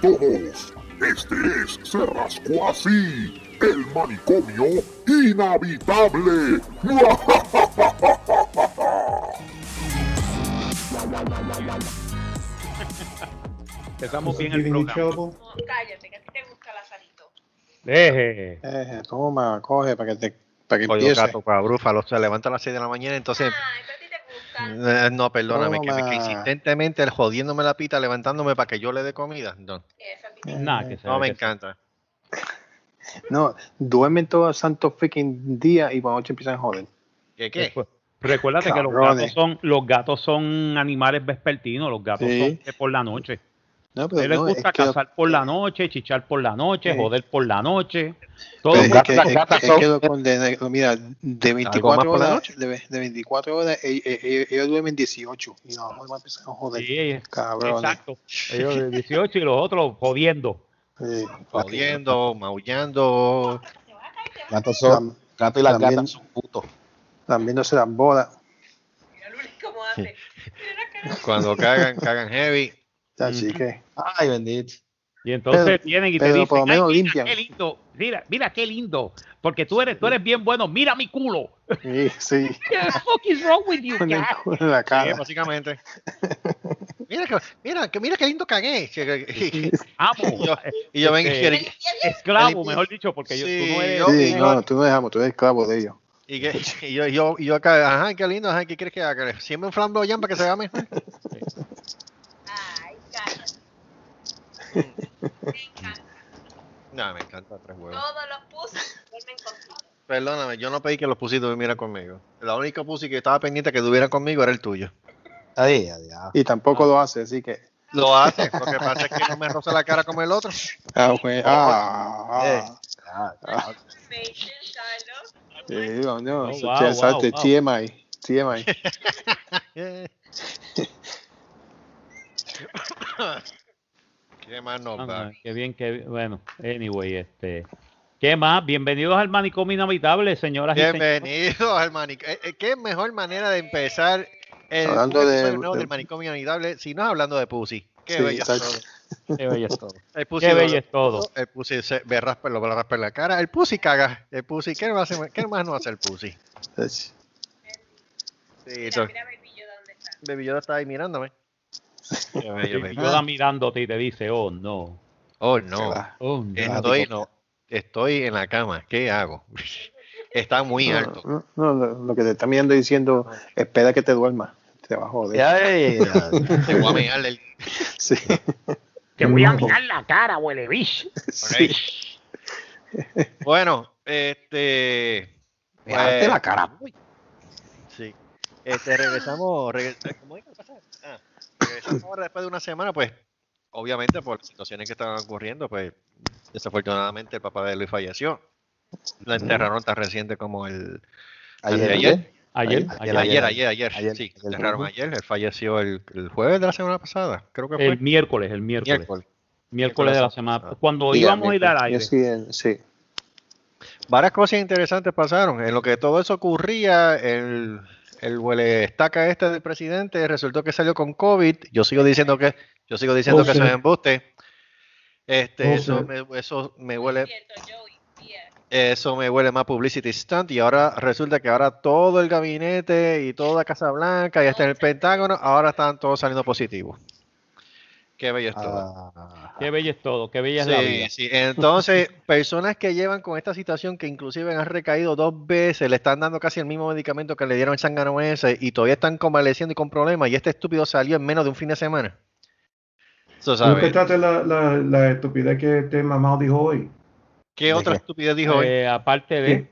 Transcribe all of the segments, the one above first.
todos. Este es Se Rascó Así, el manicomio inhabitable. Empezamos bien el programa. No, cállate, que a ti te gusta Lazarito. Deje. Eh, toma, coge para que te para que Oye, empiece. gato, cabrúfalo, se levanta a las 6 de la mañana, entonces... Ah, gusta. eh, no, perdóname, que, que insistentemente el jodiéndome la pita, levantándome para que yo le dé comida. No, Eh, que no me que- encanta. No, duermen todo el santo freaking día y por la noche empiezan a joder. ¿Qué qué? Después, Recuérdate que los gatos son los gatos son animales vespertinos, los gatos Sí. son por la noche. No, A pero él les no, gusta es que- cazar por la noche, chichar por la noche, Sí. joder por la noche. Todo es que, gatas- es- es son- que lo condena- mira, de más 24 por la horas, de, de 24 horas, e- e- e- ellos, duermen 18 y no, no empiezan a joder. Sí, Cabrones. exacto. Ellos de 18 y los otros jodiendo. Sí, Jodiendo, maullando. A a Gatos son, gato y las también- gatas son putos. También no se dan bolas. Mira Lulis cómo hace. Mira la cara. Cuando cagan, cagan heavy. Así que, Ay, bendito. Y entonces Pero- vienen y te dicen, por lo menos "Ay, mira limpian". qué lindo, mira, mira qué lindo, porque tú eres, tú eres bien bueno, mira mi culo. sí, sí, What the fuck is wrong with you, con el culo en la Sí, cara. básicamente. Mira que, mira, que, mira qué lindo cagué. Amo. Y yo, y yo vengo y, Este, Esclavo, mejor dicho, porque yo, tú Sí, no eres. yo- Sí, y no, tú no dejamos, tú eres esclavo de ellos. y que- y yo, y yo, y yo acá, ajá, qué lindo, ajá, ¿qué quieres que haga? Siempre un flamboyán para que se vea mejor. Cállate. Me encanta. No, me encanta tres huevos. Todos los pussies duermen contigo. Perdóname, yo no pedí que los pusitos durmieran conmigo. La única pussy que estaba pendiente que tuviera conmigo era el tuyo. Ay, ay, ay. Y tampoco lo hace, así que. Lo hace, lo que pasa es que no me roza la cara como el otro. Ah, güey, ah, Eh, ah, ah, Confession, Carlos. sí, no, no, Oh, wow, wow, wow. TMI, TMI. ¿Qué más nos Anda, va? qué bien, qué bueno. Anyway, este. ¿Qué más? Bienvenidos al manicomio inhabitable, señoras y señores. Bienvenido al manicomio. ¿Qué mejor manera de empezar el Hablando de- de- del manicomio inhabitable si no es hablando de pussy? Qué Sí, bello es todo. Qué bello es todo. El pussy Qué lo- bello es todo. El pussy se ve raspa, lo raspa en la cara. El pussy caga. El pussy, ¿qué más, qué más no hace el pussy? Es- Sí, Mira, mira Baby Yoda dónde está. Baby Yoda está ahí mirándome. Yoda mirándote y te dice, oh no. Oh, no. Oh no. Estoy, no, estoy en la cama. ¿Qué hago? Está muy no, alto. no, no, lo, que te está mirando diciendo, espera que te duermas. Te va a joder. ay. Te voy a el. Sí. Te voy a mirar la cara, huele bicho. sí. Bueno, este. Pues, la cara. Sí. Este, regresamos. regre- ¿Cómo es que pasa? Ah, regresamos ahora después de una semana, pues, obviamente por las situaciones que estaban ocurriendo, pues, desafortunadamente el papá de Luis falleció. Lo enterraron tan reciente como el. Ayer, Ayer. ayer. Ayer, Ayer, ayer, Ayer, ayer, ayer. ayer, sí, enterraron ayer. Él falleció el, el jueves de la semana pasada, creo que fue. el miércoles, el miércoles. miércoles. Miércoles de la semana. pasada. Cuando íbamos a ir al yo aire. sí, sí. Varias cosas interesantes pasaron. En lo que todo eso ocurría, el, el huele estaca este del presidente resultó que salió con COVID. Yo sigo diciendo que, yo sigo diciendo Oh, que sí. eso es embuste. Este, Oh, eso, sí. me, eso me huele, eso me huele más publicity stunt. Y ahora resulta que ahora todo el gabinete y toda Casa Blanca y hasta en el Pentágono, ahora están todos saliendo positivos. Qué bello es todo. Ah, Qué bella es todo, qué bella es la vida. Sí, sí. Entonces, personas que llevan con esta situación que inclusive han recaído dos veces, le están dando casi el mismo medicamento que le dieron el sanganoense y todavía están convaleciendo y con problemas y este estúpido salió en menos de un fin de semana. Eso No trate la, la, la estupidez que este mamá dijo hoy. ¿Qué ¿De otra qué? estupidez dijo hoy? Eh, aparte de.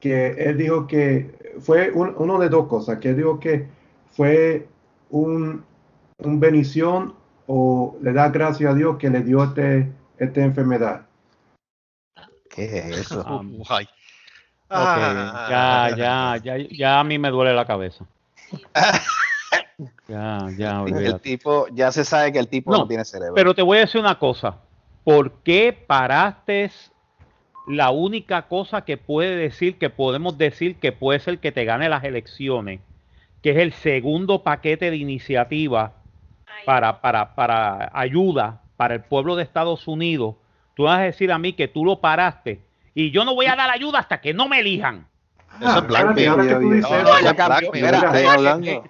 Que él dijo que fue un- uno de dos cosas. Que él dijo que fue un, un bendición o le da gracias a Dios que le dio este, esta enfermedad. ¿Qué es eso? Ah, Guay. Ah. ya, ya, ya, ya a mí me duele la cabeza. Ya, ya, el olvídate. tipo, ya se sabe que el tipo no, No, tiene cerebro. Pero te voy a decir una cosa. ¿Por qué paraste la única cosa que puede decir, que podemos decir que puede ser que te gane las elecciones, que es el segundo paquete de iniciativa para, para, para ayuda para el pueblo de Estados Unidos, tú vas a decir a mí que tú lo paraste y yo no voy a dar ayuda hasta que no me elijan. Eso es Ah, blackmail. eso,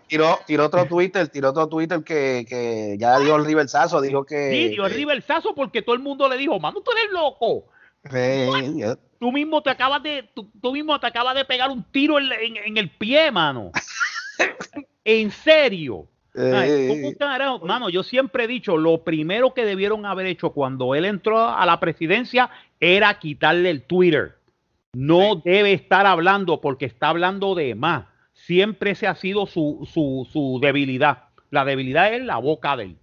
tiró, tiró otro Twitter, tiró otro Twitter que, que ya dio el reversazo, dijo que. Sí, dio el riversazo porque todo el mundo le dijo, mano, tú eres loco. Sí, Tú mismo te acabas de, tú, tú mismo te acabas de pegar un tiro en- en el pie, mano. en serio. Ay, eh, ¿cómo carajo? Mano, yo siempre he dicho, lo primero que debieron haber hecho cuando él entró a la presidencia era quitarle el Twitter. No debe estar hablando porque está hablando de más. Siempre ese ha sido su, su, su debilidad. La debilidad es la boca de él.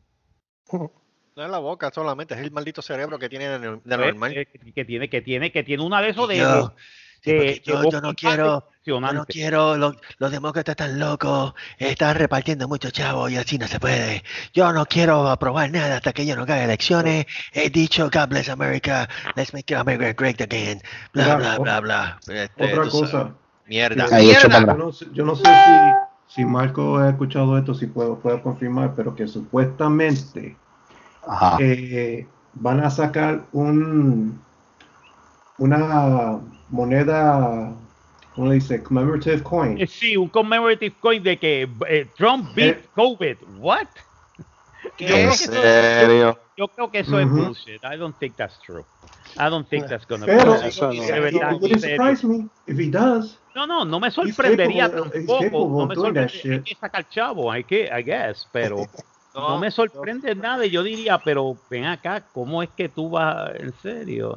No es la boca solamente, es el maldito cerebro que tiene de, nor- de Eh, normal. eh, que tiene, que tiene, que tiene una de esos de, Yo- de- Sí, de- porque de yo, no quiero, yo no quiero, los, los demócratas están locos, están repartiendo mucho chavo y así no se puede. Yo no quiero aprobar nada hasta que yo no haga elecciones. He dicho, God bless America, let's make America great again, bla, bla, bla, bla. Este, Otra cosa. sabes, Mierda. Mierda. Yo no, sé- yo no sé si, si Marco ha escuchado esto, si puedo, puedo confirmar, pero que supuestamente Ajá. eh, van a sacar un una moneda, ¿cómo dice? Commemorative coin. Eh, Sí, un commemorative coin de que eh, Trump beat Eh. COVID. What? Yo creo ¿En que eso- serio? Yo creo que eso es Ujú. bullshit. I don't think that's true. I don't think that's gonna Pero be. eso no. De it verdad, serio. surprise me if he does. No, no, no me sorprendería capable- tampoco. No me sorprendería shit. que sacar chavo, hay que, I guess, pero no, me yo- sorprende nada. Y yo diría, pero ven acá, ¿cómo es que tú vas en serio?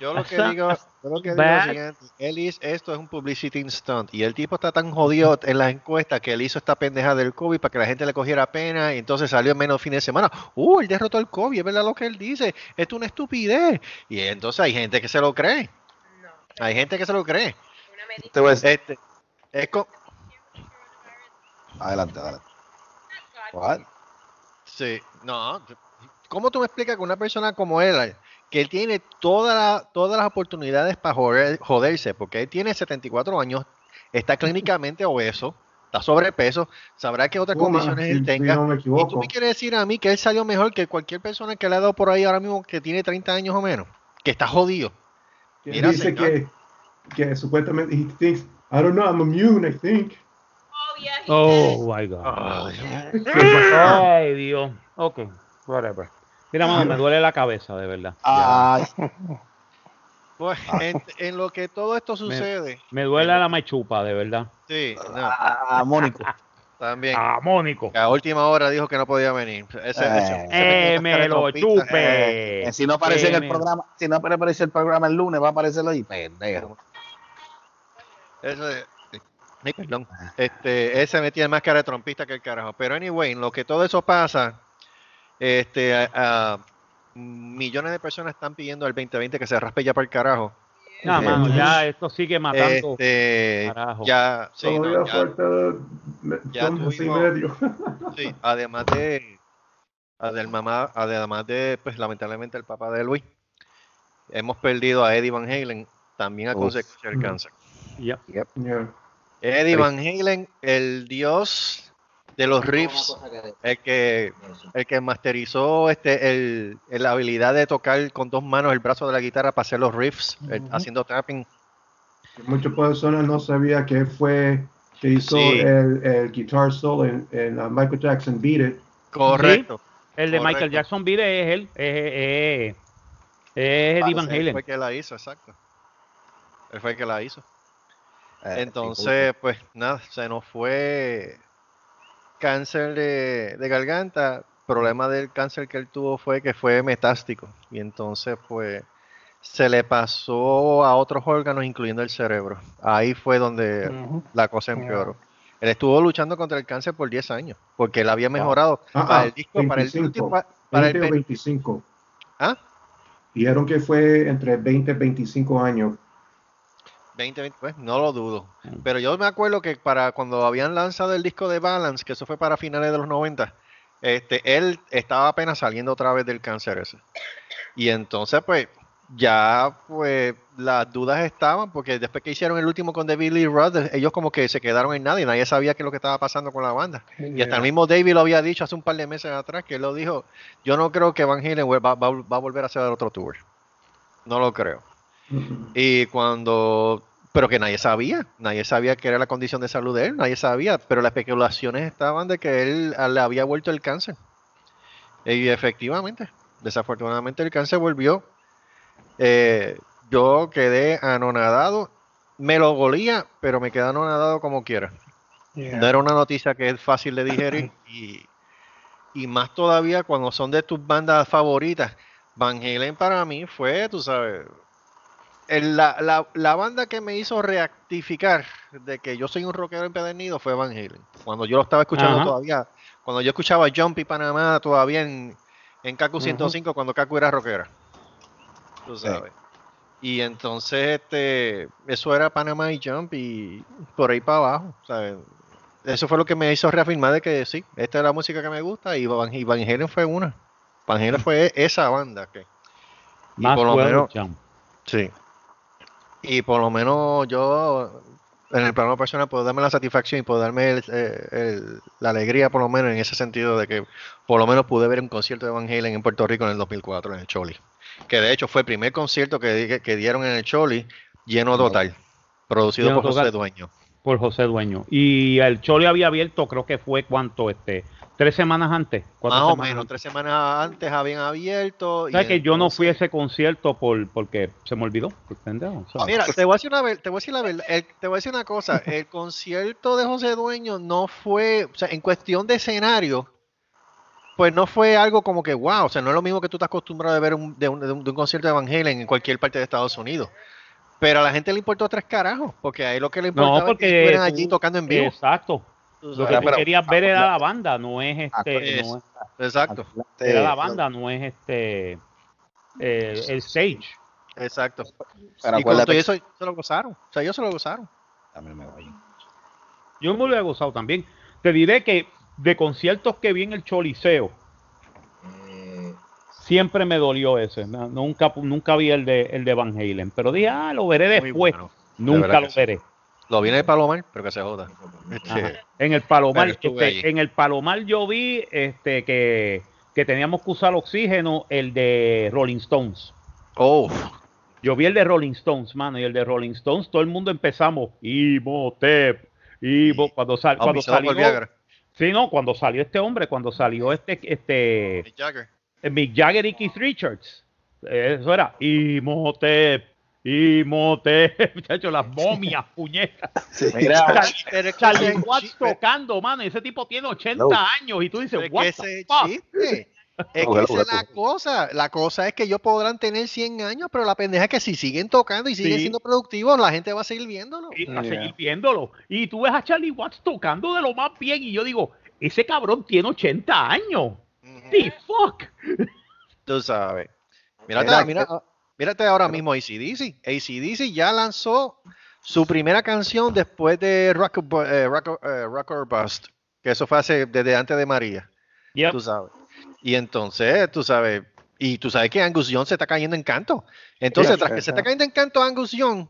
Yo lo que digo, yo lo que digo es lo siguiente, él hizo- esto es un publicity stunt y el tipo está tan jodido en las encuestas que él hizo esta pendeja del COVID para que la gente le cogiera pena y entonces salió en menos fin de semana. Uh, él derrotó el COVID, es verdad lo que él dice, esto es una estupidez. Y entonces hay gente que se lo cree, No. hay gente que se lo cree. Una medicina. Te voy a decir- Este, es co- Adelante, adelante. What? Sí, no. ¿Cómo tú me explicas que una persona como él, que él tiene toda la- todas las oportunidades para joder- joderse, porque él tiene 74 años, está clínicamente obeso, está sobrepeso, sabrá que otras condiciones él si tenga. no me Y tú me quieres decir a mí que él salió mejor que cualquier persona que le ha dado por ahí ahora mismo que tiene 30 años o menos, que está jodido. Mira, dice señor. que, que supuestamente he thinks, I don't know, I'm immune, I think. Oh, yeah, he Oh my God. Ah. Ay, Dios. Ok, whatever. Mira, mano, me duele la cabeza, de verdad. Ay, Pues, en, en lo que todo esto sucede, Me duele la machupa, de verdad. sí, no, ah, Mónico. también. Ah, Mónico. A última hora dijo que no podía venir. Ese, Eh. ese Eh, me lo chupe. Eh, si no aparece en Eh, el me- programa, si no aparece el programa el lunes, va a aparecer hoy, pendejo. Ese, ay, perdón. Este, ese me tiene más cara de trompista que el carajo. Pero anyway, en lo que todo eso pasa, este, a- a- millones de personas están pidiendo al 2020 que se raspe ya para el carajo. No, Eh, mano, ya esto sigue matando. Este, carajo. ya, sí, no, ya- falta ya tuvimos- medio. sí, además de, además, además de, pues lamentablemente el papá de Luis, hemos perdido a Eddie Van Halen también a Uf. consecuencia del cáncer. Ya. Yeah. Eddie Van Halen, el dios de los riffs, el que, el que masterizó este, el, el- la habilidad de tocar con dos manos el brazo de la guitarra para hacer los riffs, el- haciendo tapping. Muchas personas no sabían que fue que hizo Sí. el, el guitar solo en, en uh, Michael Jackson Beat It. Correcto. El de Michael. Jackson Vive es él. Es, es, es Eddie Van Él Halen. fue el que la hizo, exacto. Él fue el que la hizo. Eh, Entonces, pues nada, se nos fue cáncer de, de garganta. Problema del cáncer que él tuvo fue que fue metástico. Y entonces, pues, se le pasó a otros órganos, incluyendo el cerebro. Ahí fue donde la cosa empeoró. Él estuvo luchando contra el cáncer por 10 años, porque él había mejorado Ah, para ah, el disco, para el 25. último, pa- para el 20 o pe- 25. ¿Ah? Dijeron que fue entre 20 y 25 años. 20, 20, pues no lo dudo. Pero yo me acuerdo que para cuando habían lanzado el disco de Balance, que eso fue para finales de los 90, este, él estaba apenas saliendo otra vez del cáncer ese. Y entonces, pues, ya pues las dudas estaban, porque después que hicieron el último con David Lee Roth, ellos como que se quedaron en nada y nadie sabía qué es lo que estaba pasando con la banda. Y hasta el mismo David lo había dicho hace un par de meses atrás, que él lo dijo, yo no creo que Van Halen va, va- va a volver a hacer otro tour. No lo creo. Y cuando, pero que nadie sabía, nadie sabía que era la condición de salud de él, nadie sabía, pero las especulaciones estaban de que él le había vuelto el cáncer. Y efectivamente, desafortunadamente el cáncer volvió. Eh, yo quedé anonadado, me lo golía, pero me quedé anonadado como quiera. Yeah. No era una noticia que es fácil de digerir y, y más todavía cuando son de tus bandas favoritas. Van Halen para mí fue, tú sabes, la, la- la banda que me hizo reactificar de que yo soy un rockero empedernido fue Van Halen. Cuando yo lo estaba escuchando Ajá. todavía, cuando yo escuchaba Jumpy Panamá todavía en, en Kaku 105 cuando Kaku era rockera. Tú sabes. Y entonces este, eso era Panamá y Jump y por ahí para abajo. ¿sabes? Eso fue lo que me hizo reafirmar de que sí, esta es la música que me gusta y Van, y Van Halen fue una. Van Halen fue esa banda que y por lo Maxwell menos Jump. Sí. Y por lo menos yo, en el plano personal, puedo darme la satisfacción y puedo darme el- eh, el- la alegría, por lo menos en ese sentido, de que por lo menos pude ver un concierto de Van Halen en Puerto Rico en el 2004, en el Choli. Que de hecho fue el primer concierto que, di- que dieron en el Choli, lleno total, producido Lleno por José. Dueño. Por José Dueño. Y el Chole había abierto, creo que fue cuánto, este, tres semanas antes. Más o menos, antes. tres semanas antes habían abierto. y ¿Sabes que yo no fui a ese concierto por porque se me olvidó? Pendejo. Mira, te voy a decir una, te voy a decir la verdad, el- te voy a decir una cosa, el concierto de José Dueño no fue, o sea, en cuestión de escenario, pues no fue algo como que wow, o sea, no es lo mismo que tú estás acostumbrado a ver un- de, un, de un- de un concierto de Van Halen en cualquier parte de Estados Unidos. Pero a la gente le importó tres carajos, porque ahí lo que le importaba No, es que estuvieran tú- allí tocando en vivo. Exacto. tú Lo que tú pero- querías ver era la banda, no es este, Es- no es- Exacto, era la banda, no es este eh, el stage. exacto. Pero y con todo eso se lo gozaron, o sea, ellos se lo gozaron. También me voy. Yo me lo he gozado también. Te diré que de conciertos que vi en el Choliseo, siempre me dolió ese. No- Nunca, nunca vi el de, el de Van Halen. Pero dije, ah, lo veré después. bueno. Nunca lo sí. veré. Lo viene de Palomar, pero que se joda. Este. En el Palomar, este, en el Palomar yo vi este que, que teníamos que usar oxígeno, el de Rolling Stones. Oh, Yo vi el de Rolling Stones, mano, y el de Rolling Stones, todo el mundo empezamos, Imhotep, Imo, cuando, sal, cuando auspiciado salió, sí, no, cuando salió este hombre, cuando salió este, este, Mick Jagger. Eh, Mick Jagger y Keith Richards, eh, eso era, Imhotep, Imhotep, muchachos, las momias, puñetas. Que Charlie ese Watts tocando, mano, y ese tipo tiene 80 No. años, y tú dices, pero es ese chiste. Es que esa es la cosa. La cosa es que ellos podrán tener 100 años, pero la pendeja es que si siguen tocando y siguen Sí. siendo productivos, la gente va a seguir viéndolo. y a Yeah. seguir viéndolo. Y tú ves a Charlie Watts tocando de lo más bien y yo digo, ese cabrón tiene 80 años. The fuck. Tú sabes. Mírate, Mira, mira, mírate ahora mismo ACDC. ACDC ya lanzó su primera canción después de Rock, eh, Rock- eh, Rock or Bust. Que eso fue hace, desde antes de María. Yep. Tú sabes. Y entonces, tú sabes, y tú sabes que Angus Young se está cayendo en canto. Entonces, tras que se está cayendo en canto Angus Young,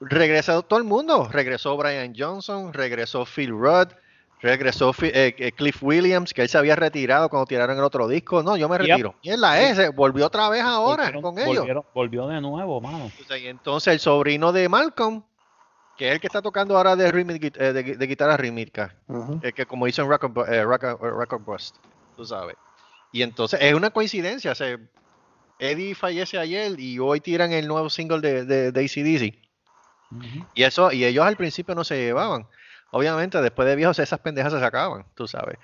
regresó todo el mundo. Regresó Brian Johnson, regresó Phil Rudd, regresó eh, eh, Cliff Williams, que él se había retirado cuando tiraron el otro disco. No, yo me Yep. retiro. Y es la S, volvió otra vez ahora Volvieron- con ellos. volvieron- volvió de nuevo, mano. Entonces, y entonces el sobrino de Malcolm, que es el que está tocando ahora de, eh, de, de guitarra rítmica, eh, que como hizo en Bu- eh, Rock and Bust, tú sabes. Y entonces es una coincidencia. o sea, Eddie fallece ayer y hoy tiran el nuevo single de, de, de AC/DC. Ujú. Y eso, y ellos al principio no se llevaban. Obviamente, después de viejos, esas pendejas se sacaban, tú sabes.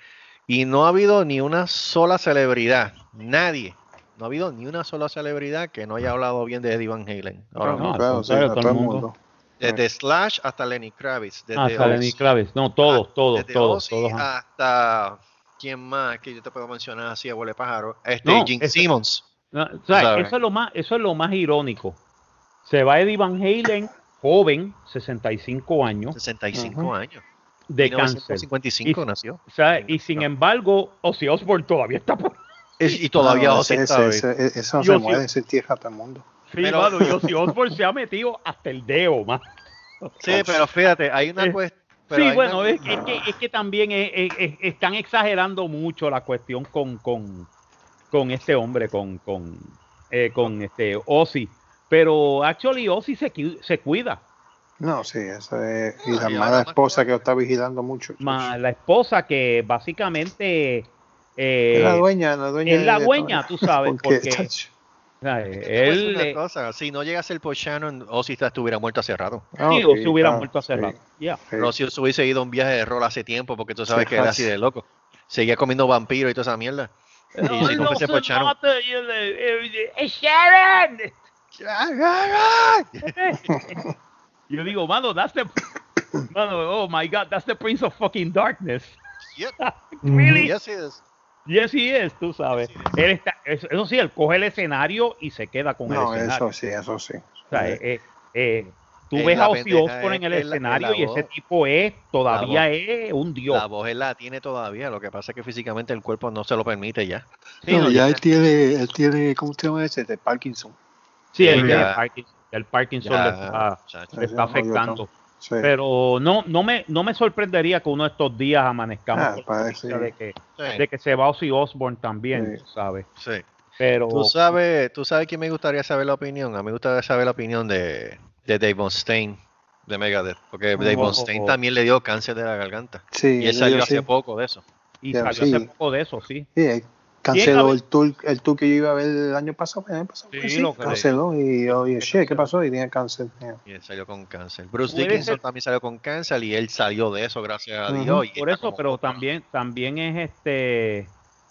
Y no ha habido ni una sola celebridad, nadie, no ha habido ni una sola celebridad que no haya hablado bien de Eddie Van Halen. Ahora No, Claro, sí, todo todo el mundo. mundo. Desde Slash hasta Lenny Kravitz. Desde Hasta Lenny Ozzy- Kravitz. No, todos, todos, desde todos, Ozzy todos. hasta quién más que yo te puedo mencionar así, abuelo pájaro. Este No, ese- Simmons. No, o sea, eso es lo más, eso es lo más irónico. Se va Eddie Van Halen, joven, 65 años, 65 Ujú. años. de cáncer. 1955 Y- nació. O sea, y sin embargo, Ozzy Osbourne todavía está por Es- y todavía No, Ozzy ese- está ese- ese- Eso no se mueve, ese tierra todo el mundo. Sí, Pero- mano, y Ozzy Osbourne se ha metido hasta el dedo, man. Sí, pero fíjate, hay una Eh, cuestión. Sí, bueno, es, es que, es que también es- es- es- están exagerando mucho la cuestión con, con, con este hombre, con, con, eh, con este Ozzy. Pero actually Ozzy se, se cuida. No, sí, eso es. Y la Sí, mala esposa que- lo está vigilando mucho. Más la esposa que básicamente eh, es la dueña, la dueña. es la dueña, tú sabes, porque- decir él una eh, cosa, si no llega a ser por Shannon, Ozzy estuviera muerto hace rato. ah, sí, se hubiera ah, muerto hace sí, rato. Si se hubiese ido a un viaje de rol hace tiempo, porque tú sabes Sí, que era así de loco. Seguía comiendo vampiros y toda esa mierda. Y si no fuese por Shannon. ¡Es Sharon! Yo digo, mano, that's the. Mano, oh my god, that's the Prince of fucking Darkness. Yep, Really? yes, he is. Yes, he is, tú sabes. Él está, eso sí, él coge el escenario y se queda con No, el escenario. eso sí, eso sí. O sea, eh, eh, eh, tú Es ves a Ozzy Osbourne en el es- es escenario la y ese tipo es, todavía es un dios. La voz él la tiene todavía, lo que pasa es que físicamente el cuerpo no se lo permite ya. Sí, No, no, ya ya- él tiene, él tiene, ¿cómo se llama ese? De Parkinson. Sí, el. Parkinson, el Parkinson Ya, le está, le afectando. Sí. Pero no, no me, no me sorprendería que uno de estos días amanezcamos Ah, de que, Sí, de que se va Ozzy Osbourne también, Sí. ¿sabes? sí. Pero Tú sabes, tú sabes quién me gustaría saber la opinión. A mí me gustaría saber la opinión de, de Dave Mustaine de Megadeth, porque Dave Oh. Mustaine también le dio cáncer de la garganta. sí, Y él salió hace sí. poco de eso. y salió sí. hace poco de eso, sí. Canceló el tour, el tour que yo iba a ver el año pasado. El año pasado Sí, fue, sí, lo que- canceló y oye, che, ¿qué pasó? Y tenía cáncer. Y él salió con cáncer. Bruce Dickinson ser- también salió con cáncer y él salió de eso, gracias a. Dios. y Por eso, como pero también, también es este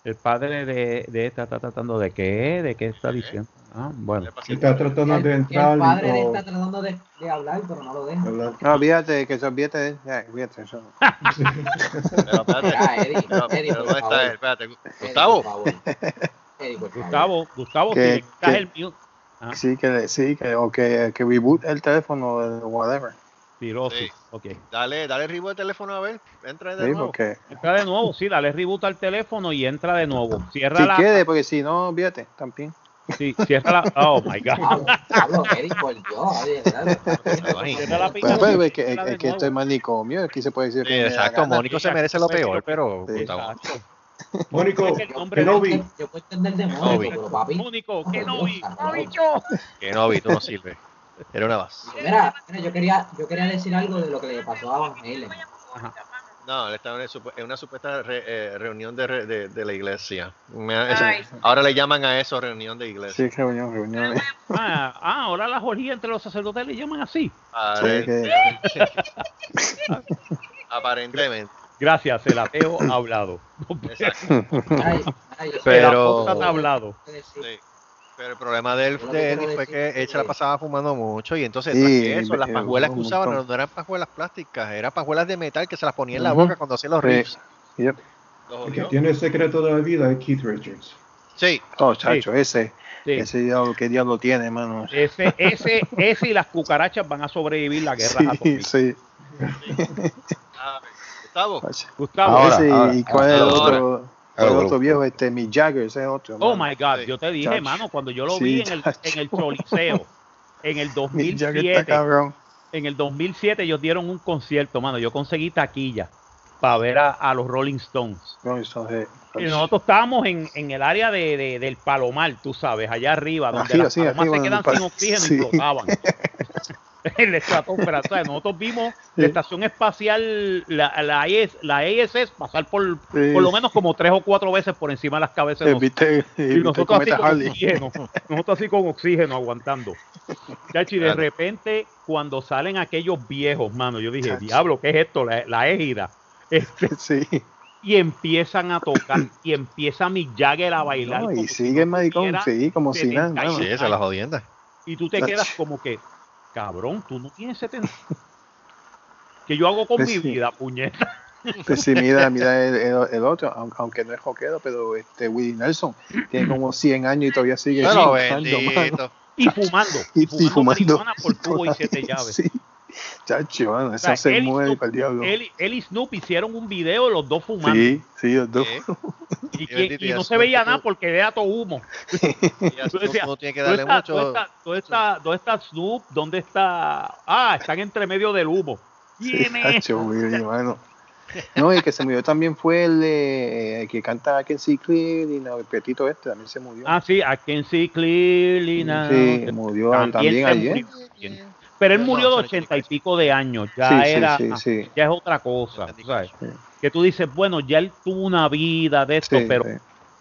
el padre de, de esta está tratando de qué, de qué está diciendo. Ah, bueno. Está tratando de el, entrar el padre de y está tratando de, de hablar, pero no lo deja. No, olvídate, que se olvídate de él. Ya, olvídate, eso. Pero espérate, Ya, Eddie, pero- Eddie, pero ¿dónde está él? Espérate, Gustavo. Eddie. Gustavo, Gustavo, Que- el mute, ah, Sí, que, sí, que, o que, que reboot el teléfono, el whatever. Tiró, Sí. Ok. Dale, dale reboot el teléfono a ver. Entra de Sí, nuevo. porque Entra de nuevo, sí, dale reboot al teléfono y entra de nuevo. Cierra si la, quiere, porque si no, olvídate, también. sí, cierra la, oh my god. Cierra la Pues, pista, pues, es que, es, que esto es manicomio, aquí se puede decir Sí, que exacto. Mónico se merece lo peor, pero Sí. Gustavo. Exacto. Mónico, que nombre Kenobi, Yo puedo entender de. Mónico, pero papi. Mónico, que no vi. ¡No, bicho! Que no, vi, tú no sirves. Era una base. Mira, mira, yo quería, yo quería decir algo de lo que le pasó a Van Halen. No, él estaba en una supu- en una supuesta re- eh, reunión de, re- de, de la iglesia. Me es- ahora le llaman a eso reunión de iglesia. Sí, reunión, reunión. Ah, ah, ahora la orgía entre los sacerdotes le llaman así. Ah, Sí, que- Aparentemente. Gracias, el ateo ha hablado. Exacto. Ay, ay, Pero- El quiero apóstata ha hablado. Sí. Pero el problema de él, de Eddie fue que él se la pasaba fumando mucho y entonces Sí, eso, las pajuelas que usaban no, eran pajuelas plásticas, eran pajuelas de metal que se las ponía en la Ujú. boca cuando hacía los Sí. riffs. Yep. Los el que tiene el secreto de la vida es Keith Richards. Sí, Oh, chacho, ese, Sí. ese diablo, qué diablo tiene, mano. Ese, ese, ese y las cucarachas van a sobrevivir la guerra Sí, sí. Gustavo. Gustavo, Ahora, Ese, ahora, ¿y cuál es el ahora. otro? ¿Cuál es el otro viejo? Este, Mick Jagger, ese es otro. oh mano. my God, yo te dije, Chacho. mano, cuando yo lo Sí, vi en el, chacho. en el Choliseo, en el Mick Jagger está 2007, cabrón. en el 2007 ellos dieron un concierto, mano, yo conseguí taquilla para ver a, a los Rolling Stones. No, eso es- Y nosotros estábamos en, en el área de, de- del Palomar, tú sabes, allá arriba, donde Arriba, las sí, palomas arriba se quedan sin oxígeno sí. y flotaban. en la estratosfera, o sea, nosotros vimos la estación espacial, la, la, IS la ISS, pasar por, Sí. por lo menos como tres o cuatro veces por encima de las cabezas de Eh, nosotros. ¿Viste, eh, Y nosotros así con oxígeno, nosotros así con oxígeno aguantando. Chacho, y de Claro. repente, cuando salen aquellos viejos, mano, yo dije, diablo, ¿qué es esto? La, la égida. Este, Sí. y empiezan a tocar, y empieza Mick Jagger a bailar. No, y si sigue no maricón, tuviera sí, como si nada. 76 mano. Sí, esa es la jodienda. Y tú te quedas como que, cabrón, tú no tienes 70. que yo hago con Pues mi sí. vida, puñeta. Pues sí, mira, mira el, el- el otro, aun- aunque no es rockero, pero este Willie Nelson tiene como 100 años y todavía sigue mano. bendito. Y fumando. Y- Y, y fumando, fumando. marihuana por tubo y siete llaves. Sí. Chacho, mano, eso sea, se él mueve Snoop- para el diablo. Él, él y Snoop hicieron un video los dos fumando. Sí, sí, los dos. Y, Y que- bendito, y y a no se veía nada porque era todo humo. A ¿Dónde darle está, Snoop? ¿Dónde está? Ah, están entre medio del humo. Sí, chacho, Willy, mano. No, y el que se murió también fue el, de, el que canta Kenzie Clear y no, el petito este también se murió. Ah, sí, can see clearly now. sí, murió también, se ayer. murió. Pero él murió de ochenta y pico de años. Ya Sí, sí, era, sí, sí. ya es otra cosa. Sí. Que tú dices, bueno, ya él tuvo una vida de esto, Sí, pero sí.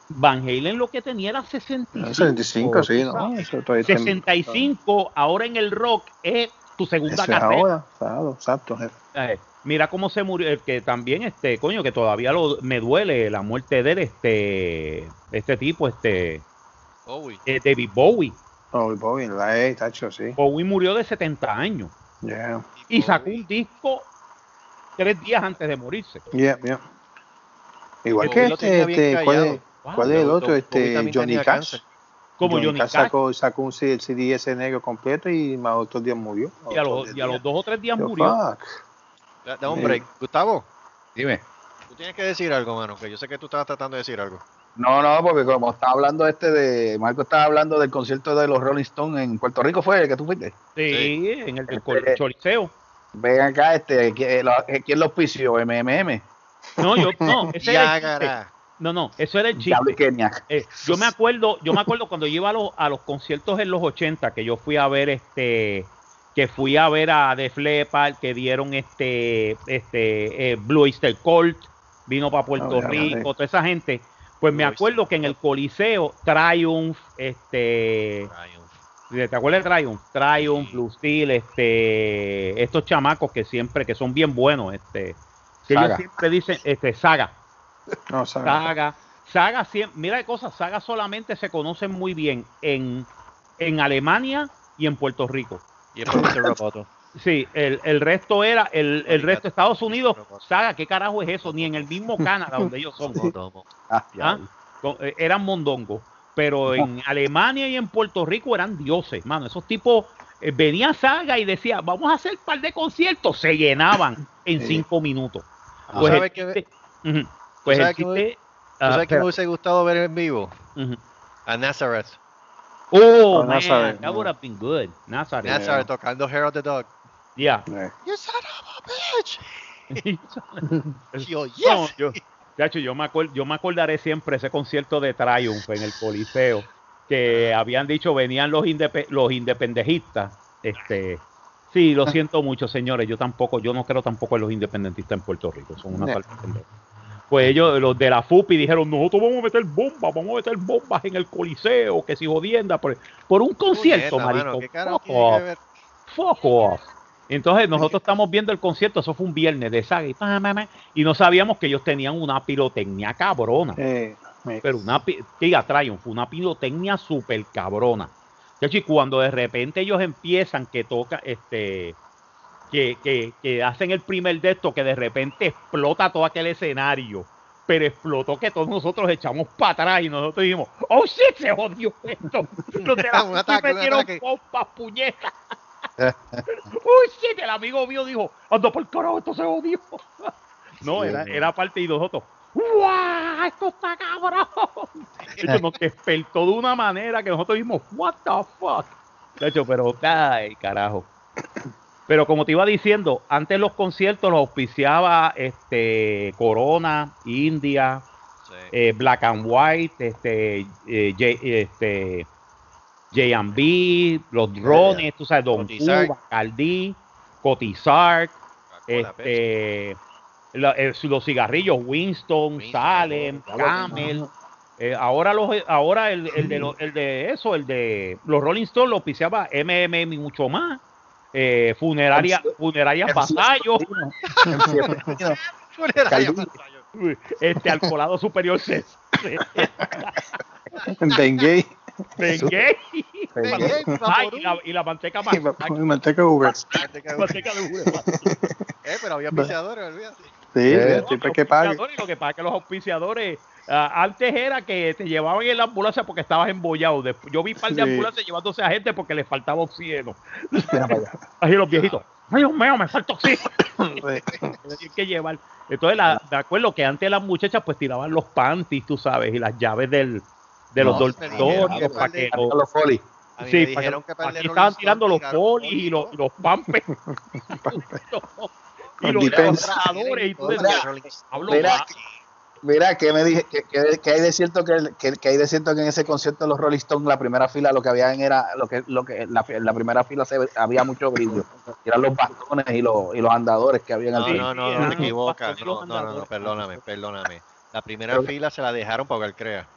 Van Halen lo que tenía era 65. Ah, 65, sí, ¿sabes? ¿no? Eso todavía está- 65, ahora en el rock es tu segunda Eso es carrera. ahora, claro, exacto. jefe. Eh, Mira cómo se murió, el que también, este, coño, que todavía lo, me duele la muerte de él, este, este tipo, este, Bowie. eh, David Bowie. Oh, el Bobby, la E, tacho, sí. Bowie murió de 70 años Yeah, y sacó Bowie. un disco tres días antes de morirse. yeah, yeah. Igual Bowie que este, este, ¿cuál es, callado. Wow. cuál es el Bowie- otro? Bowie Este, Johnny Cash. Como Johnny, Cash, sacó, sacó un C- el CD ese negro completo y más otros días murió. y a, los, y a los dos o tres días Yo, murió. fuck. Da- un break. Gustavo, Dime. tú tienes que decir algo, mano, que yo sé que tú estabas tratando de decir algo. No, no, porque como estaba hablando este de. Marco estaba hablando del concierto de los Rolling Stones en Puerto Rico, ¿fue el que tú fuiste? Sí, en el del Este- Choliseo. Ven acá, este, ¿quién lo- ¿quién lo auspició? MMM. No, yo, no, ese era Ya, el chiste. No, no, eso era el chiste. Kenia. Eh, yo me acuerdo, yo me acuerdo cuando yo iba a los, a los conciertos en los 80, que yo fui a ver este, que fui a ver a Def Leppard, que dieron este, este eh, Blue Oyster Cult, vino para Puerto Rico, toda esa gente. Pues me acuerdo que en el Coliseo, Triumph, este, Triumph. ¿te acuerdas de Triumph? Triumph, Sí. Blue Steel, este, estos chamacos que siempre, que son bien buenos, este, que ellos Saga. siempre dicen, este, Saga. No. Saga. Saga, siem- mira de cosas, Saga solamente se conocen muy bien en, en Alemania y en Puerto Rico. Y el Mr. Roboto. Sí, el, el resto era, el, el resto de Estados Unidos. Saga, ¿qué carajo es eso? Ni en el mismo Canadá donde ellos son. Ah, ¿Ah? eh, Eran mondongos. Pero en Alemania y en Puerto Rico eran dioses, mano. Esos tipos eh, venía Saga y decía, vamos a hacer un par de conciertos. Se llenaban en cinco minutos. ¿Tú Pues sabes ujú. Pues sabes que me- chiste- ¿Tú ah, hubiese gustado ver en vivo? Ujú. A Nazareth. Oh, Oh, man, Nazareth, that would have been good. Nazareth. Nazareth tocando Hair of the Dog. Yeah. Yeah. You son of a bitch. Yo, No, yes. yo, chacho, yo, me yo me acordaré siempre ese concierto de Triumph en el Coliseo, que habían dicho venían los, indepe- los independejistas. Este, sí, lo siento mucho, señores. Yo tampoco, yo no creo tampoco en los independentistas en Puerto Rico. Son una No. Pues ellos, los de la FUPI, dijeron, nosotros vamos a meter bombas, vamos a meter bombas en el Coliseo, que si jodienda, por, por un concierto, Puñeta, mano, marico. ¿Qué carajo Fuck off fuck off. Entonces nosotros estamos viendo el concierto, eso fue un viernes de saga y, y no sabíamos que ellos tenían una pirotecnia cabrona, Eh, pero una pi- diga Triumph, una pirotecnia súper cabrona. Y cuando de repente ellos empiezan que toca, este, que, que, que hacen el primer de esto, que de repente explota todo aquel escenario, pero explotó que todos nosotros echamos para atrás y nosotros dijimos, oh shit, se jodió esto. Los de la Un FUPI ataque, un metieron pompas, puñetas. Uy, shit, el amigo mío dijo, anda por el carajo, esto se odió. No, Sí, era, era parte y nosotros, ¡guau! Esto está cabrón. De hecho, nos despertó de una manera que nosotros dijimos, what the fuck. De hecho, pero, ay, carajo. Pero como te iba diciendo, antes los conciertos los auspiciaba este Corona, India, Sí. eh, Black and White, este, eh, este, J&B, los drones, tú sabes, Don Cotizar. Cuba, Caldí, Cotizar, este, la- eh, los cigarrillos Winston, Winston, Salem. Camel. eh, ahora los, ahora el, el de lo- el de eso, el de los Rolling Stones lo auspiciaba MMM y mucho más. Eh, funeraria, funeraria Vasallo, Funeraria Calvin. Vasallo. este alcoholado superior C. Dengue Vengué, Ay, y, la, y la manteca más. y y manteca Uber. manteca de ubre. Eh, pero había pisadores, olvídate. Sí, Eh, siempre que pague. Auspiciadores, Lo que pasa es que los auspiciadores ah, antes era que te llevaban en la ambulancia porque estabas embollado. Después, yo vi un par de Sí. ambulancias llevándose a gente porque les faltaba oxígeno. Así los viejitos. Ay, Dios mío, me falta oxígeno. Tienen que llevar. Entonces, la, de acuerdo que antes las muchachas pues tiraban los panties, tú sabes, y las llaves del, de los No, dormitorios para que los, los foli. A mí sí, dijeron que- aquí Rolling estaban tirando los polis y los, y los pampers. y Los trabajadores y todo Mira, Mira, que me dije que, que- que hay de cierto que, que, que hay de cierto que en ese concierto de los Rolling Stones la primera fila lo que habían era lo que lo que la, la primera fila se, había mucho brillo. Eran los bastones y los y los andadores que habían al No, frente. no, no, no eran te equivocas. No, no, no, no, perdóname, perdóname. La primera Pero- fila se la dejaron para que él crea.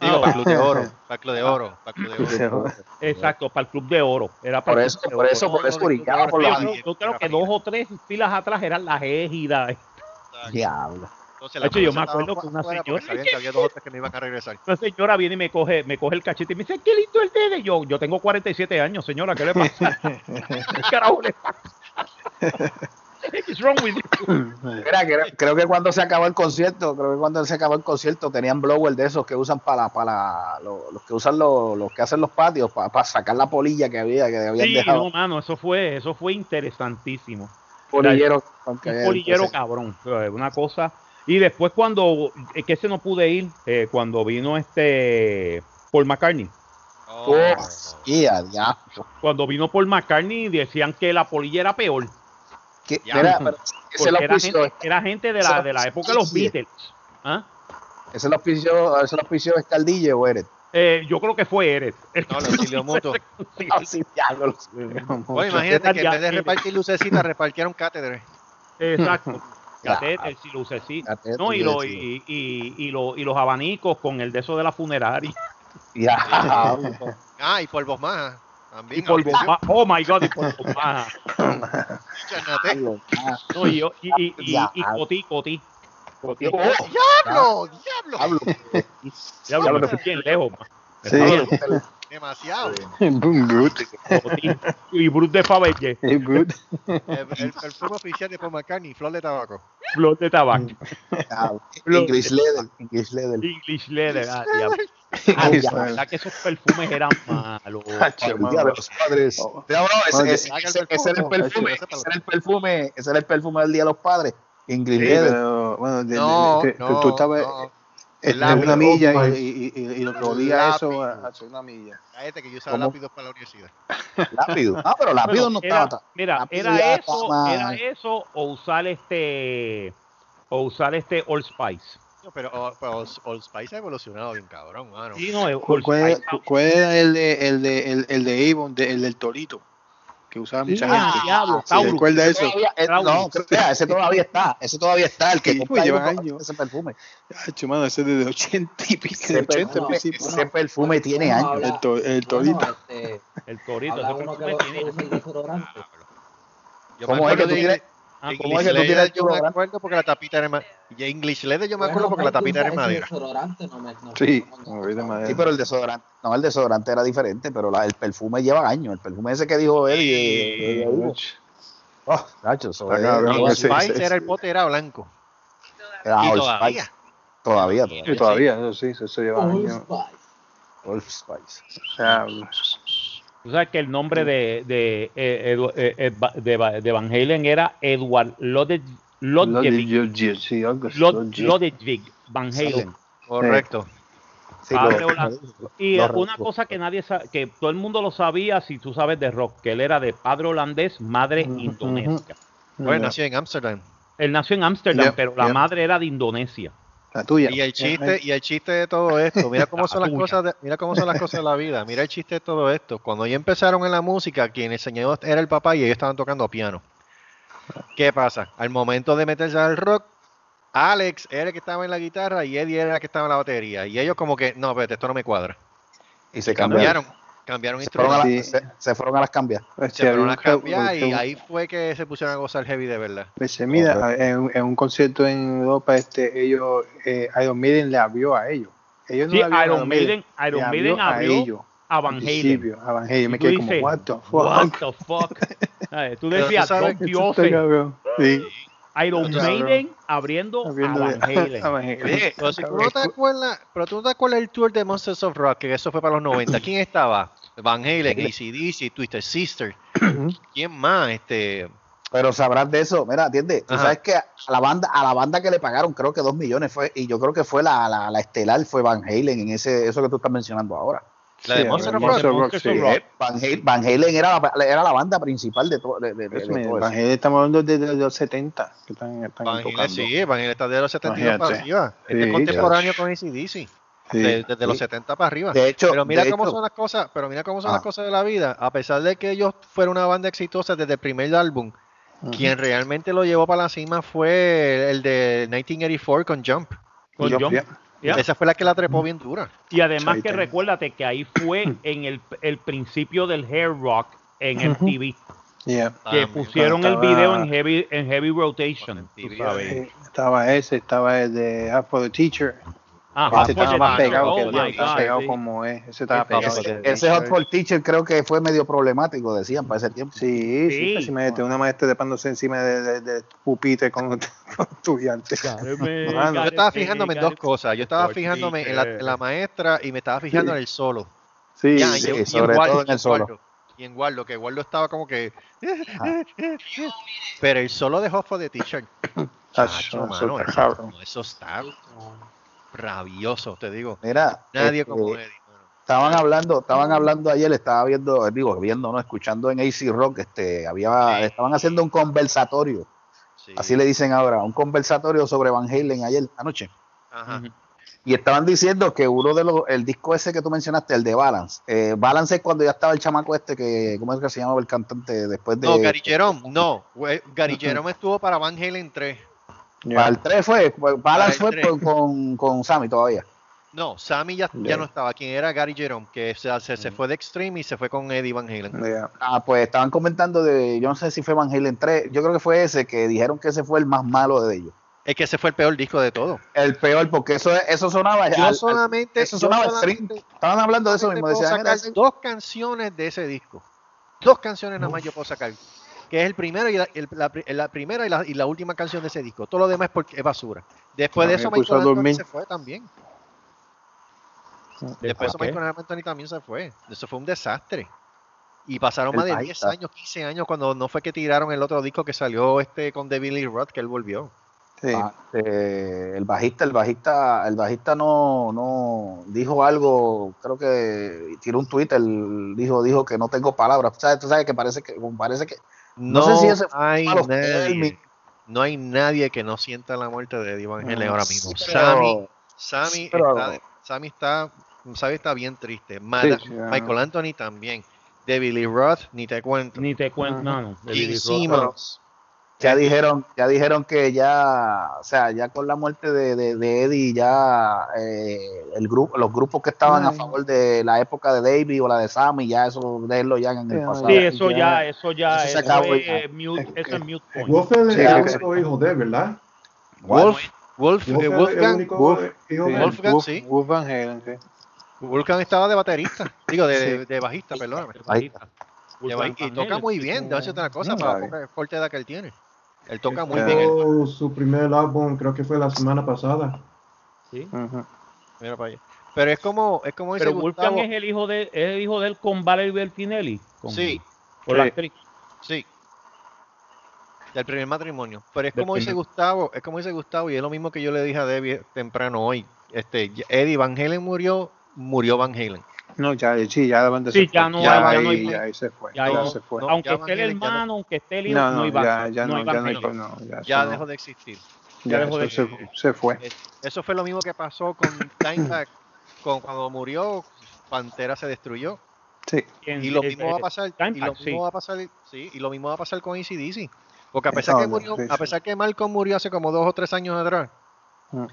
Ah, Digo, para ok. el Club de Oro, para el Club de Oro, para Club de Oro. Exacto, para el Club de Oro. Era para Por el eso, por eso, por eso brillaba por Yo, los yo- creo que dos o tres filas atrás eran las égidas. Diablo. Entonces, De hecho, yo me acuerdo que una señora- sabían que había dos o tres que no iban a regresar. Una señora viene y me coge, me coge el cachete y me dice, qué lindo el dedo. Yo, yo tengo 47 años, señora, ¿qué le pasa? ¿Qué carajo le pasa? What's wrong with you? Mira, creo, creo que cuando se acabó el concierto, creo que cuando se acabó el concierto tenían blower de esos que usan para, para lo- los que usan los, los que hacen los patios para, sacar la polilla que había, que habían Sí, dejado. no, mano, eso fue, eso fue interesantísimo. polillero, un polillero cabrón, eh, una cosa. Y después cuando, es que ese no pude ir, eh, cuando vino este Paul McCartney. Oh, diablo. Cuando vino Paul McCartney decían que la polilla era peor. Que- Ya. ese era gente, era gente de la, de la época de los. Beatles. ¿Ah? ese lo auspició, ese lo Escaldille o Eret. Eh, yo creo que fue Eres. No, lo auxilio mutuo. Ah, sí, diablo, los- Oye, imagínate que en vez de repartir lucecitas, repartieron cátedras. Exacto. Catéter, si No, y, sí, lo- sí. y, y, y, lo- y los abanicos con el de eso de la funeraria. Ya. Ah, y polvos más. También. Y por bomba. Oh my god, y por bomba. Chanate. No, y, y, y, y, y cotí, cotí. Cotí. Oh, ¡Diablo! ¡Diablo! Diablo. Diablo, bien lejos. Sí. Demasiado. Y Bruce de Faberge. El, el perfume oficial de Paul McCartney, flor de tabaco. flor de tabaco. English Leather. English Leather. English leather. Ah, diablo. Ah, Ah, ya. verdad que esos perfumes eran malos. Ay, el día de los padres. Oh. No, no, ese, era el perfume. Ay, Ese era el perfume. Ese era el perfume del día de los padres. English Sí, pero bueno, de- de- No, de- tú- no, tú estabas no. El lápiz. una milla y, y, y, y, y lo que olía Lápiz. eso a- hace una milla. Cállate que yo usaba lápidos para la universidad. Lápido. Ah, pero lápido no era- estaba. Mira, lápido era eso, estaba- era eso o usar este o usar este Old Spice. Pero, pero Old Old Spice ha evolucionado bien cabrón, mano. Sí, no, Old ¿Cuál, cuál, Spice. cuál era el de, el de, el, el de Avon, de- el del Torito? Que usaba mucha Ah, gente. diablo, ¿Se Taurus. recuerda eso? Todavía- no, ese todavía está. Ese todavía está. El que Sí, pues, con años. ese perfume. Ay, mano, ese es de 80 y pico, Ese 80 perfume, ese perfume tiene años. El, to- el Bueno, Torito. este, El torito, ese perfume tiene. ¿Cómo es que tú? Ah, English ¿Cómo es que tú tienes yo me desodorante? acuerdo porque la tapita era ma- y English Leather yo me acuerdo porque la tapita era madera. desodorante, no me- no- Sí, no- de madera. Sí, pero el desodorante, no, el desodorante era diferente, pero la- el perfume lleva años. El perfume ese que dijo él. Y, y- y- y- oh, Nacho, Spice era el pote era blanco. Ah, y Old todavía. Spice. Todavía, Sí, todavía. sí, eso, lleva años. Old Spice. O sea, Tú sabes que el nombre de, de, eh, eh, eh, de, Van Halen era Edward Lodge- Lodgevik. Lodge- sí, algo así, Lod- Lodge. Lodgevik Van Halen. Correcto. Sí, Padre lo- holandés. Y lo- una cosa que nadie sabe, que todo el mundo lo sabía si tú sabes de rock, que él era de padre holandés, madre indonesia. Pues nació en Amsterdam. Él nació en Ámsterdam, Yeah, pero la madre era de Indonesia. La tuya. Y el chiste, y el chiste de todo esto, mira cómo son las tuya. cosas de, mira cómo son las cosas de la vida, mira el chiste de todo esto. Cuando ellos empezaron en la música, quien enseñó era el papá y ellos estaban tocando piano. ¿Qué pasa? Al momento de meterse al rock, Alex era el que estaba en la guitarra y Eddie era el que estaba en la batería. Y ellos como que, no, espérate, esto no me cuadra. Y se cambiaron. Cambiaron, cambiaron Se fueron, a instrumentos. las- se, se fueron a las cambias. Pues, Se fueron a un ca- cambiar y ahí fue que se pusieron a gozar heavy de verdad. Pues, mira, en, en un concierto en Europa, este, ellos, eh, Iron Maiden le abrió a ellos. Ellos no Sí, le abrieron a Iron Maiden, Iron abrió Maiden a abrió ellos. a Van al Halen. a Van Halen. Me quedé como, what the fuck? What the fuck? ¿Sabes? Tú decías, sabes Don Esto está Diose, cabrón. Sí, Iron. Maiden abriendo, abriendo a Van Halen. a Van Halen. Oye, pero si tú no te acuerdas, pero tú no te acuerdas el tour de Monsters of Rock, que eso fue para los 90. ¿Quién estaba? Van Halen, ACDC, Twisted Sister. ¿Quién más? Este, Pero sabrás de eso, mira, atiende, tú Ajá. sabes que a la banda, a la banda que le pagaron creo que dos millones fue, y yo creo que fue la, la, la estelar, fue Van Halen en ese, eso que tú estás mencionando ahora. la de Sí, Monster of Monster Rock. Rock, Monster sí. Rock. Van, Halen, Van Halen era, la, era la banda principal de, to- de, de- de- de mira, todo Van. Halen estamos hablando de, de los 70 que están, están Van Halen, tocando. sí, Van Halen está de los 72 para arriba. Este Sí, es contemporáneo con ACDC. Sí. de- desde los Sí. 70 para arriba. De hecho, pero mira de cómo hecho- son las cosas, pero mira cómo son Ah. las cosas de la vida. A pesar de que ellos fueron una banda exitosa desde el primer álbum, quien realmente lo llevó para la cima fue el de 1984 con Jump. Con. Ya. Esa fue la que la trepó bien dura. Y además Ahí que recuérdate que ahí fue en el, el principio del hair rock en MTV, Yeah. que También. pusieron el video en heavy, en heavy rotation, En tú MTV, sabes. Eh, Estaba ese, estaba el de Half for the Teacher. Ah, Ese Hot for estaba más Teacher. pegado Oh que estaba God, pegado sí. como es. Ese estaba pegado. Ese, de- ese Hot for Teacher creo que fue medio problemático, decían, para ese tiempo. Sí, sí, Sí. casi me mete una maestra trepándose encima de, de, de pupitre con, con estudiantes. Yo estaba fijándome en dos cosas. Yo estaba fijándome en la, que- en la maestra y me estaba fijando en el solo. Sí, Ya, sí, y- y sobre todo en el solo. Waldo, Y en Waldo, que Waldo estaba como que. Pero el solo de Hot for the Teacher. Chacho, mano, eso, no, eso está rabioso, te digo. Mira, Nadie este, como Eddie. estaban hablando, estaban hablando ayer, estaba viendo, digo, viendo, no, escuchando en AC Rock, este, había, Sí. estaban haciendo un conversatorio, Sí. así le dicen ahora, un conversatorio sobre Van Halen ayer anoche. Ajá. Y estaban diciendo que uno de los, el disco ese que tú mencionaste, el de Balance, eh, Balance es cuando ya estaba el chamaco este que, ¿cómo es que se llamaba el cantante después de? No, Gary Jerome, no. Gary Jerome estuvo para Van Halen 3. Para Ya. el 3 fue, Para el fue 3. con, con, con Sammy todavía. No, Sammy ya, ya Ya. no estaba. Quien era Gary Jerome, que se, se, se fue de Extreme y se fue con Eddie Van Halen. Ah, pues estaban comentando de, yo no sé si fue Van Halen 3, yo creo que fue ese, que dijeron que ese fue el más malo de ellos. Es que ese fue el peor disco de todo. El peor, porque eso, eso sonaba Yo solamente. eso yo sonaba solamente- extreme. Estaban hablando de eso mismo, decían, "Mira, sacar ese- dos canciones de ese disco. Dos canciones nada más yo puedo sacar. Que es el primero y la, el- la pri- la primera y la, y la última canción de ese disco. Todo lo demás es, porque es basura. Después No, de eso, Michael Anthony se fue también. Después de ¿Después eso? Michael Anthony también se fue. Eso fue un desastre. Y pasaron El más de bajista. 10 años, 15 años cuando no fue que tiraron el otro disco que salió este con The Billy Roth, que él volvió. Sí. Ah, eh, el bajista, el bajista, el bajista no, no dijo algo, creo que tiró un Twitter, dijo, dijo que no tengo palabras. Sabes, tú sabes que parece que, parece que No, No sé si ese hay nadie. No hay nadie que no sienta la muerte de Eddie Van Halen Mm, ahora mismo. pero- Sammy, Sammy, pero- está, Sammy está, Sammy está bien triste. Mada- sí, ah. Michael Anthony también. De Billy Roth, ni te cuento. Ni te cuento, no, no. de Gene Billy Roth. Simmons. Ya dijeron, ya dijeron que ya, o sea, ya con la muerte de, de, de Eddie, ya eh, el grupo, los grupos que estaban a favor de la época de David o la de Sammy, ya eso déjenlo ya en el pasado. Sí, Ya, eso ya. eso ya, Eso se eso acabó es, ya. eh, mute, Es eso que- es mute point. Wolfen Sí, es el que- único hijo de, ¿verdad? Wolf, Wolf, eh, Wolfgang, único Wolf, hijo sí. de él. Wolfgang, Wolf- sí. Wolf sí. Wolfgang estaba de baterista. Digo, de, Sí. de, de bajista, perdóname. Bajista. Y toca muy bien, a decir una cosa, No, para la poca corta edad que él tiene. Él toca muy bien. su primer álbum, creo que fue la semana pasada. Ujú. Mira para allá. Pero es como, es como dice Pero Wolfgang Gustavo. es el hijo de, es el hijo de él con Valerie Bertinelli. Con, Sí, Con la Sí. actriz. sí. Del primer matrimonio. Pero es Del como dice primer- Gustavo, es como dice Gustavo, y es lo mismo que yo le dije a Debbie temprano hoy. Este, Eddie Van Halen murió, murió Van Halen. No, ya, sí, ya la banda Sí, se ya fue. no ya, ahí, no hay- ya ahí se fue. ya Ya, no- se fue. no, aunque ya esté el hermano, aunque esté el hijo, No, no, no, iba ya, ya no ya no, ya, dejó de existir. Ya, dejó de existir. se fue. Es- Eso fue lo mismo que pasó con Dimebag. con cuando murió, Pantera se destruyó. Sí. Y lo eh, mismo eh, va a pasar, y lo mismo sí. va a pasar, sí, y lo mismo va a pasar con ACDC. Porque a pesar No, que murió, sí, a pesar que Malcolm murió hace como dos o tres años atrás, Mm.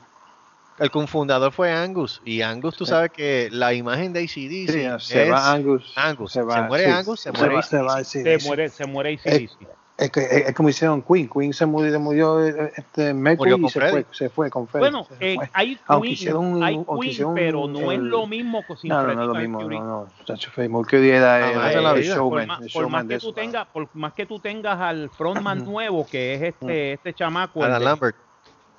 El cofundador fue Angus. Y Angus, tú Sí. sabes que la imagen de ACDC Sí, es se va Angus. Angus. Se, Se va, muere sí, Angus, se se muere va, se va, sí, Se muere, se muere ACDC. Es, que, es, es como hicieron Queen. Queen se murió, murió eh, este, Mercury y se fue, se fue con Freddie. Bueno, se eh, hay Aunque Queen, hicieron un- hay aunque Queen, hicieron pero no es el- lo mismo que sin No, no, no es lo mismo. Mercury. No, no. Mercury era, Ah, era es el por showman. por más que tú eso. tengas, por más que tú tengas al frontman nuevo, que es este, este chamaco, de- Lambert.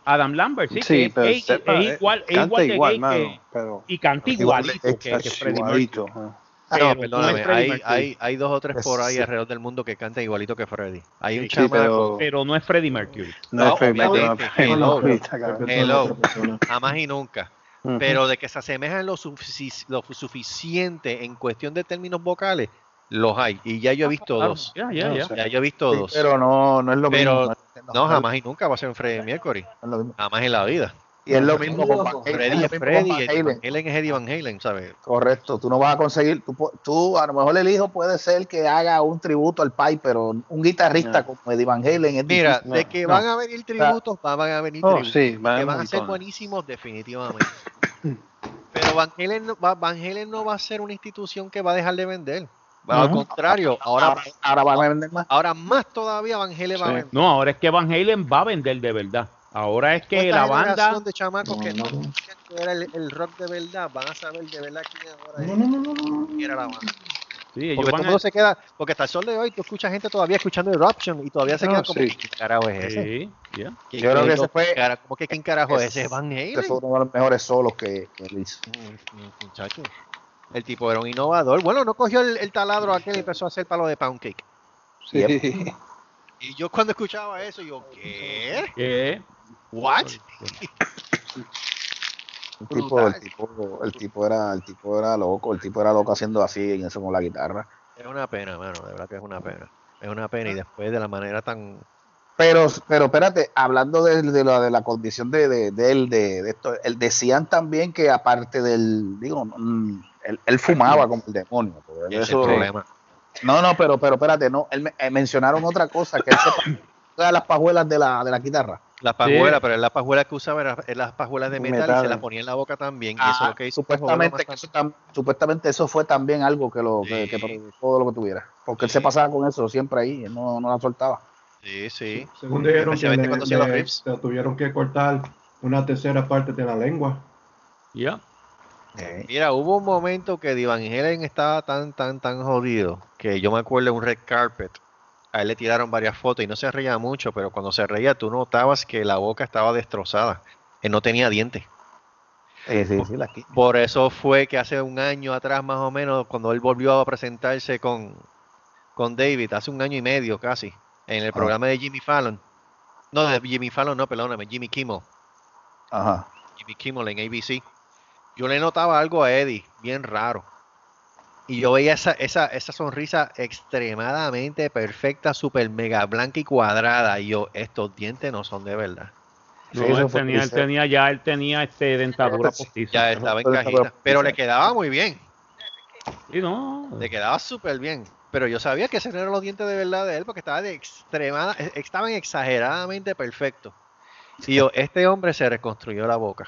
Adam Lambert, sí, Sí, que pero es, sepa, es eh, igual, es igual de igual, gay mano, que- pero y canta igualito gay, que, que Freddie igualito. Mercury. ah. No, no perdóname, es Freddie hay, hay, hay dos o tres por ahí Sí. alrededor del mundo que cantan igualito que Freddy. Hay un Sí, chamaco, pero- Pero no es Freddie Mercury. No, No, es Freddie Mercury, no, Freddie hello. Hello. jamás y nunca. Pero de que se asemejan lo, sufici- lo suficiente en cuestión de términos vocales, los hay. Y ya yo he visto Claro, dos. Ya, ya, ya. Ya yo he visto Sí, dos. pero no, no es lo Pero mismo. No, jamás y nunca va a ser un Freddie Mercury. no es lo mismo. Jamás en la vida. Y es lo mismo con Van. Freddy es Freddy, Van Halen. Halen es Eddie Van Halen, ¿sabes? Correcto, tú no vas a conseguir, tú, tú a lo mejor el hijo puede ser que haga un tributo al Pai, pero un guitarrista No. como Eddie Van Halen es Mira, difícil. de que no. van a venir tributos, van a venir Oh, tributos. sí, van que van a ser buenísimos definitivamente. Pero Halen, Van Halen no va a ser una institución que va a dejar de vender. Al Ujú. contrario, ahora, ahora, ahora van a vender más. ahora más todavía Van Halen va a vender. No, ahora es que Van Halen va a vender de verdad. Ahora es que la banda. de chamacos que No, no no. conocían que era el, el rock de verdad van a saber de verdad quién ahora es. No, no, no, no, no. quién era la banda. Sí, Porque todo el a- se queda, porque hasta el sol de hoy tú escuchas gente todavía escuchando Eruption y todavía se queda como, sí. ¿qué carajo es ese? Sí, ya. ¿Qué- Yo creo que ese fue- cara- ¿Cómo que quién carajo es Ese- ese? Van Ese Halen. fue uno de los mejores solos que, que él hizo. Mm, Muchacho. El tipo era un innovador. Bueno, no cogió el, el taladro aquel y empezó a hacer palo de pound cake. Sí. Y yo cuando escuchaba eso, yo, ¿qué? ¿Qué? ¿What? El tipo, el tipo, el tipo era, el tipo era loco, el tipo era loco haciendo así en eso con la guitarra. Es una pena, mano, de verdad que es una pena. Es una pena y después de la manera tan... Pero, pero espérate, hablando de, de la, de la condición de, de, de él, de, de esto, él decían también que aparte del, digo, mm, él, él fumaba como el demonio. es el problema. no, no, pero, pero espérate, no, él, me- eh, mencionaron otra cosa, que él se todas las pajuelas de la, de la guitarra. Las pajuelas, pero las pajuelas que usaba eran las pajuelas de metal, y se las ponía en la boca también. y eso Ah, lo que hizo fue joderlo supuestamente, que eso tam- supuestamente eso fue también algo que lo que, provocó lo que tuviera. Porque él se pasaba con eso siempre ahí, él no, no la soltaba. Sí, sí. Según dijeron que Especialmente le, cuando hacía los le- riffs. le tuvieron que cortar una tercera parte de la lengua. Ya. Eh, Mira, hubo un momento que Divan Helen estaba tan, tan, tan jodido que yo me acuerdo en un red carpet. A él le tiraron varias fotos y no se reía mucho, pero cuando se reía tú notabas que la boca estaba destrozada. Él no tenía dientes. eh, sí, sí, la Por eso fue que hace un año atrás, más o menos, cuando él volvió a presentarse con, con David, hace un año y medio casi, en el programa de Jimmy Fallon. No, de Jimmy Fallon, no, perdóname, Jimmy Kimmel. Ajá. Jimmy Kimmel en ABC. Yo le notaba algo a Eddie, bien raro. Y yo veía esa, esa, esa sonrisa extremadamente perfecta, super mega blanca y cuadrada. Y yo, estos dientes no son de verdad. No, él, tenía, él triste. tenía ya, él tenía este dentadura postiza. Ya estaba en cajita. Pero le quedaba muy bien. Sí, no. Le quedaba súper bien. Pero yo sabía que ese no eran los dientes de verdad de él porque estaba de extremada, eh, estaban exageradamente perfectos. Y yo, este hombre se reconstruyó la boca.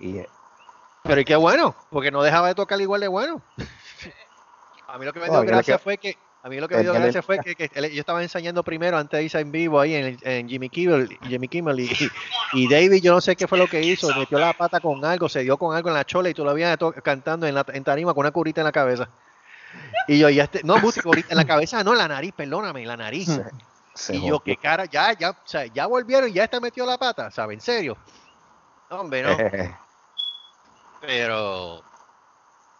Y, eh, Pero y qué bueno, porque no dejaba de tocar igual de bueno. A mí lo que me dio gracia fue que a mí lo que me dio gracia fue que, yo estaba enseñando primero antes de irse en vivo ahí en, en Jimmy Kimmel, Jimmy Kimmel y, y David yo no sé qué fue lo que hizo, metió la pata con algo, se dio con algo en la chola y todavía to- cantando en, la, en tarima con una curita en la cabeza. Y yo, ya este, no, música en la cabeza, no, en la nariz, perdóname, en la nariz. se, Y yo, qué cara, ya, ya, o sea, ya volvieron y ya está metió la pata, ¿sabes? En serio. Hombre, no. Pero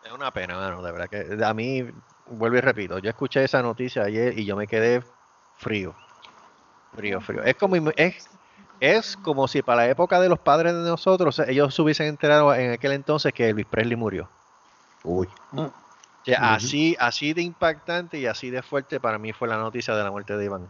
es una pena, mano, de verdad que a mí, vuelvo y repito, yo escuché esa noticia ayer y yo me quedé frío. Frío, frío. Es como, es, es como si para la época de los padres de nosotros, ellos se hubiesen enterado en aquel entonces que Elvis Presley murió. Uy. O sea, así, así de impactante y así de fuerte para mí fue la noticia de la muerte de Iván.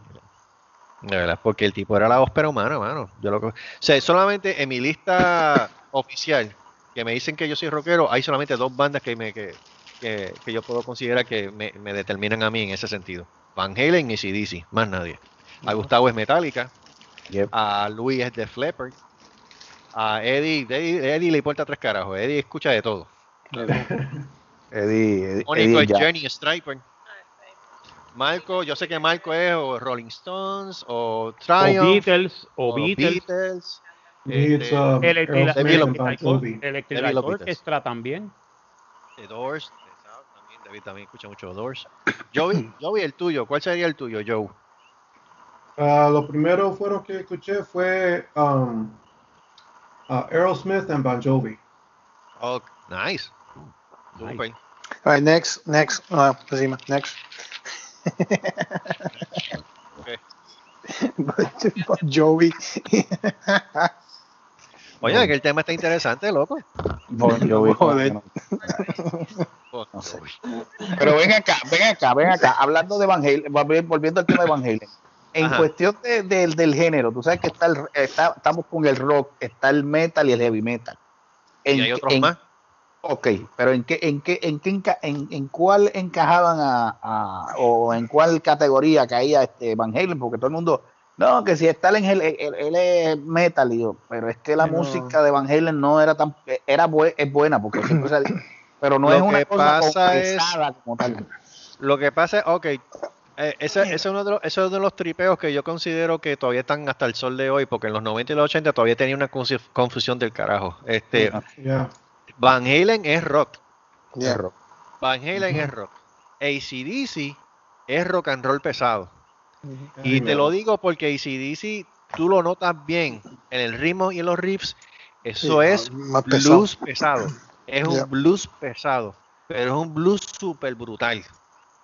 De verdad, porque el tipo era la óspera humana, mano. Yo lo, o sea, solamente en mi lista oficial, que me dicen que yo soy rockero, hay solamente dos bandas que, me, que, que, que yo puedo considerar que me, me determinan a mí en ese sentido. Van Halen y CDC, más nadie. A Gustavo es Metallica, Yep. a Luis es The Leppard, a Eddie, Eddie, Eddie le importa tres carajos, Eddie escucha de todo. Eddie, Eddie, Mónico Eddie es. Journey Striper. Marco, yo sé que Marco es o Rolling Stones o O Triumph Beatles, o o Beatles. Beatles. Este, um, Electric. Orchestra también. The Doors. También, David también escucha mucho Doors. Joey, Joey, el tuyo. ¿Cuál sería el tuyo, Joe? Ah, lo primero fueron que escuché fue um, ah, Aerosmith and Bon Jovi. Oh, nice. Nice. All right, next, next. Encima, next. Bon Jovi. Oye, que el tema está interesante, loco. Jovi, Joder. no. Sé. Pero ven acá, ven acá, ven acá. Hablando de Van Halen, volvi- volviendo al tema de Van Halen. En Ajá. cuestión de- del- del género, tú sabes que está el- está- estamos con el rock, está el metal y el heavy metal. En, Y hay otros en- más. Ok, pero ¿en qué, en qué, en qué en, en cuál encajaban a, a- o en cuál categoría caía este Van Halen? Porque todo el mundo, no, que si está en él, él, él es metal, pero es que la Pero- música de Van Halen no era tan, era es buena, porque siempre se pero no Lo es una que cosa pasa es- como tal. Lo que pasa es, ok, eh, ese, ese es uno de los, ese es uno de los tripeos que yo considero que todavía están hasta el sol de hoy, porque en los 90 y los 80 todavía tenía una confu- confusión del carajo. Este, Yeah. Van Halen es rock, Yeah. Van Halen es rock, ACDC es rock and roll pesado. Y te lo digo porque ACDC, tú lo notas bien en el ritmo y en los riffs, eso Sí, es más blues pesado. Es un blues pesado, pero es un blues súper brutal.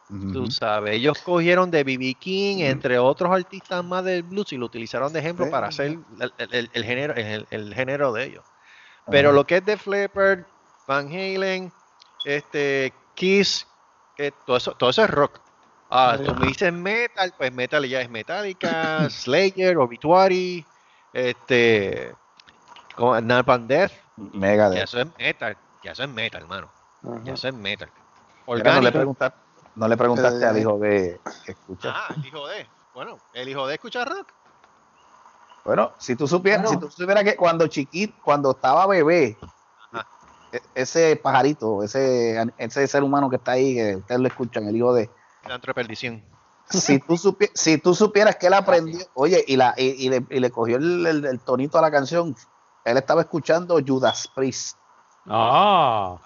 Tú Ujú. sabes, ellos cogieron de B.B. King, entre otros artistas más del blues, y lo utilizaron de ejemplo Sí. para hacer el, el- el- el género, el, género de ellos. Pero lo que es de Leppard, Van Halen, este, Kiss, que todo, eso, todo eso es rock. Ah, tú me dices metal, pues metal ya es Metallica, Slayer, Obituary, este, como Napalm Death, Mega ya eso es metal, ya eso es metal, hermano, ya eso es metal. No le preguntaste, no le preguntaste Eh, al hijo de que escucha. Ah, el hijo de. Bueno, el hijo de escucha rock. Bueno, si tú supieras, Bueno. si tú supieras que cuando chiquito, cuando estaba bebé, Ajá. e- ese pajarito, ese, ese ser humano que está ahí, que ustedes lo escuchan, el hijo de, Centro de perdición. si tú, supi- si tú supieras que él aprendió, oye, y, la, y, y le, y le cogió el, el- el tonito a la canción, él estaba escuchando Judas Priest. Ah,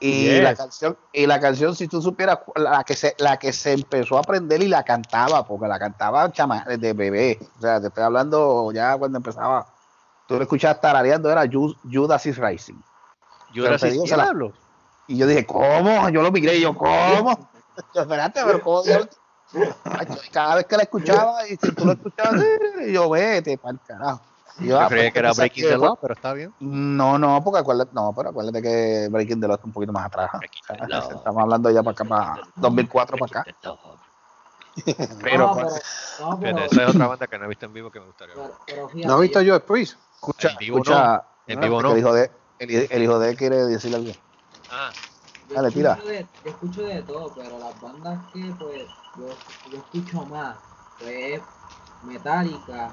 Y Yes. la canción, y la canción, si tú supieras, la que se, la que se empezó a aprender y la cantaba, porque la cantaba chama, de bebé. O sea, te estoy hablando ya cuando empezaba. Tú lo escuchabas tarareando, era Ju- Judas is Rising. Judas la- Diablo. Y yo dije, ¿cómo? Yo lo migré, y yo, ¿cómo? Yo, espérate, pero ¿cómo Cada vez que la escuchaba, y si tú lo escuchabas, y yo, vete, para el carajo. Y Yo ah, creía que era Breaking the Law, pero está bien. No, no, porque acuérdate, no, pero acuérdate que Breaking the Law está un poquito más atrás. Law. Estamos hablando ya para acá, para 2004 para acá. Pero, no, pero, no, pero, Fíjate, esa es otra banda que no he visto en vivo que me gustaría ver. pero, pero fíjate, ¿No has visto yo Priest? escucha, En vivo escucha, no, vivo porque no. El hijo de, el, el hijo de él quiere decirle algo. Ah, Dale, tira. de, yo escucho de todo, pero las bandas que pues yo, yo escucho más, pues Metallica.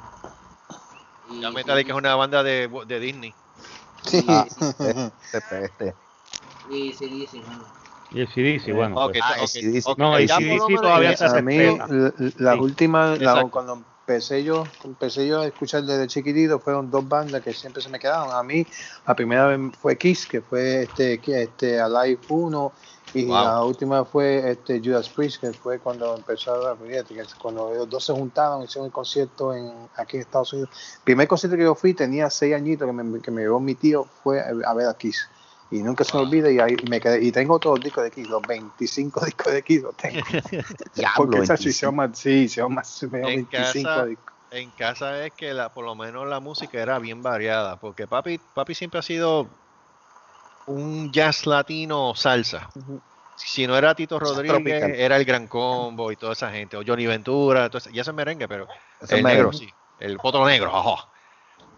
Y, ya Metallica es una banda de, de Disney. Sí. Ah, Este, este. Y CDC, mano. y el CDC, bueno. Ok, pues. Ah, No, el CDC todavía se a mí, las Sí, últimas, la- cuando empecé yo, empecé yo a escuchar desde chiquitito, fueron dos bandas que siempre se me quedaron. A mí, la primera vez fue Kiss, que fue este, este Alive 1, y Wow. la última fue este Judas Priest, que fue cuando empezó a cuando los dos se juntaron, hicieron un concierto en, aquí en Estados Unidos. El primer concierto que yo fui, tenía seis añitos, que me, que me llevó mi tío, fue a ver a Kiss. Y nunca se me olvida, y ahí me quedé, y tengo todos los discos de Kiss, los 25 discos de Kiss los tengo. Porque esa 25. sí se llama, sí, se llama, se llama En 25 casa- discos. En casa es que la, por lo menos la música era bien variada, porque papi, papi siempre ha sido un jazz latino salsa. Si no era Tito Rodríguez, tropical. era el Gran Combo y toda esa gente, o Johnny Ventura, todo ese- ya ese merengue, pero el merengue. negro sí, el potro negro, ajá.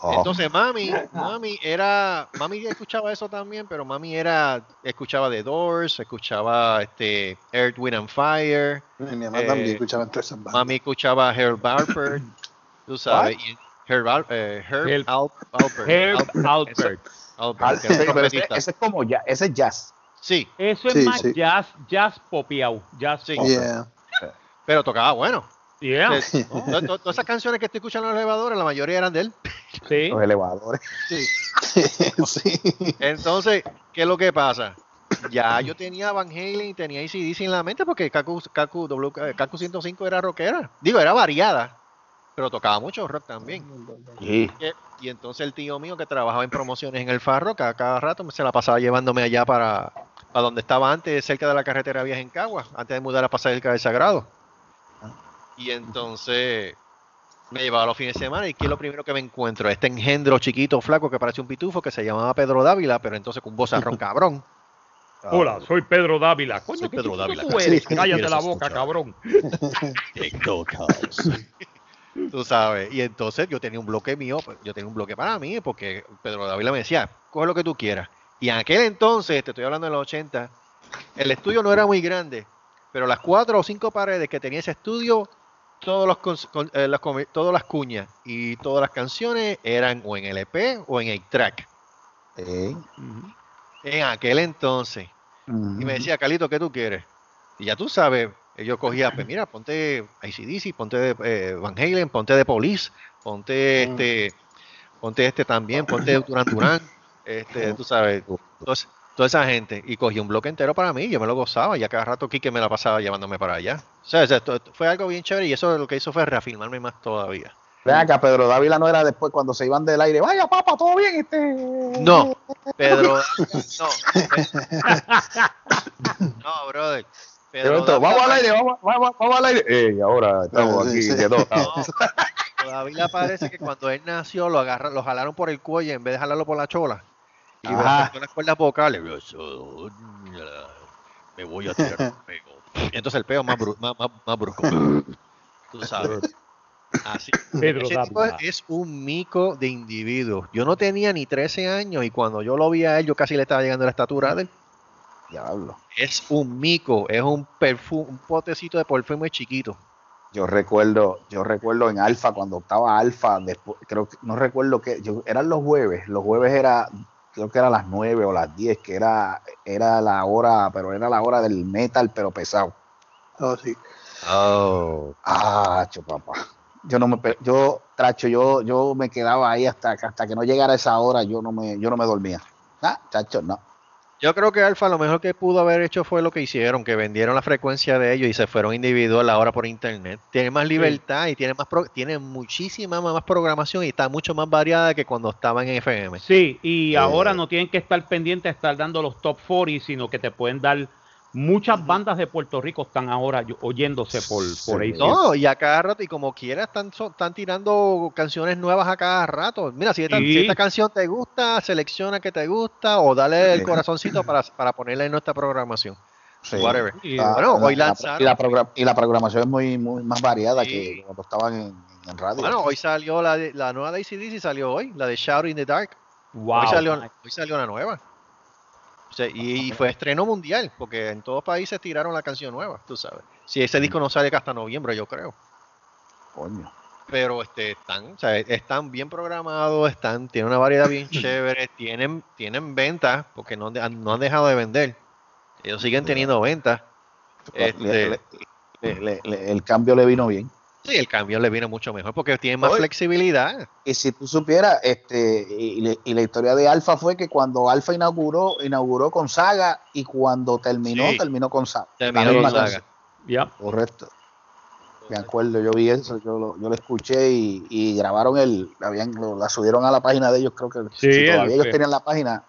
Oh. Entonces mami, mami era, mami escuchaba eso también, pero mami era, escuchaba The Doors, escuchaba este Earth, Wind and Fire, Y mi mamá Eh, también escuchaba todas esas bandas. mami escuchaba Herb Alpert, tú sabes, y Herb, Al- eh, Herb Herb- Al- Alpert, Herb Alpert, Alpert. Alpert, Ah, sí, ese, ese es como ya, ese es jazz. Sí, Eso es Sí, más sí. jazz, jazz popiao. Jazz. Yeah. pero tocaba bueno. Yeah, Eh, to- to- Todas esas canciones que estoy escuchando en los elevadores, la mayoría eran de él. sí. Los elevadores. sí. Entonces, ¿qué es lo que pasa? Ya yo tenía Van Halen y tenía ACDC en la mente porque Kaku, Kaku, W- eh, Kaku 105 era rockera. Digo, era variada, pero tocaba mucho rock también. Sí. Que- Y entonces el tío mío que trabajaba en promociones en el Farro, cada, cada rato se la pasaba llevándome allá para, a donde estaba antes, cerca de la carretera vieja en Cagua, antes de mudar a pasar el Sagrado. Y entonces me llevaba los fines de semana y ¿qué es lo primero que me encuentro? Este engendro chiquito, flaco, que parece un pitufo, que se llamaba Pedro Dávila, pero entonces con un bozarrón cabrón. Hola, soy Pedro Dávila. Coño, Soy ¿qué Pedro Dávila. tú eres? Sí. Cállate la boca, escuchar. cabrón. Tú sabes. Y entonces yo tenía un bloque mío, pues, yo tenía un bloque para mí, porque Pedro Dávila me decía, coge lo que tú quieras. Y en aquel entonces, te estoy hablando de los 80, el estudio no era muy grande, pero las cuatro o cinco paredes que tenía ese estudio, todos los, con- eh, las todas las cuñas y todas las canciones eran o en LP o en el track. Eh, En aquel entonces. Y me decía, Calito, ¿qué tú quieres? Y ya tú sabes, yo cogía, pues mira, ponte ACDC, ponte eh, Van Halen, ponte de Police, ponte este, ponte este también, ponte Duran Duran, este, tú sabes, entonces, toda esa gente. Y cogí un bloque entero para mí, yo me lo gozaba, y a cada rato Kike me la pasaba llevándome para allá. O sea, esto- esto fue algo bien chévere y eso lo que hizo fue reafirmarme más todavía. Ven acá, Pedro Dávila no era después cuando se iban del aire. Vaya, papá, todo bien. Este... No, Pedro, no. No, brother. Pedro pronto, vamos al Dávila- aire, vamos, vamos, vamos al aire. Ey, ahora estamos aquí. Sí, dos. No, todavía parece que cuando él nació lo agarra, lo jalaron por el cuello en vez de jalarlo por la chola. Y me Ajá. afectó las cuerdas vocales. Me voy a tirar un pego. Entonces el pego más, bru- más, más, más brusco. Tú sabes. Así. Pedro Ese tipo Dávila. es un mico de individuo. Yo no tenía ni 13 años y cuando yo lo vi a él, yo casi le estaba llegando a la estatura de él. Diablo. Es un mico, es un perfume, un potecito de perfume chiquito. Yo recuerdo, yo recuerdo en Alfa, cuando estaba Alfa, después, creo que, no recuerdo que, yo, eran los jueves, los jueves era, creo que era las 9 o las 10, que era, era la hora, pero era la hora del metal, pero pesado. Oh, sí. Oh. Ah, papá. Yo no me, pe- yo, tracho, yo, yo me quedaba ahí hasta, hasta que no llegara esa hora, yo no me, yo no me dormía. Ah, chacho, no. Yo creo que Alfa lo mejor que pudo haber hecho fue lo que hicieron, que vendieron la frecuencia de ellos y se fueron individual ahora por internet. Tiene más libertad y tiene más pro- tiene muchísima más programación y está mucho más variada que cuando estaban en FM. Sí, y Eh. ahora no tienen que estar pendientes de estar dando los top 40, sino que te pueden dar. Muchas bandas de Puerto Rico están ahora oyéndose por, por ahí. No, y a cada rato, y como quiera, están, so- están tirando canciones nuevas a cada rato. Mira, si esta, Sí. si esta canción te gusta, selecciona que te gusta o dale el Sí. corazoncito para, para ponerla en nuestra programación. Sí. Whatever. Y- Ah, Bueno, la- hoy la- lanzaron- y, la progra- y la programación es muy, muy más variada Sí. que cuando estaban en, en radio. Bueno, hoy salió la, de- la nueva de ACDC, salió hoy, la de Shout in the Dark. Wow. Hoy, salió, hoy salió la nueva. O sea, y, y fue estreno mundial, porque en todos países tiraron la canción nueva, tú sabes. Si ese disco no sale hasta noviembre, yo creo. Coño. Pero este, están, o sea, están bien programados, están, tienen una variedad bien chévere, tienen, tienen ventas, porque no, no han dejado de vender. Ellos siguen teniendo ventas. Este, Le- le- le- le- le- el cambio le vino bien. Sí, el cambio le viene mucho mejor porque tienen más Oye. flexibilidad. Y si tú supieras, este, y, le- y la historia de Alfa fue que cuando Alfa inauguró, inauguró con Saga y cuando terminó, Sí. terminó con Saga. Terminó con Saga. Ya. Correcto. Me acuerdo, yo vi eso, yo lo, yo lo escuché y, y grabaron el, la, habían- lo- la subieron a la página de ellos, creo que Sí, si todavía el- ellos tenían la página,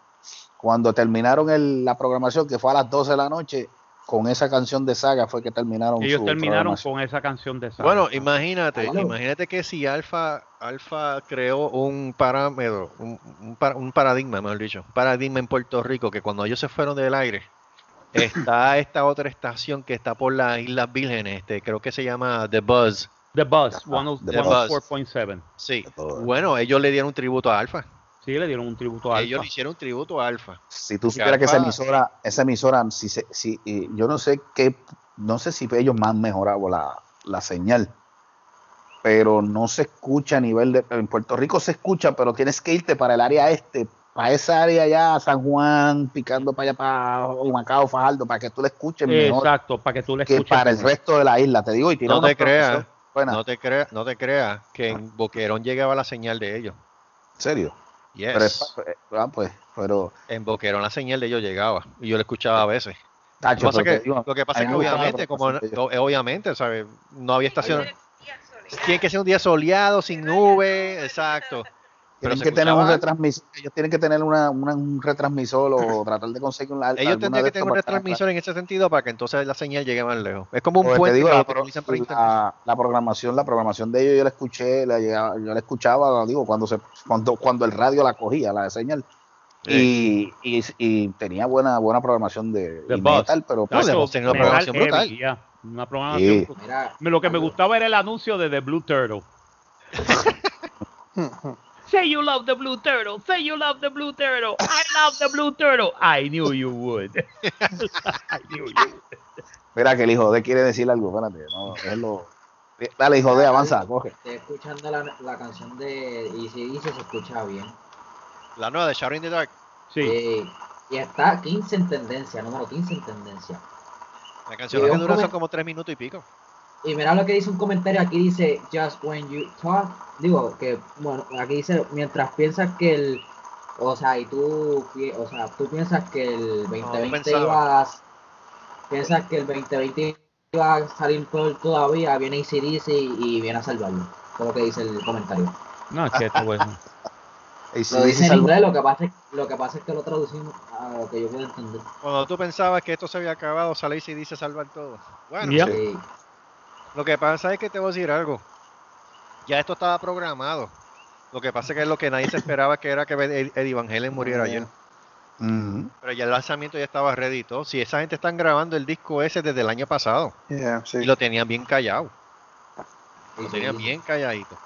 cuando terminaron el- la programación, que fue a las 12 de la noche, con esa canción de Saga fue que terminaron Ellos su terminaron con esa canción de Saga. Bueno, imagínate, Claro. imagínate que si Alfa, Alfa creó un parámetro, un, un para- un paradigma, mejor dicho, un paradigma en Puerto Rico, que cuando ellos se fueron del aire, está esta otra estación que está por las Islas Vírgenes, este, creo que se llama The Buzz. The Buzz, The Buzz. 104.7. Sí. The Buzz. Bueno, ellos le dieron un tributo a Alfa. Sí, le dieron un tributo a Ellos Alfa. le hicieron un tributo a Alfa. Si tú supieras que esa emisora, esa emisora, si, se- si yo no sé qué, no sé si ellos más han mejorado la, la señal, pero no se escucha a nivel de, en Puerto Rico se escucha, pero tienes que irte para el área este, para esa área allá, San Juan, picando para allá para Humacao, Fajardo, para que tú le escuches mejor Exacto, para que tú le que escuches. para el resto de la isla, te digo, y No te creas. No te creas, no te creas que en Boquerón llegaba la señal de ellos. en serio. Yes. Pero, es- ah, pues, pero En Boquerón la señal de ellos llegaba y yo la escuchaba a veces. tacho, Lo que pasa, pero te que, digo, lo que pasa a es que obviamente, como obviamente, ¿sabes? No había estación. Tiene que ser un día soleado, sin nube, exacto. Tienen que tener un retransmisor, ellos tienen que tener una, una- un retransmisor o tratar de conseguir un Ellos tendrían que tener un retransmisor en ese sentido para que entonces la señal llegue más lejos. Es como un Pues te puente digo, que la, pro- programación, la programación de ellos yo la escuché, la llegaba- yo la escuchaba, digo, cuando se, cuando, cuando el radio la cogía, la señal. Y, y, y tenía buena, buena programación de, metal, pero pues, tenía una metal programación brutal. heavy, ya, Una programación Sí. brutal. Mira, Me- Lo que me gustaba era el anuncio de The Blue Turtle. Say you love the blue turtle. Say you love the blue turtle. I love the blue turtle. I knew you would. I knew you would. mira que el hijo de quiere decir algo, espérate, no, déjalo. Dale, hijo de, avanza, coge. Estoy escuchando la, la canción de Easy Dice, se escucha bien. La nueva de in the Dark. Sí. Eh, y está 15 en tendencia, número 15 en tendencia. La canción Y que dura son como tres minutos y pico. Y mira lo que dice un comentario aquí, dice, just when you talk, digo, que, bueno, aquí dice, mientras piensas que el, o sea, y tú, o sea, tú piensas que el 2020 pensaba. iba a, piensas que el 2020 iba a salir peor todavía, viene ACDC y, y viene a salvarlo. Lo que dice el comentario. No, es que está bueno. Si Lo dice en inglés, lo que pasa es, lo que pasa es que lo traducimos a lo que yo puedo entender. Cuando tú pensabas que esto se había acabado, sale y dice salvar todo. Bueno. Sí. Lo que pasa es que te voy a decir algo. Ya esto estaba programado. Lo que pasa es que lo que nadie se esperaba que era que Ed- Eddie Van Halen muriera ayer. Pero ya el lanzamiento ya estaba ready y todo. Si esa gente están grabando el disco ese desde el año pasado Yeah, sí. y lo tenían bien callado. Lo tenían bien calladito.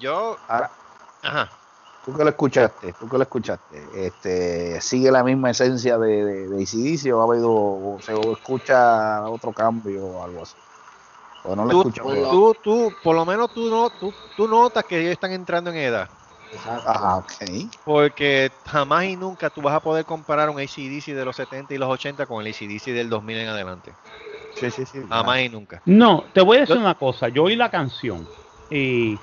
Yo, Ahora, ajá, tú que lo escuchaste, tú que lo escuchaste, este, ¿sigue la misma esencia de, de, de o ha habido, o se o escucha otro cambio o algo así? O no lo tú, tú, tú, por lo menos tú, no, tú, tú notas que ellos están entrando en edad. Exacto. Ajá, ok. Porque jamás y nunca tú vas a poder comparar un ACDC de los 70 y los 80 con el ACDC del 2000 en adelante. Sí, sí, sí. Jamás y nunca. No, te voy a decir Yo- una cosa. Yo oí la canción y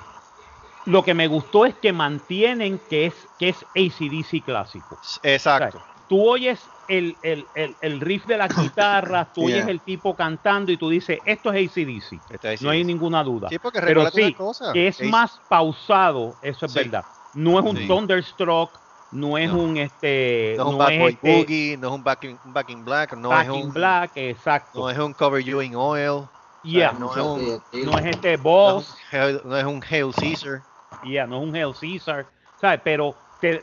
lo que me gustó es que mantienen que es, que es ACDC clásico. Exacto. Tú oyes el, el, el, el riff de la guitarra, tú oyes Yeah. el tipo cantando y tú dices, esto es ACDC. Este No hay ninguna duda. Sí, porque Pero sí, cosa. que es AC más pausado, eso es Sí. verdad. No es un Sí. Thunderstruck, no es No. un este, No es un no Bad es este Boogie, no es un Back in, Back in Black, no Back es un Black, exacto. no es un Cover You in Oil, yeah, no no, es un- sí. es este no Boss, es un no es un Hail Caesar. yeah, no es un Hail Caesar, ¿sabes? Pero,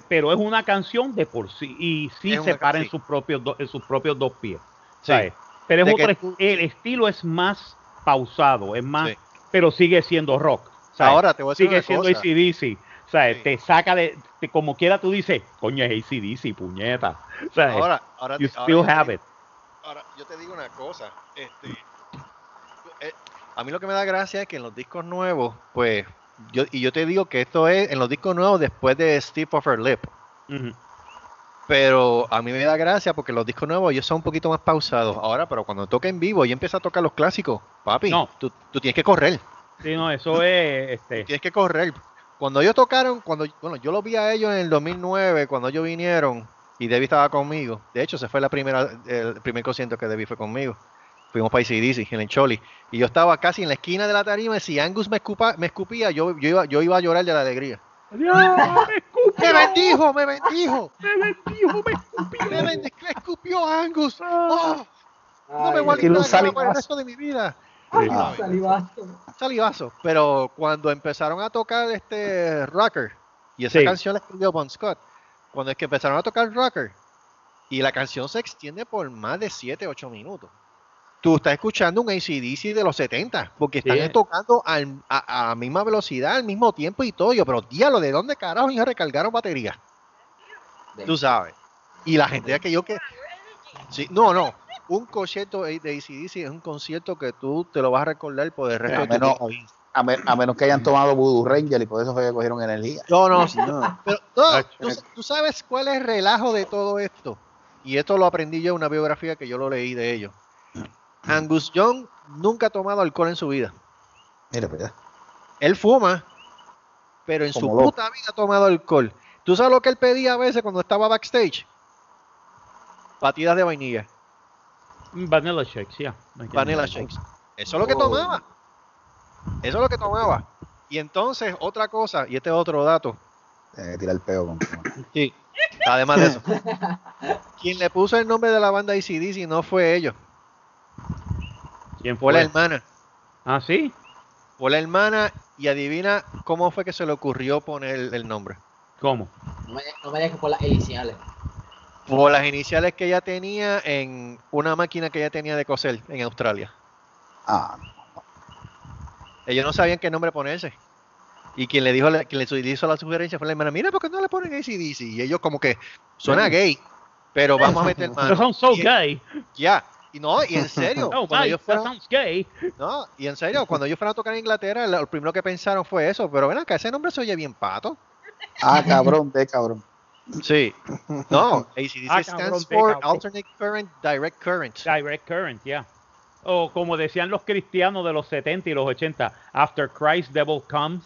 pero es una canción de por sí y sí se para en sus propios do- en sus propios dos pies, Sí. ¿sabes? Pero es otro, tú- el estilo es más pausado, es más, Sí. pero sigue siendo rock. ¿sabes? Ahora te voy a decir sigue siendo. ACDC. ¿sabes? Sí. Te saca de, como quiera tú dices, coño es ACDC, puñeta. ¿sabes? Ahora, ahora, you ahora still have it. Ahora, yo te digo una cosa, este, eh, a mí lo que me da gracia es que en los discos nuevos, pues, yo, y yo te digo que esto es en los discos nuevos después de Steve of Her Lip, pero a mí me da gracia porque los discos nuevos ellos son un poquito más pausados. Ahora, pero cuando toca en vivo y empieza a tocar los clásicos, papi, No. tú, tú tienes que correr, Sí, no, eso es, este, tienes que correr. Cuando ellos tocaron, cuando, bueno, yo los vi a ellos en el 2009, cuando ellos vinieron y Debbie estaba conmigo. De hecho, se fue la primera, el primer concierto que Debbie fue conmigo. Fuimos para ICDC, en el Choli. Y yo estaba casi en la esquina de la tarima y si Angus me, escupa- me escupía, yo, yo, iba, yo iba a llorar de la alegría. ¡Dios, me escupió! ¡Me bendijo, me bendijo! ¡Me bendijo, me escupió! ¡Me, me escupió Angus! ¡Oh! No me voy a nada por el resto de mi vida. ay, Ah. salivazo. Salivazo. Pero cuando empezaron a tocar este Rocker, y esa Sí. canción la escribió Bon Scott, cuando es que empezaron a tocar Rocker, y la canción se extiende por más de 7, 8 minutos. Tú estás escuchando un ACDC de los 70, porque están Sí. tocando al- a, a la misma velocidad, al mismo tiempo y todo. Yo, pero diablo, ¿de dónde carajo ellos recargaron batería? Tú sabes. Y la gente que yo que... Sí, no, no. Un concierto de ACDC es un concierto que tú te lo vas a recordar por el resto A de tu menos, vida. a, me- a menos que hayan tomado Voodoo Ranger y por eso fue que cogieron energía. No, no, No. pero no, tú, tú sabes cuál es el relajo de todo esto. Y esto lo aprendí yo en una biografía que yo lo leí de ellos. Angus Young nunca ha tomado alcohol en su vida. Mira, pues, Él fuma, pero en su loco. puta vida ha tomado alcohol. ¿Tú sabes lo que él pedía a veces cuando estaba backstage? Batidas de vainilla, Vanilla shakes, yeah. vanilla shakes. Eso es lo que Oh. tomaba. Eso es lo que tomaba. Y entonces, otra cosa, y este es otro dato. Eh, tira el peo con. Sí. Además de eso. Quien le puso el nombre de la banda ACDC no fue ellos, ¿Quién fue la hermana. Ah, sí. Fue la hermana y adivina cómo fue que se le ocurrió poner el, el nombre. ¿Cómo? No me, no me dejes por las iniciales. Por las iniciales que ella tenía en una máquina que ella tenía de coser en Australia. Ah, Ellos no sabían qué nombre ponerse. Y quien le dijo, la- quien le su- hizo la sugerencia fue la hermana, mira, ¿por qué no le ponen ACDC? Y ellos como que, suena gay, pero vamos a meter mano. sounds so Y- gay. Ya, y no, y en serio, Oh, cuando that sounds gay. no, y en serio, cuando ellos fueron a tocar en Inglaterra, lo primero que pensaron fue eso, pero ven acá, ese nombre se oye bien pato. ah, cabrón, de cabrón. Sí. No, ACDC Ah, stands for cabrón. Alternate Current Direct Current. Direct current, ya. O como decían los cristianos de los 70 y los 80, after Christ devil comes.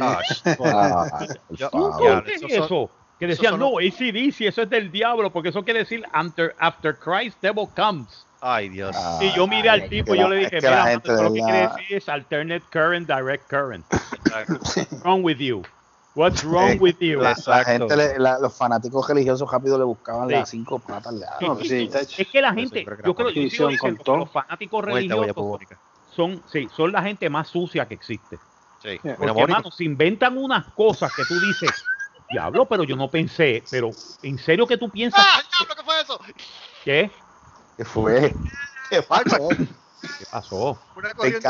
Ah, Ah, por Yo- ¿Qué es eso? Que decían, no, ACDC, eso es del diablo, porque eso quiere decir after, after Christ devil comes. Ay, Dios. Ah, Y yo miré al tipo y yo la- le dije, que la mira, gente lo que quiere decir es alternate current, direct current. What's wrong with you? What's wrong with you? La, gente, le- la- los fanáticos religiosos rápido le buscaban Sí. las cinco patas. le daban. No, sí, tacho. Es que la gente, yo creo que yo la creo, yo sigo posición diciendo que con los fanáticos religiosos son, sí, son la gente más sucia que existe. Sí. Mira, Porque, hermano, se inventan unas cosas que tú dices, diablo, pero yo no pensé, pero ¿en serio que tú piensas ¡Ah, diablo, qué fue eso! que ¿Qué fue? ¿Qué pasó? ¿Qué pasó? Una corriente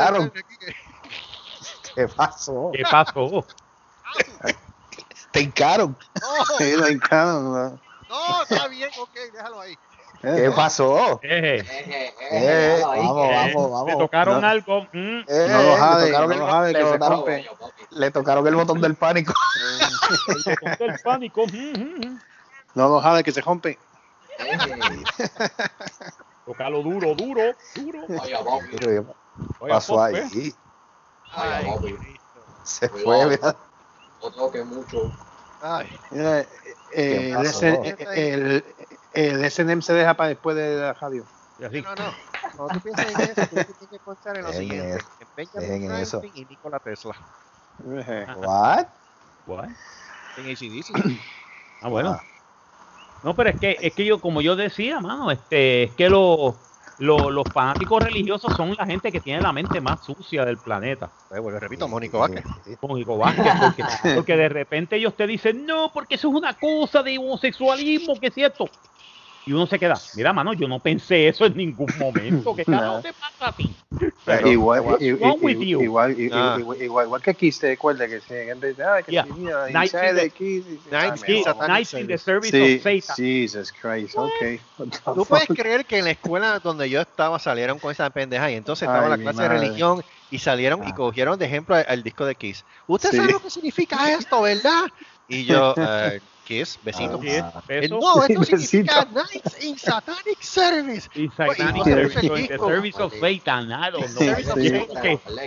¿Qué pasó? ¿Qué pasó? Te. No, hincaron, ¿no? no, está bien, ok, déjalo ahí. ¿Qué pasó? Eh, Eje, eje, Eh, ahí. vamos, eh, vamos, le vamos. tocaron No. algo. mm, Eh, No lo jade, no lo jade, le que se rompe. Le tocaron el botón del pánico. el botón del pánico. No lo jade, que se rompe. Eje. Tócalo duro, duro, duro. Vaya, papi. ¿Qué Oiga, pasó ahí? Vaya. Cristo. Se fue, mira. No toque mucho. Ay, eh, ¿Qué el, pasó? El, el SNM se deja para después de la radio. Así. no, no. Cuando tú piensas en eso, tú tienes que pensar en lo siguiente. En Benjamin. Franklin y Nikola Tesla. What? What? En ACDC. Ah, bueno. Ah. No, pero es que, es que yo, como yo decía, mano, este, es que los, los, los fanáticos religiosos son la gente que tiene la mente más sucia del planeta. Bueno, repito, Mónico Vázquez. Mónico Vázquez, porque, porque de repente ellos te dicen, no, porque eso es una cosa de homosexualismo, que es cierto. Y uno se queda, mira, mano, yo no pensé eso en ningún momento. ¿Qué carajo te pasa a ti? Pero- igual, igual, i- Ah. igual, igual, igual que Kiss, te recuerda que dice, ah, que Yeah. Nights inside in the- Kiss, ah, in the Service. Sí, of Satan. Jesus Christ, ok. ¿Tú puedes creer que en la escuela donde yo estaba salieron con esa pendeja y entonces estaba Ay, la clase de religión y salieron y Ah. cogieron de ejemplo el, el disco de Kiss? ¿Usted Sí. sabe lo que significa esto, verdad? Y yo, eh, Kiss, besito. Ah. Eh, no, esto significa Nights in Satanic Service. Pues, Satanic Service, in the Service of Satan.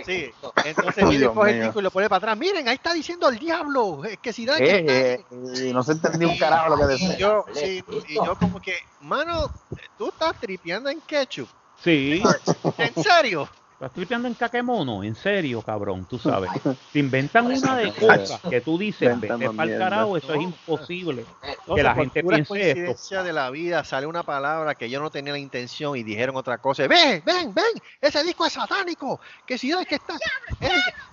Sí, entonces viene coge el disco y lo pone para atrás. Miren, ahí está diciendo el diablo. eh, Que si da Eh, eh, y no se entendió un carajo lo que y decía. yo, sí, y yo como que, mano, tú estás tripeando en ketchup. Sí, ¿En serio? Estás tripeando en caquemono, en serio, cabrón, tú sabes. Te inventan una de cosas que tú dices, vete para el carajo, eso es imposible. Entonces, Que la gente piense esto. coincidencia de la vida sale una palabra que yo no tenía la intención y dijeron otra cosa. Ven, ven, ven, ese disco es satánico. Que si es que está. Eh,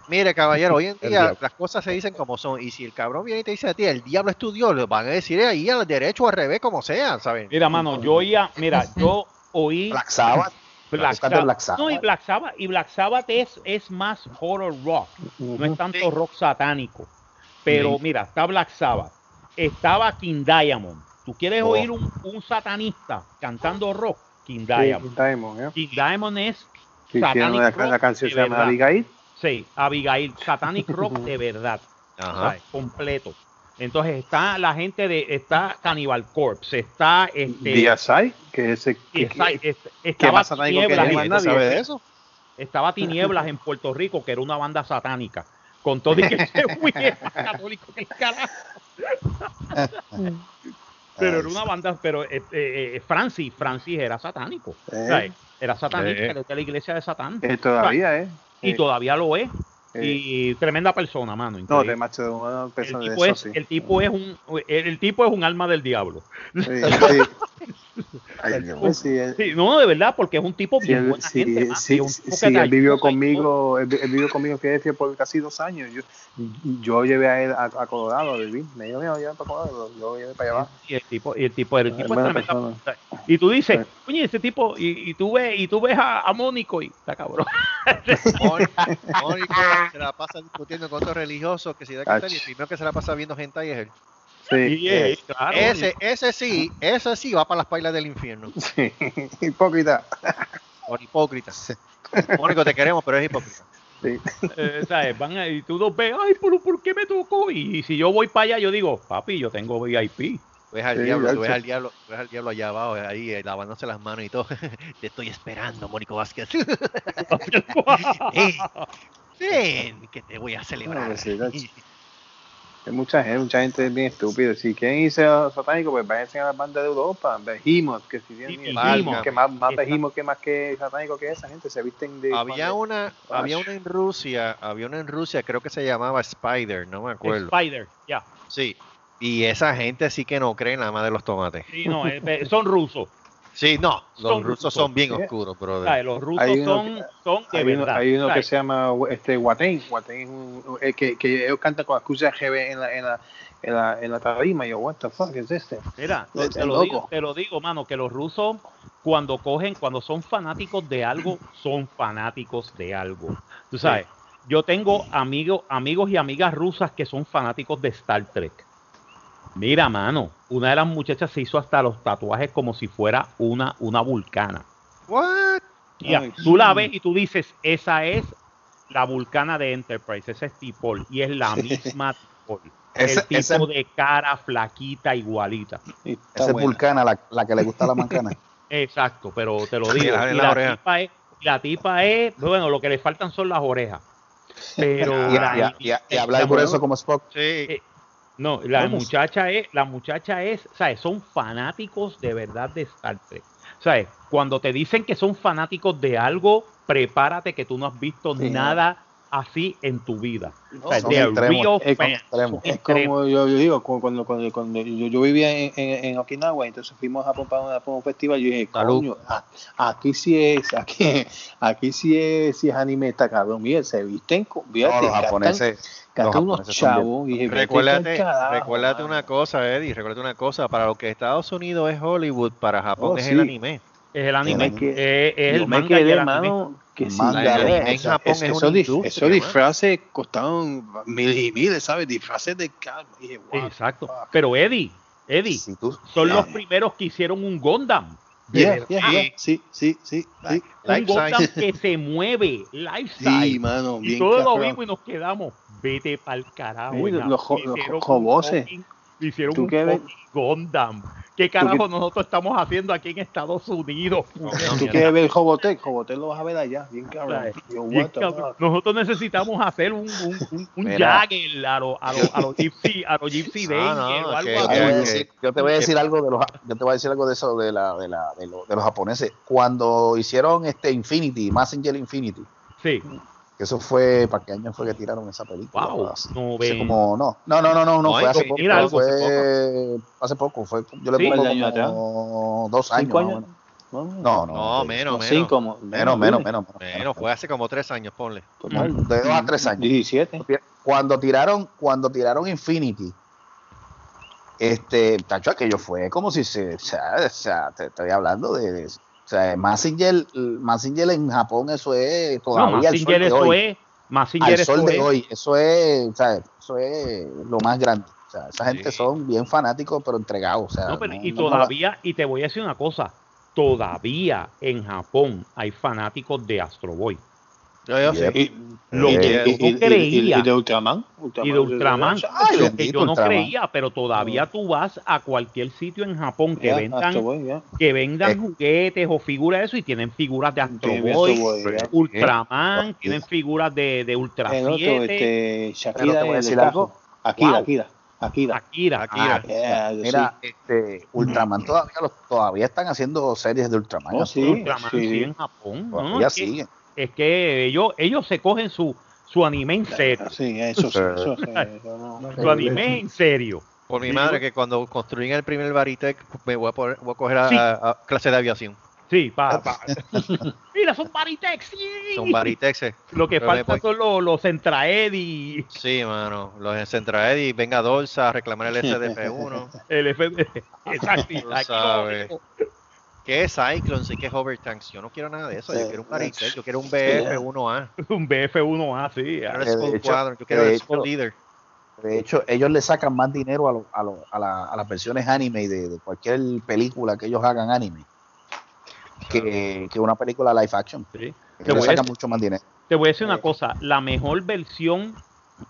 Mire, caballero, hoy en día las cosas se dicen como son. Y si el cabrón viene y te dice a ti, el diablo es tu Dios, lo van a decir ahí al derecho o al revés, como sea, ¿saben? Mira, mano, yo oía, mira, yo oí Black Sabbath. Black Sabbath. Black Sabbath. No, y Black Sabbath, y Black Sabbath es, es más horror rock, no es tanto Sí. rock satánico. Pero mira, está Black Sabbath, estaba King Diamond. ¿Tú quieres Oh. oír un, un satanista cantando rock? King Sí, Diamond. Diamond, ¿eh? King Diamond es, Sí, Satanic rock la canción se llama. Abigail. sí, Abigail, satanic rock de verdad. completo. Entonces está la gente de, está Cannibal Corpse, está este, DSI, que es el que, que- que estaba que Tinieblas, más nadie. ¿Sabe de eso? estaba Tinieblas en Puerto Rico, que era una banda satánica, con todo y que era católico del carajo. Pero era una banda, pero eh, eh, eh, Francis, Francis era satánico. Eh. Era satánico, Eh. era de la iglesia de Satán. Eh, todavía, ¿eh? Y Eh, todavía lo es. Y tremenda persona, mano. No, de macho, de una el, persona de tipo eso, es, sí. el tipo es un el, el tipo es un alma del diablo. Sí, sí. Ay, Dios mío. Pues sí, él- Sí, no, de verdad, porque es un tipo bien él- buena sí, gente, sí, un tipo que él vivió conmigo, él, él vivió conmigo que decía por casi dos años. Yo, yo llevé a él a, a Colorado a vivir. Me dijo, mira, lleva para Colorado, yo lo llevé para allá abajo. Y el tipo, y el tipo, el tipo es. Y tú dices, oye, ese tipo, y, y tú ves, y tú ves a, a Mónico y está cabrón. Mónico, se la pasa discutiendo con otros religiosos que se da que y el primero que se la pasa viendo hentai es él. Sí, eh, claro, Ese, ese sí, ese sí va para las pailas del infierno. sí, hipócrita. Por hipócrita. Mónico, te queremos, pero es hipócrita. Sí. eh, ¿sabes? Van a- y tú los ves, ay, ¿por qué me tocó? Y, si yo voy para allá, yo digo, papi, yo tengo VIP. Tú ves al Sí, diablo, tú ves al diablo, tú ves al diablo allá abajo, ahí eh, lavándose las manos y todo. Te estoy esperando, Mónico Vázquez. Eh, Ven, que te voy a celebrar. No, gacho. Hay mucha gente, mucha gente bien estúpida. Si quieren irse a satánico, pues váyanse a la banda de Europa, Behemoth, que si tienen Sí, Behemoth. que más, más Behemoth que más que satánico que esa gente, se visten de Había una, había una en Rusia, había una en Rusia, creo que se llamaba Spider, no me acuerdo. Spider, ya. Sí. Y esa gente sí que no cree la madre de los tomates. Sí, no, eh, eh, son rusos. Sí, no, los Son rusos rusos. son bien Sí. oscuros, brother. Los rusos Hay uno son, son de Hay uno, verdad. hay uno que se llama este, Guatén. Guatén es un, el que, que ellos cantan con excusa GB en la, en la, en la, en la tarima. Y yo, what the fuck is este? Mira, Es te lo, digo, te lo digo, mano, que los rusos cuando cogen, cuando son fanáticos de algo, son fanáticos de algo. Tú sabes, yo tengo amigos, amigos y amigas rusas que son fanáticos de Star Trek. Mira, mano, una de las muchachas se hizo hasta los tatuajes como si fuera una, una vulcana. What? Ya, Ay, tú la ves y tú dices, esa es la vulcana de Enterprise, esa es Tipol, y es la misma Tipol. Ese- el tipo ese- de cara flaquita, igualita. Esa es. Vulcana, la, la que le gusta a la mancana. Exacto, pero te lo digo. la- y la tipa es, la tipa es, bueno, lo que le faltan son las orejas. Pero y, y- y- y hablar la- grueso como Spock. Sí. Eh, no, la Vamos. muchacha es, la muchacha es, ¿sabes? Son fanáticos de verdad de Star Trek. ¿Sabes? Cuando te dicen que son fanáticos de algo, prepárate que tú no has visto Sí, nada así en tu vida. O sea, extremos, es extremos. como yo, yo digo, como cuando, cuando, cuando yo, yo vivía en, en, en Okinawa, entonces fuimos a Japón para, un festival, yo dije, Salud. coño, aquí sí es, aquí, aquí sí es, sí es anime, está cabrón, mira, se visten, con- No, fíjate, los japoneses. unos chavos, y Recuérdate, una cosa, Eddie, recuérdate una cosa, para lo que Estados Unidos es Hollywood, para Japón Oh, es sí. el anime. Es el anime, es Yo el me manga y el anime. mano, que sí, en Japón es- es esos dif- disfraces costaban miles y miles, ¿sabes? Disfraces de calma. Dije, wow, Exacto. fuck. Pero Eddie, Eddie, tú- son los primeros que hicieron un Gundam. Yeah, verdad. yeah, yeah, sí, sí, sí, sí. Un Gundam que se mueve, Sí, lifestyle. mano, y todos lo vimos y nos quedamos. Vete pa'l carajo. Sí, los los hicieron un joboces. fucking- Hicieron ¿Tú un qué Gundam. ¿Qué carajo nosotros estamos haciendo aquí en Estados Unidos? No, Tú quieres ver Jobotec, Jobotec lo vas a ver allá, bien cabrón. Nosotros necesitamos hacer un, un, un, un. Jagger a los a los a los Gypsy, a los Gypsy No, Danger o algo que- Yo te así. voy a que- decir- yo te voy a decir algo de los yo te voy a decir algo de eso de la de la de, lo- de los japoneses cuando hicieron este Infinity Messenger Infinity Sí. Eso fue para qué año fue que tiraron esa película Wow. Hace- No hace como no no no no no, fue hace poco algo, fue hace poco fue yo le Sí. pongo dos años, ¿Cinco más o años? menos. No, no no, No, menos, no, menos. cinco, menos menos menos Menos, fue hace como tres años, ponle. como de dos a tres años 17. cuando tiraron cuando tiraron Infinity este tacho aquello fue como si se o sea, o sea, te estoy hablando de, de- o sea Massinger Massinger en Japón eso es No, todavía al sol de eso hoy es. Al eso sol de es. hoy eso es o sea, eso es lo más grande o sea esa gente Sí. son bien fanáticos pero entregados o sea No, pero no- y no todavía, y te voy a decir una cosa, todavía en Japón hay fanáticos de Astro Boy. Yo, yo sé. Y, Lo y- que y- tú creías. y de Ultraman. Y de Ultraman, Ay, lo que yo no Ultraman. creía, pero todavía tú vas a cualquier sitio en Japón que vendan, Boy, ya. que vendan Eh. juguetes o figuras de eso y tienen figuras de Astro Boy. Ultraman, Eh. tienen figuras de, de Ultra El otro, 7, este, Pero te Shakira voy a y el decir cajo. algo. Akira, Wow. Akira, Akira. Akira, Akira. Ah, mira este Ultraman todavía los- todavía están haciendo series de Ultraman Oh, sí. Ultraman sí, sí. en Japón. No, que, siguen es que ellos, ellos se cogen su, su anime en serio. Sí, eso sí, eso sí. eso no- Su anime en serio. Por mi madre, que cuando construyen el primer Baritec, me voy a, poner- voy a coger a, Sí. a- a clase de aviación. Sí, pa, pa. Mira, son Baritex, sí. Son Baritexes. Lo que Pero falta son los, los Centraed y Sí, mano. Los en Centraed y venga Dolsa a reclamar el SDP1. el FD. Exacto. Tú sabes. ¿Qué es Cyclones y qué es Hovertanks? Yo no quiero nada de eso. Yo quiero un sí. Baritec, yo quiero un BF1A. Un BF1A, sí. Yo quiero el yo quiero el Skull hecho- Leader. De hecho, ellos le sacan más dinero a, lo- a, lo- a, la- a las versiones anime de, de cualquier película que ellos hagan anime que, que una película live action. Sí. Te le voy a sacan decir- mucho más dinero. Te voy a decir una cosa, la mejor versión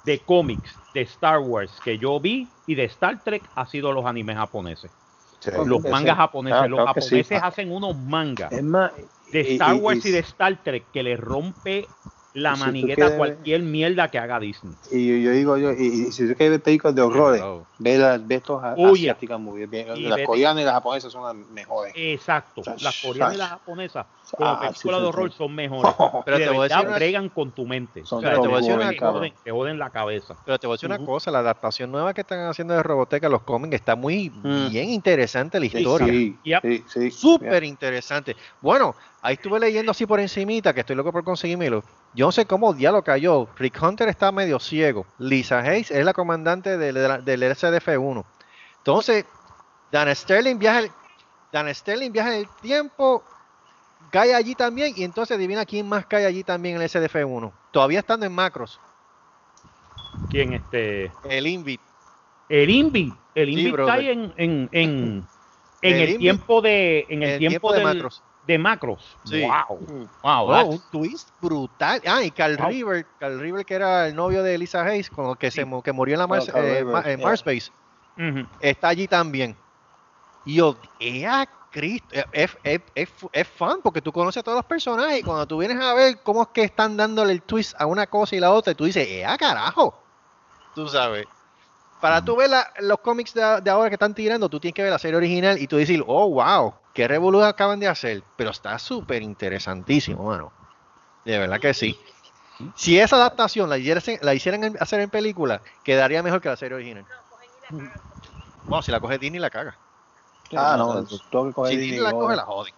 de cómics de Star Wars que yo vi y de Star Trek ha sido los animes japoneses. Sí. Los mangas sí. japoneses. Los claro sí. japoneses hacen unos mangas Es más, de y- Star y- Wars y, y- de Star Trek que le rompe la si manigueta quieres- cualquier mierda que haga Disney. Y yo, yo digo, yo, y, y si tú quieres ver películas de horrores, Oh. ve, las, ve estos yeah. asiáticas muy bien. Las vete- coreanas y las japonesas son las mejores. Exacto. Las coreanas y las japonesas como Ah, películas sí, de horror sí. son mejores. Pero te voy a decir bregan con tu mente. Son O sea, te voy a decir una joden, te joden la cabeza. Pero te voy a decir una cosa, la adaptación nueva que están haciendo de Roboteca, los cómics, está muy Mm. bien interesante la historia. Sí, Yep. sí, sí. Súper interesante. Bueno, ahí estuve leyendo así por encimita, que estoy loco por conseguírmelo. Yo no sé cómo diablo cayó. Rick Hunter está medio ciego. Lisa Hayes es la comandante del, del SDF-1. Entonces, Dan Sterling viaja el, Dan Sterling viaja en el tiempo, cae allí también, y entonces adivina quién más cae allí también en el SDF-1. Todavía estando en macros. ¿Quién este? El Invit. El Invi. El Sí, Invi brother. cae en, en, en, El en el Invi- tiempo de en el, el tiempo, tiempo de macros. De macros. Sí. Wow. Mm. Wow, Oh, un twist brutal. Ah, y Carl Wow. River, Carl River que era el novio de Lisa Hayes, con el que, se, mu- que murió en la Mars, Oh, Carl eh, River, en yeah. Está allí también. Y yo, ¡ea Cristo! eh, Es, es, es, es fan porque tú conoces a todos los personajes y cuando tú vienes a ver cómo es que están dándole el twist a una cosa y la otra, tú dices, ¡ea carajo! Tú sabes. Para tú ver la- los cómics de, de ahora que están tirando, tú tienes que ver la serie original y tú decir, oh, wow, qué revolución acaban de hacer. Pero está súper interesantísimo, mano. De verdad que sí. Si esa adaptación la hicieran, la hicieran en- hacer en película, quedaría mejor que la serie original. No, si la coge Disney la caga. Ah, no, Todo que coger Si Disney, Disney la coge, la jode.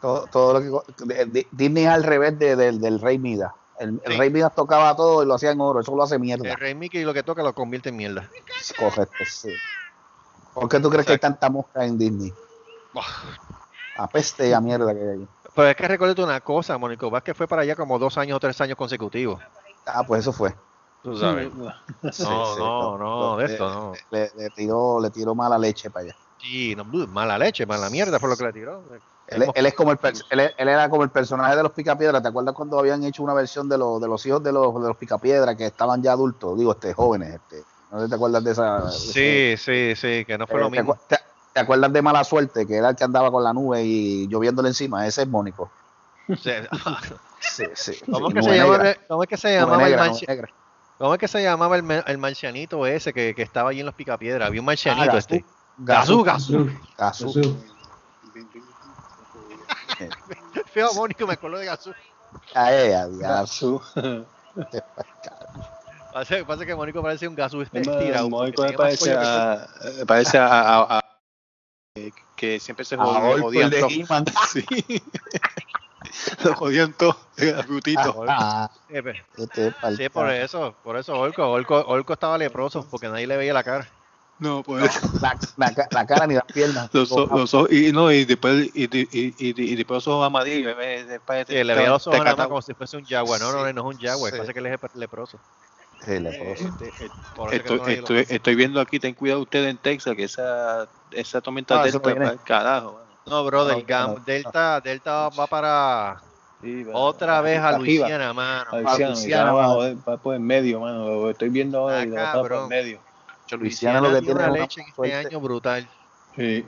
Todo, todo lo que Disney es al revés de- del- del Rey Midas. El, el Sí. Rey Midas tocaba todo y lo hacía en oro, eso lo hace mierda. El Rey Mickey lo que toca lo convierte en mierda. Correcto, sí. ¿Por qué tú crees que hay tanta mosca en Disney? A peste y a mierda que hay ahí. Pero es que recuerdo una cosa, Mónico Vázquez fue para allá como dos años o tres años consecutivos. Ah, pues eso fue. Tú sabes. Sí, No, sí, no, no, de esto no. Le, le tiró, le tiró mala leche para allá. Sí, no, mala leche, mala mierda fue lo que le tiró. Él, es- él es como el él, él era como el personaje de los Picapiedras. ¿Te acuerdas cuando habían hecho una versión de los de los hijos de los de los Picapiedras que estaban ya adultos? Digo, este jóvenes, este. No sé si te acuerdas de esa. de ese- Sí, sí, sí, que no fue eh, lo ¿te, mismo. te- te acuerdas de mala suerte que era el que andaba con la nube y lloviéndole encima? Ese es Mónico. Sí. Sí, sí. ¿Cómo, es que se llama, ¿Cómo es que se llamaba el negra, negra. ¿Cómo es que se llamaba el, el marcianito ese que, que estaba allí en los picapiedras? Había un marcianito Ah, este. Gazú, Gazú, Gazú. Feo Mónico, me acuerdo de Gazú. Ay, ay, ay, Gazú. Pasa, pasa que Mónico parece un Gazú estirado. Mónico parece a, eh, parece a, a- a- eh, que siempre se A jodían, todo. Sí. Lo jodían todo, era brutito. Ah. Eh, este Sí, por eso, por eso Orco, Orco, Orco estaba leproso porque nadie le veía la cara. No, pues. La, la la cara ni las piernas. Los, ojos- los ojos, y no, y después, y, y, y, y, después los ojos amarillos. eh, después Sí, le veía los ojos nada más como si fuese un jaguar. No, no, Sí, no es un jaguar, sí. pasa que él es leproso. Sí, leproso. Eh, Estoy, no estoy, estoy viendo aquí, ten cuidado ustedes en Texas, que esa, esa tormenta Ah, delta, viene. pa'l carajo. No, brother, No, Gam- no, no. Delta, Delta va para Sí, otra vez a. Luisiana, mano. A Luisiana, va por el medio, mano. Lo estoy viendo ahora Ah, y lo va por el Luisiana lo que tiene una leche en este año brutal. Sí,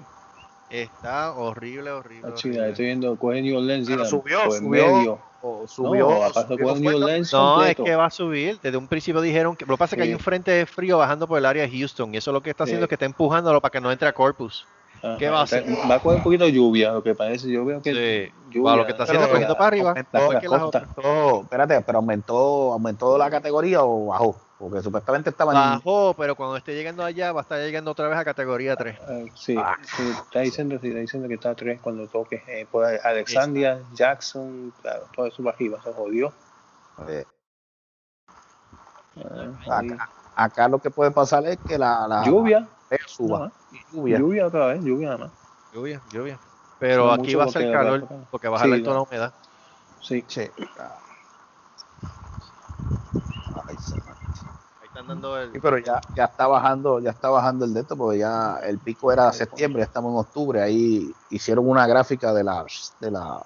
Está horrible, horrible. Ah, horrible. estoy viendo, coge New Orleans Pero subió, el subió. medio. O No, subió. aparte subió New. Orleans No, es que va a subir. Desde un principio dijeron que lo que pasa es que hay un frente de frío bajando por el área de Houston y eso lo que está haciendo Sí. es que está empujándolo para que no entre a Corpus. Ajá, ¿Qué va a hacer? Va a coger un poquito de lluvia, lo que parece. Yo veo que Sí. lluvia. Lo que está haciendo, cogiendo para arriba. aumentó, mejor que las costa. otras. aumentó- espérate, pero aumentó, aumentó la categoría o bajó, porque supuestamente estaban Bajó, pero cuando esté llegando allá va a estar llegando otra vez a categoría 3. Eh, sí, Ah. sí, está diciendo, sí, está diciendo que está a tres cuando toque. Eh, por Alexandria, Jackson, claro, todo eso va arriba, se jodió. eh, Eh, acá, acá lo que puede pasar es que la, la Lluvia, la suba. lluvia. lluvia otra vez, lluvia nada más. Lluvia, lluvia. Pero No aquí va a ser calor porque va a Sí, no. la humedad. Sí, Sí se- Ahí están dando el. Sí, pero ya, ya está bajando, ya está bajando el de esto, porque ya el pico era septiembre, ya estamos en octubre, ahí hicieron una gráfica de la de la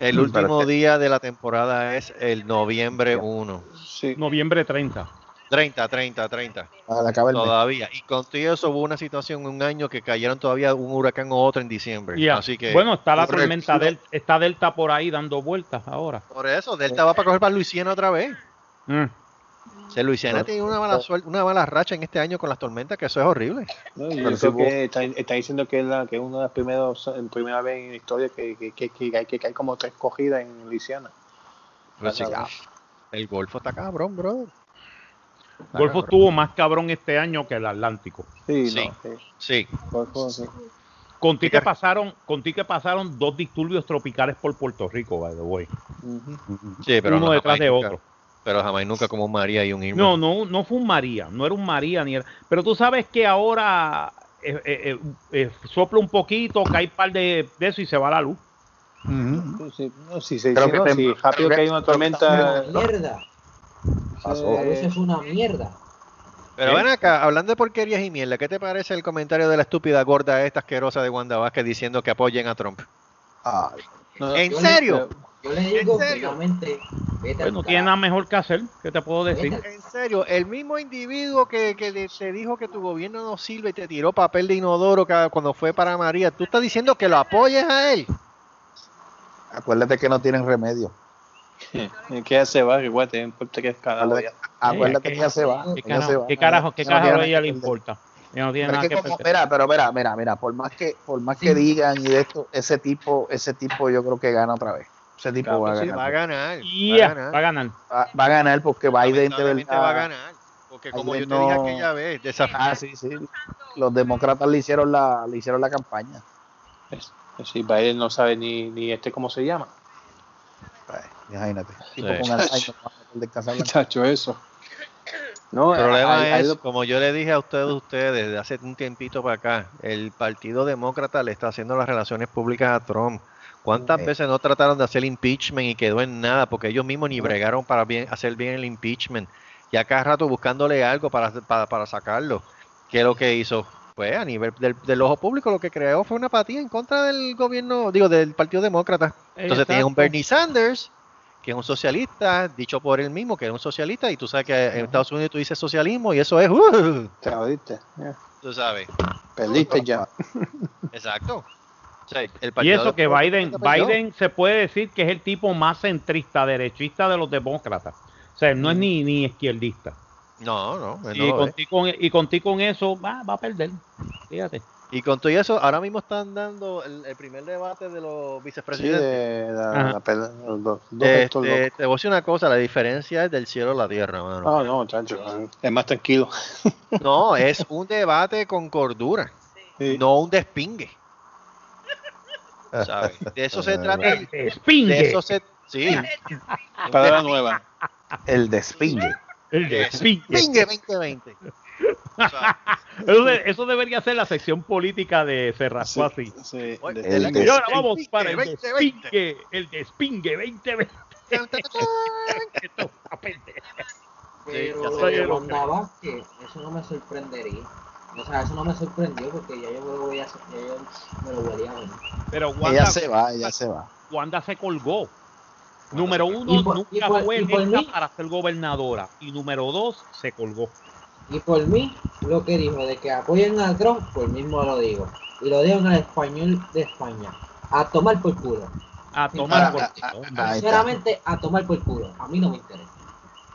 El último día de la temporada es el noviembre 1. sí. Noviembre 30. 30, 30, 30. a la acaba el mes. Todavía. Y con todo eso hubo una situación un año que cayeron todavía un huracán o otro en diciembre. Ya. Así que. Bueno, está la tormenta Delta, está Delta por ahí dando vueltas ahora. Por eso, Delta va para coger para Luisiana otra vez. Mm. O sea, Luisiana tiene una mala suerte, una mala racha en este año con las tormentas, que eso es horrible. No, yo creo que está, está diciendo que es, la, que es una de las primeros, en primera vez en la historia que, que, que, que hay, que hay como tres cogidas en Luisiana. Pues sí, Ajá. el Golfo está cabrón, brother. Está Golfo cabrón. estuvo más cabrón este año que el Atlántico. Sí, Sí. no, sí. Sí, Golfo, sí. Con ti que pasaron, con ti que pasaron dos disturbios tropicales por Puerto Rico, by the way. Sí, pero Uno no, detrás de otro. Pero jamás nunca como un María y un Irma. No, no, no fue un María, no era un María ni era. Pero tú sabes que ahora eh, eh, eh, eh, sopla un poquito, cae un par de, de eso y se va la luz. Sí, sí, no, sí, Creo sí, que sí, rápido que hay una tormenta. Una mierda. Pasó. La luz es una mierda. Pero ¿Qué? ven acá, hablando de porquerías y mierda, ¿qué te parece el comentario de la estúpida gorda esta asquerosa de Wanda Vázquez diciendo que apoyen a Trump? Ay, No, ¿En Yo serio? Yo le digo serio? finalmente, vete Pues al no tiene nada carajo. mejor que hacer, ¿qué te puedo decir? En serio, el mismo individuo que, que le- te dijo que tu gobierno no sirve y te tiró papel de inodoro cuando fue para María, tú estás diciendo que lo apoyes a él. acuérdate que no tienen remedio. que ya se va, igual te importa que es cada Acuérdate, acuérdate que ya se va. ¿Qué ella se carajo, va. qué carajo, qué carajo a ella le importa? No tiene Pero nada es que que como, perder. mira, pero mira, mira, mira, por más que, por más que digan y de esto, ese tipo, ese tipo yo creo que gana otra vez. Ese tipo Claro, va, a Sí, ganar. va a ganar. Yeah, va a ganar. va a ganar. Va, va a ganar porque Biden de va a ganar. Porque como Biden yo te dije no- aquella vez, Ah, sí, sí. Los demócratas le hicieron la, le hicieron la campaña. Si Biden no sabe ni, ni este cómo se llama. Ay, imagínate. Tipo Sí. con Alzheimer, va a meter de Casablanca. Chacho, eso. No, El problema hay- hay es, lo- como yo le dije a ustedes, ustedes desde hace un tiempito para acá, el Partido Demócrata le está haciendo las relaciones públicas a Trump. ¿Cuántas veces no trataron de hacer impeachment y quedó en nada? Porque ellos mismos ni bregaron para bien, hacer bien el impeachment. Y a cada rato buscándole algo para, para, para sacarlo. ¿Qué es lo que hizo? Pues a nivel del, del ojo público lo que creó fue una apatía en contra del gobierno, digo, del Partido Demócrata. Entonces tenía un Exacto. Bernie Sanders, que es un socialista, dicho por él mismo que era un socialista, y tú sabes que en Estados Unidos tú dices socialismo y eso es, uh, Te jodiste. ya. tú sabes, Perdiste ya. exacto. O sea, el Y eso que Biden. Biden se puede decir que es el tipo más centrista, derechista de los demócratas. O sea, no es ni, ni izquierdista. No, no, Y no es. contigo con, y contigo con eso va, va a perder. Fíjate. Y con todo eso, ahora mismo están dando el, el primer debate de los Sí, vicepresidentes. de la, la los dos, dos Este, locos. te voy a decir una cosa, la diferencia es del cielo a la tierra, mano. No, no, chacho. Es más tranquilo. No, es un debate con cordura, Sí. no un despingue. ¿Sabes? De eso se trata. el- De Espingue. eso se, sí. Palabra nueva. El despingue. El de espingue. Despingue 2020. O sea, Eso, de- eso debería ser la sección política de Cerrasco así. Sí, Oye, de- el Y ahora El vamos Despingue para el 2020. despingue. El despingue 2020. Esto va a perder. Pero lo Wanda Vázquez, eso no me sorprendería. O sea, eso no me sorprendió porque ya yo me lo voy a ya yo me lo vería venir. Pero Ella Wanda, se va, ella se va. Wanda se colgó. Número uno, Y por- nunca y por- fue y por electa mí- para ser gobernadora. Y número dos, se colgó. Y por mí, lo que dijo de que apoyen a Trump, pues mismo lo digo. Y lo digo en el español de España. A tomar por culo. A tomar por culo. Sinceramente, a tomar por culo. A mí no me interesa.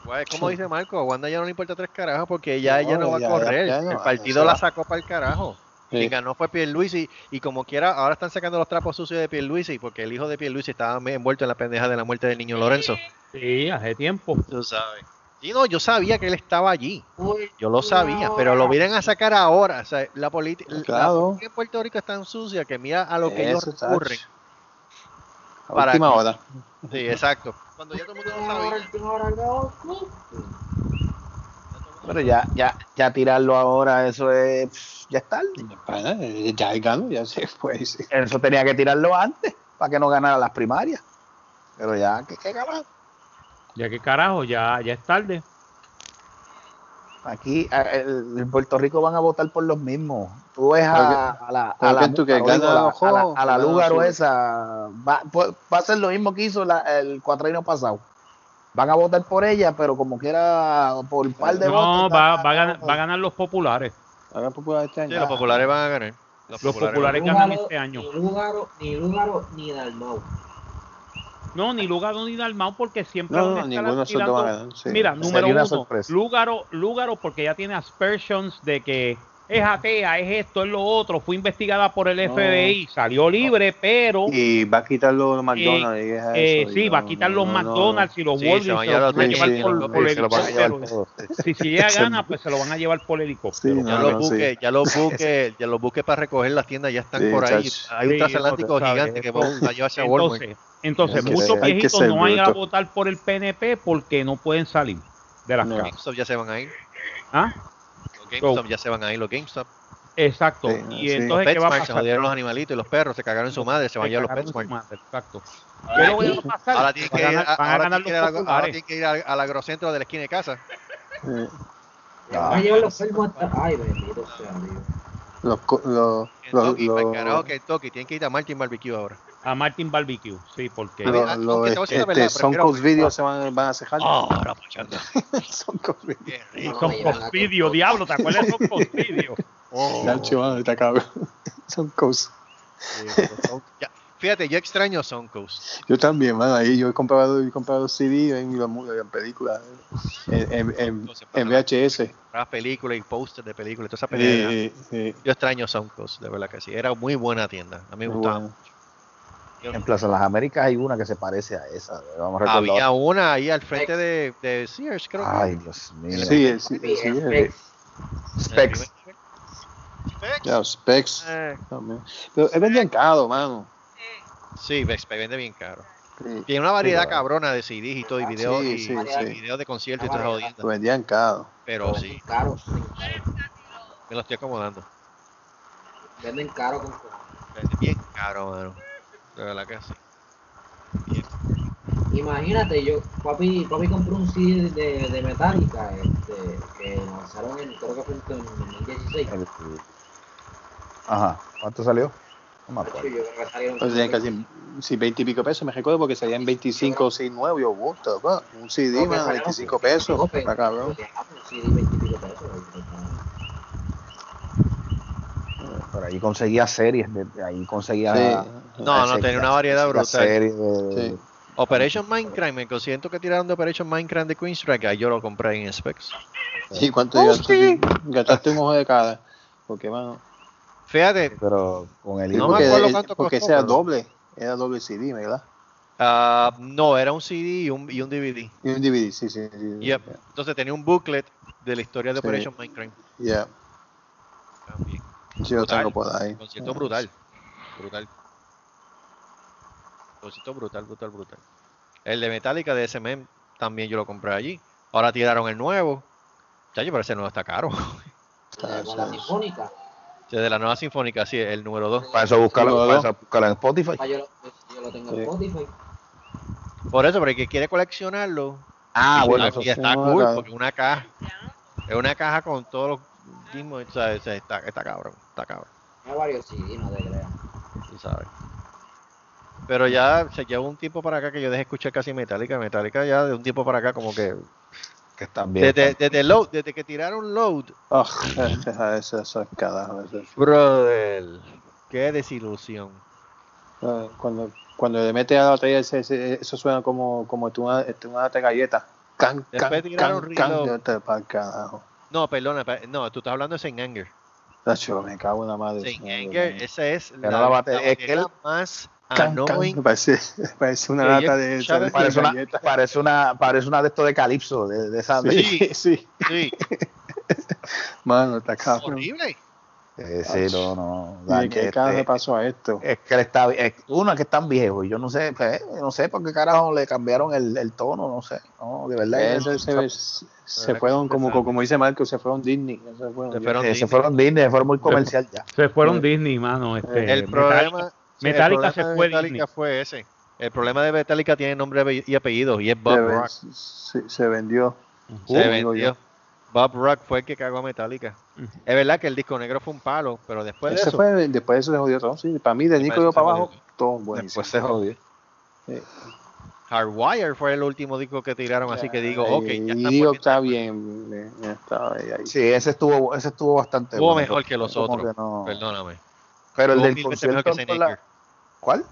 Pues, como dice Marco, a Wanda ya no le importa tres carajos porque ya ella No, no va ya- a correr. ya no, el ya partido la sacó para el carajo. Quien Sí. ganó fue Pierluisi y como quiera, ahora están sacando los trapos sucios de Pierluisi porque el hijo de Pierluisi estaba me- envuelto en la pendeja de la muerte del niño Lorenzo. Sí, hace tiempo. Tú sabes. Y no, yo sabía que él estaba allí. Uy, Yo lo sabía, pero lo vienen a sacar ahora. O sea, la política Claro. en Puerto Rico es tan sucia que mira a lo que ellos Eso, recurren. A para última que- hora. Sí, exacto. Cuando ya todo el mundo lo sabía. el sí. Pero ya, ya, ya tirarlo ahora, eso es, ya es tarde. Eh, ya él ganó, ya se fue. sí. Eso tenía que tirarlo antes, para que no ganara las primarias. Pero ya, ¿qué, qué? Ya que carajo, ya, ya es tarde. Aquí en Puerto Rico van a votar por los mismos. Tú ves a, a la, a la, tú que a a esa, va, pu- va a ser lo mismo que hizo la- el cuatrino pasado. Van a votar por ella, pero como quiera, por un par de No, votos. va, está- va, a ganar, va a ganar los populares. Este Sí, los populares van a ganar. Los populares populares ganan este año. Ni Lúgaro, ni Lúgaro, ni Dalmau. No, ni Lugaro ni Dalmau porque siempre No, van a estar tirando- sí. Mira, Sería número una uno, sorpresa. Lugaro, Lugaro porque ya tiene aspersions de que es atea, es esto, es lo otro, fue investigada por el No. FBI, salió libre, pero Y va a quitar los McDonald's. y es eh, eso, y sí, no, va a quitar no, los no, McDonald's y los Sí, Walgreens, se van a llevar sí, por, por se a llevar helicóptero. todos. Si, si ella gana, pues se lo van a llevar por helicóptero. Sí, Ya no, los buques, ya los buques, ya los buques para recoger las tiendas ya están Sí, por ahí. chacho. Hay un Sí, transatlántico gigante que va a llevarse a Walmart. Entonces, muchos viejitos no van a votar por el PNP porque no pueden salir de las No. casas. Ya se van a ir. ¿Ah? Los GameStop ya se van a ir, los GameStop. Exacto. Sí, y sí. entonces, ¿qué va a PetSmart se pasar? jodieron los animalitos y los perros, se cagaron en su madre, se van a llevar los PetSmart. madre, Exacto. ¿Qué es lo que va a pasar? Ahora tienen que tienen que ir los a- ahora populares. tienen que ir al, al agrocentro de la esquina de casa. A llevar los hasta. Ay, bendito sea Dios. Los, los, los, el carajo los, Kentucky, tienen que ir a Martin Barbecue ahora. A Martin Barbecue, sí, porque Lo- decir la este, verdad, Son Coast Video se van, van a cejar. Ahora, pachanga. Son Coast Video. Son Cospidio, Kentucky. diablo, ¿te acuerdas de? Oh. Nacho, mano, está cabrón. Son Coast. Sí, son- ya, Fíjate, yo extraño Suncoast. Yo también, mano. Ahí yo he comprado, he comprado CD en, la- en películas, en, en, en, en para- VHS. Las películas y pósters de películas, toda esa Sí, película. sí, sí. Yo extraño Suncoast, de verdad que sí. Era muy buena tienda. A mí me Muy gustaba. bueno. En Plaza Las Américas hay una que se parece a esa. Vamos a recordar. Había una ahí al frente de, de Sears, creo que. Ay, Dios mío. Sí, el- sí, Sí, sí, el- Specs. Specs. Specs. Specs. Eh, también. Pero es vendían caro, mano. Sí, Vex vende bien caro. Sí, Tiene una variedad Sí, cabrona de CDs y todo, y videos, Sí, y, sí, y sí. videos de conciertos y esa jodienda. lo vendían caro. Pero sí, Venden caro, sí. me lo estoy acomodando. Venden caro con Vende bien caro, mano. De verdad que sí. Bien. Imagínate, yo, papi, papi compró un CD de, de Metallica, este, que lanzaron en, creo que fue en 2016. El- Ajá. ¿Cuánto salió? No me acuerdo. Pues casi sí, 20 y pico pesos, me recuerdo, porque salían 25 sin nuevo. Yo, what the fuck? Un CD, No, salieron 25 pesos. Está cabrón. Un CD 20 y pico pesos. ahí, Por ahí conseguía series, de, de ahí conseguía. Sí. No, no, tenía una variedad brutal. serie de- Sí. Operation Minecraft, me consiento que tiraron de Operation Minecraft de Queen's Drag, ahí yo lo compré en Specs. ¿Y cuánto Oh, gastaste? Gastaste un ojo de cada. Porque, mano. Fíjate, Pero con el No me porque, acuerdo cuánto porque costó, ese era pero- doble. Era doble CD, ¿verdad? ah, no, era un CD y un, y un DVD. Y un DVD, sí, sí. sí Yep. Entonces tenía un booklet de la historia de Sí. Operation Minecraft. Yeah. También. Sí, lo Brutal. tengo por ahí. Concierto brutal. Brutal. Concierto brutal, brutal, brutal. El de Metallica de SMM también yo lo compré allí. Ahora tiraron el nuevo. Chacho, pero ese nuevo está caro. Está- Con la está- sinfónica. Desde la nueva sinfónica, sí, el número 2. Para eso buscarlo, No, no. para eso buscarlo en Spotify. Ah, yo, lo, yo lo tengo en Sí. Spotify. Por eso, pero el que quiere coleccionarlo, Ah, Sí, bueno, y eso está sí, cool, claro. porque una caja, es una caja con todos los mismos, o sea, está, está cabrón, está cabrón, Hay varios CD, no te creas. tú sabes. Pero ya se lleva un tiempo para acá que yo dejé escuchar casi Metallica, Metallica ya de un tiempo para acá como que que están bien. desde, desde load, desde que tiraron load, Ah, deja eso, eso es carajo. eso es- brother, qué desilusión. Ah, Cuando, cuando le metes a la batería, eso suena como, como tú una, este, una lata de galleta. Can, Después can, tiraron can, can, carajo. No, perdona, pe- no, tú estás hablando de Saint Anger. Tacho, me cago en la madre. Sin Ay, Anger, esa es la, la bate- la es que batería más Can, can, annoying. parece, parece una Que yo lata de, de en Parece una, parece una, parece una de estos de Calipso, de, de esa. de- Sí. Sí, sí. Sí, Mano, está cabrón. horrible. Eh, sí, no, no. ¿Y de qué este, carajo le pasó a esto? es que él está, es, uno es que están viejos y yo no sé, pues, no sé por qué carajo le cambiaron el, el tono, no sé, no, de verdad. Eso se, se, se fueron, como, como dice Marco, se fueron Disney. Se fueron, Se fueron Eh, se Disney. fueron Disney, se fueron muy comercial ya. Se fueron Sí. Disney, mano. Este, El problema, sí, Metallica se de fue Metallica Disney. fue ese. El problema de Metallica tiene nombre y apellido y es Bob se, Rock. se- se vendió. Se Uh, vendió. Bob Rock fue el que cagó a Metallica. Es verdad que el disco negro fue un palo, pero después de Ese eso, fue, después de eso se jodió todo. Sí, para mí, de Después Nico de eso para abajo, jodió. todo bueno. Después se jodió. Hardwire fue el último disco que tiraron, así que digo, ok, ya y está digo, volviendo. está bien. ya está ahí, ahí. Sí, ese estuvo, ese estuvo bastante Estuvo bueno. mejor que los otros, que no- Perdóname. Pero el del concierto ¿Cuál?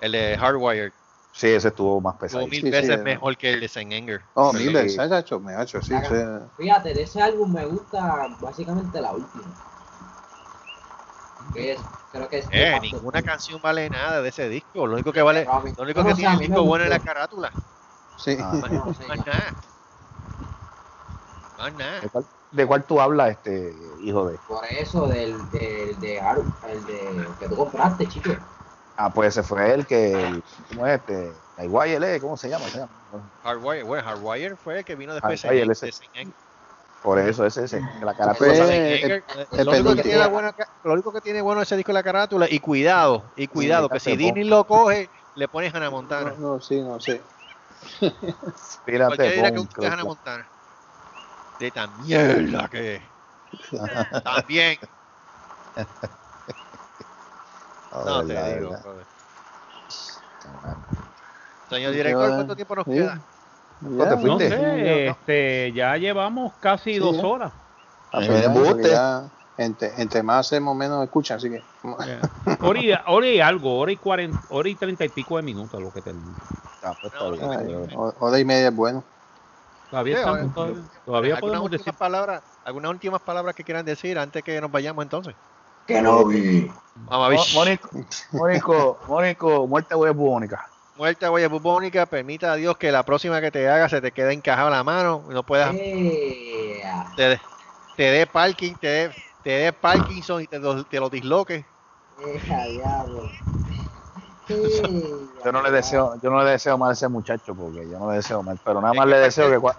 El de Hardwire Sí, ese estuvo más pesado. estuvo mil sí, veces sí, mejor que el de Saint Anger. Oh, mil veces, ha hecho, me ha hecho, sí. Sí. Fíjate, de ese álbum me gusta básicamente la última. Que es, creo que es. Eh, ninguna canción vale nada de ese disco. Lo único que vale, Robin. lo único que tiene el me disco bueno es la carátula. Sí. Ah. Más, No más nada. Más nada. ¿De cuál, de cuál tú hablas, este hijo de? Por eso del, del de el de que tú compraste, chico. Ah, pues ese fue el que, ¿cómo es este? La YL, ¿cómo se llama? Se llama? Hardwire, bueno, Hardwire fue el que vino después de Hardwire, ese. de. Por eso, ese, ese. la carátula eh, lo, único que tiene buena lo único que tiene bueno ese disco es la carátula y cuidado, y cuidado, que si Disney lo coge, le pones Hannah Montana. No, no, sí, no sé. Fíjate, Cualquiera dirá que un es Hannah Montana. De tan mierda que es. También. No te digo. Señor director, ¿cuánto tiempo nos Sí. queda? ¿No fuiste? sé, este, ya llevamos casi Sí, dos ya. horas. Ah, Eh, pues ya, entre, entre más hacemos, menos escuchan, así que. Eh, Hora y, hora y algo, hora y, 40, hora y 30 y pico de minutos lo que tenemos. Ah, pues No, bien. ho- hora y media es bueno. Todavía, Sí, estamos, todavía, todavía ¿Algunas podemos decir. palabras, algunas últimas palabras que quieran decir antes que nos vayamos entonces? Que no vi. Vamos a ver. Mo- Mónico, Mónico, Mónico, muerte huele bubónica. Muerte huella bubónica, permita a Dios que la próxima que te haga se te quede encajada la mano y no puedas Eh, te, dé- te dé parking, te dé, te dé Parkinson y te, lo- te lo disloque. Yo no le deseo, yo no le deseo mal a ese muchacho porque yo no le deseo mal, pero nada Es más que le deseo que cua-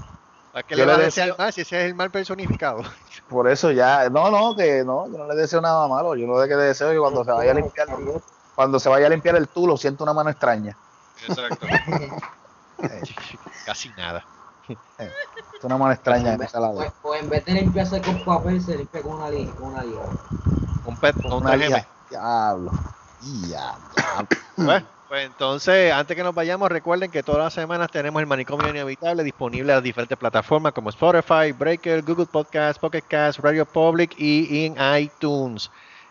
¿Para qué Yo le le vas a desear deseo- mal si ese es el mal personificado? Por eso ya, no, no, que no, yo no le deseo nada malo, yo lo que le deseo es que cuando se vaya a limpiar, cuando se vaya a limpiar el tulo, siento una mano extraña, Exacto. Casi nada. siento una mano extraña en esa O, lado. o en vez de limpiarse con papel, se limpia con una, li- con una liga. Un pet, con un Una 3M. dia- diablo, diablo. Pues, pues entonces, antes que nos vayamos, recuerden que todas las semanas tenemos el manicomio inevitable disponible en las diferentes plataformas como Spotify, Breaker, Google Podcast, Pocket Cast, Radio Public y en iTunes.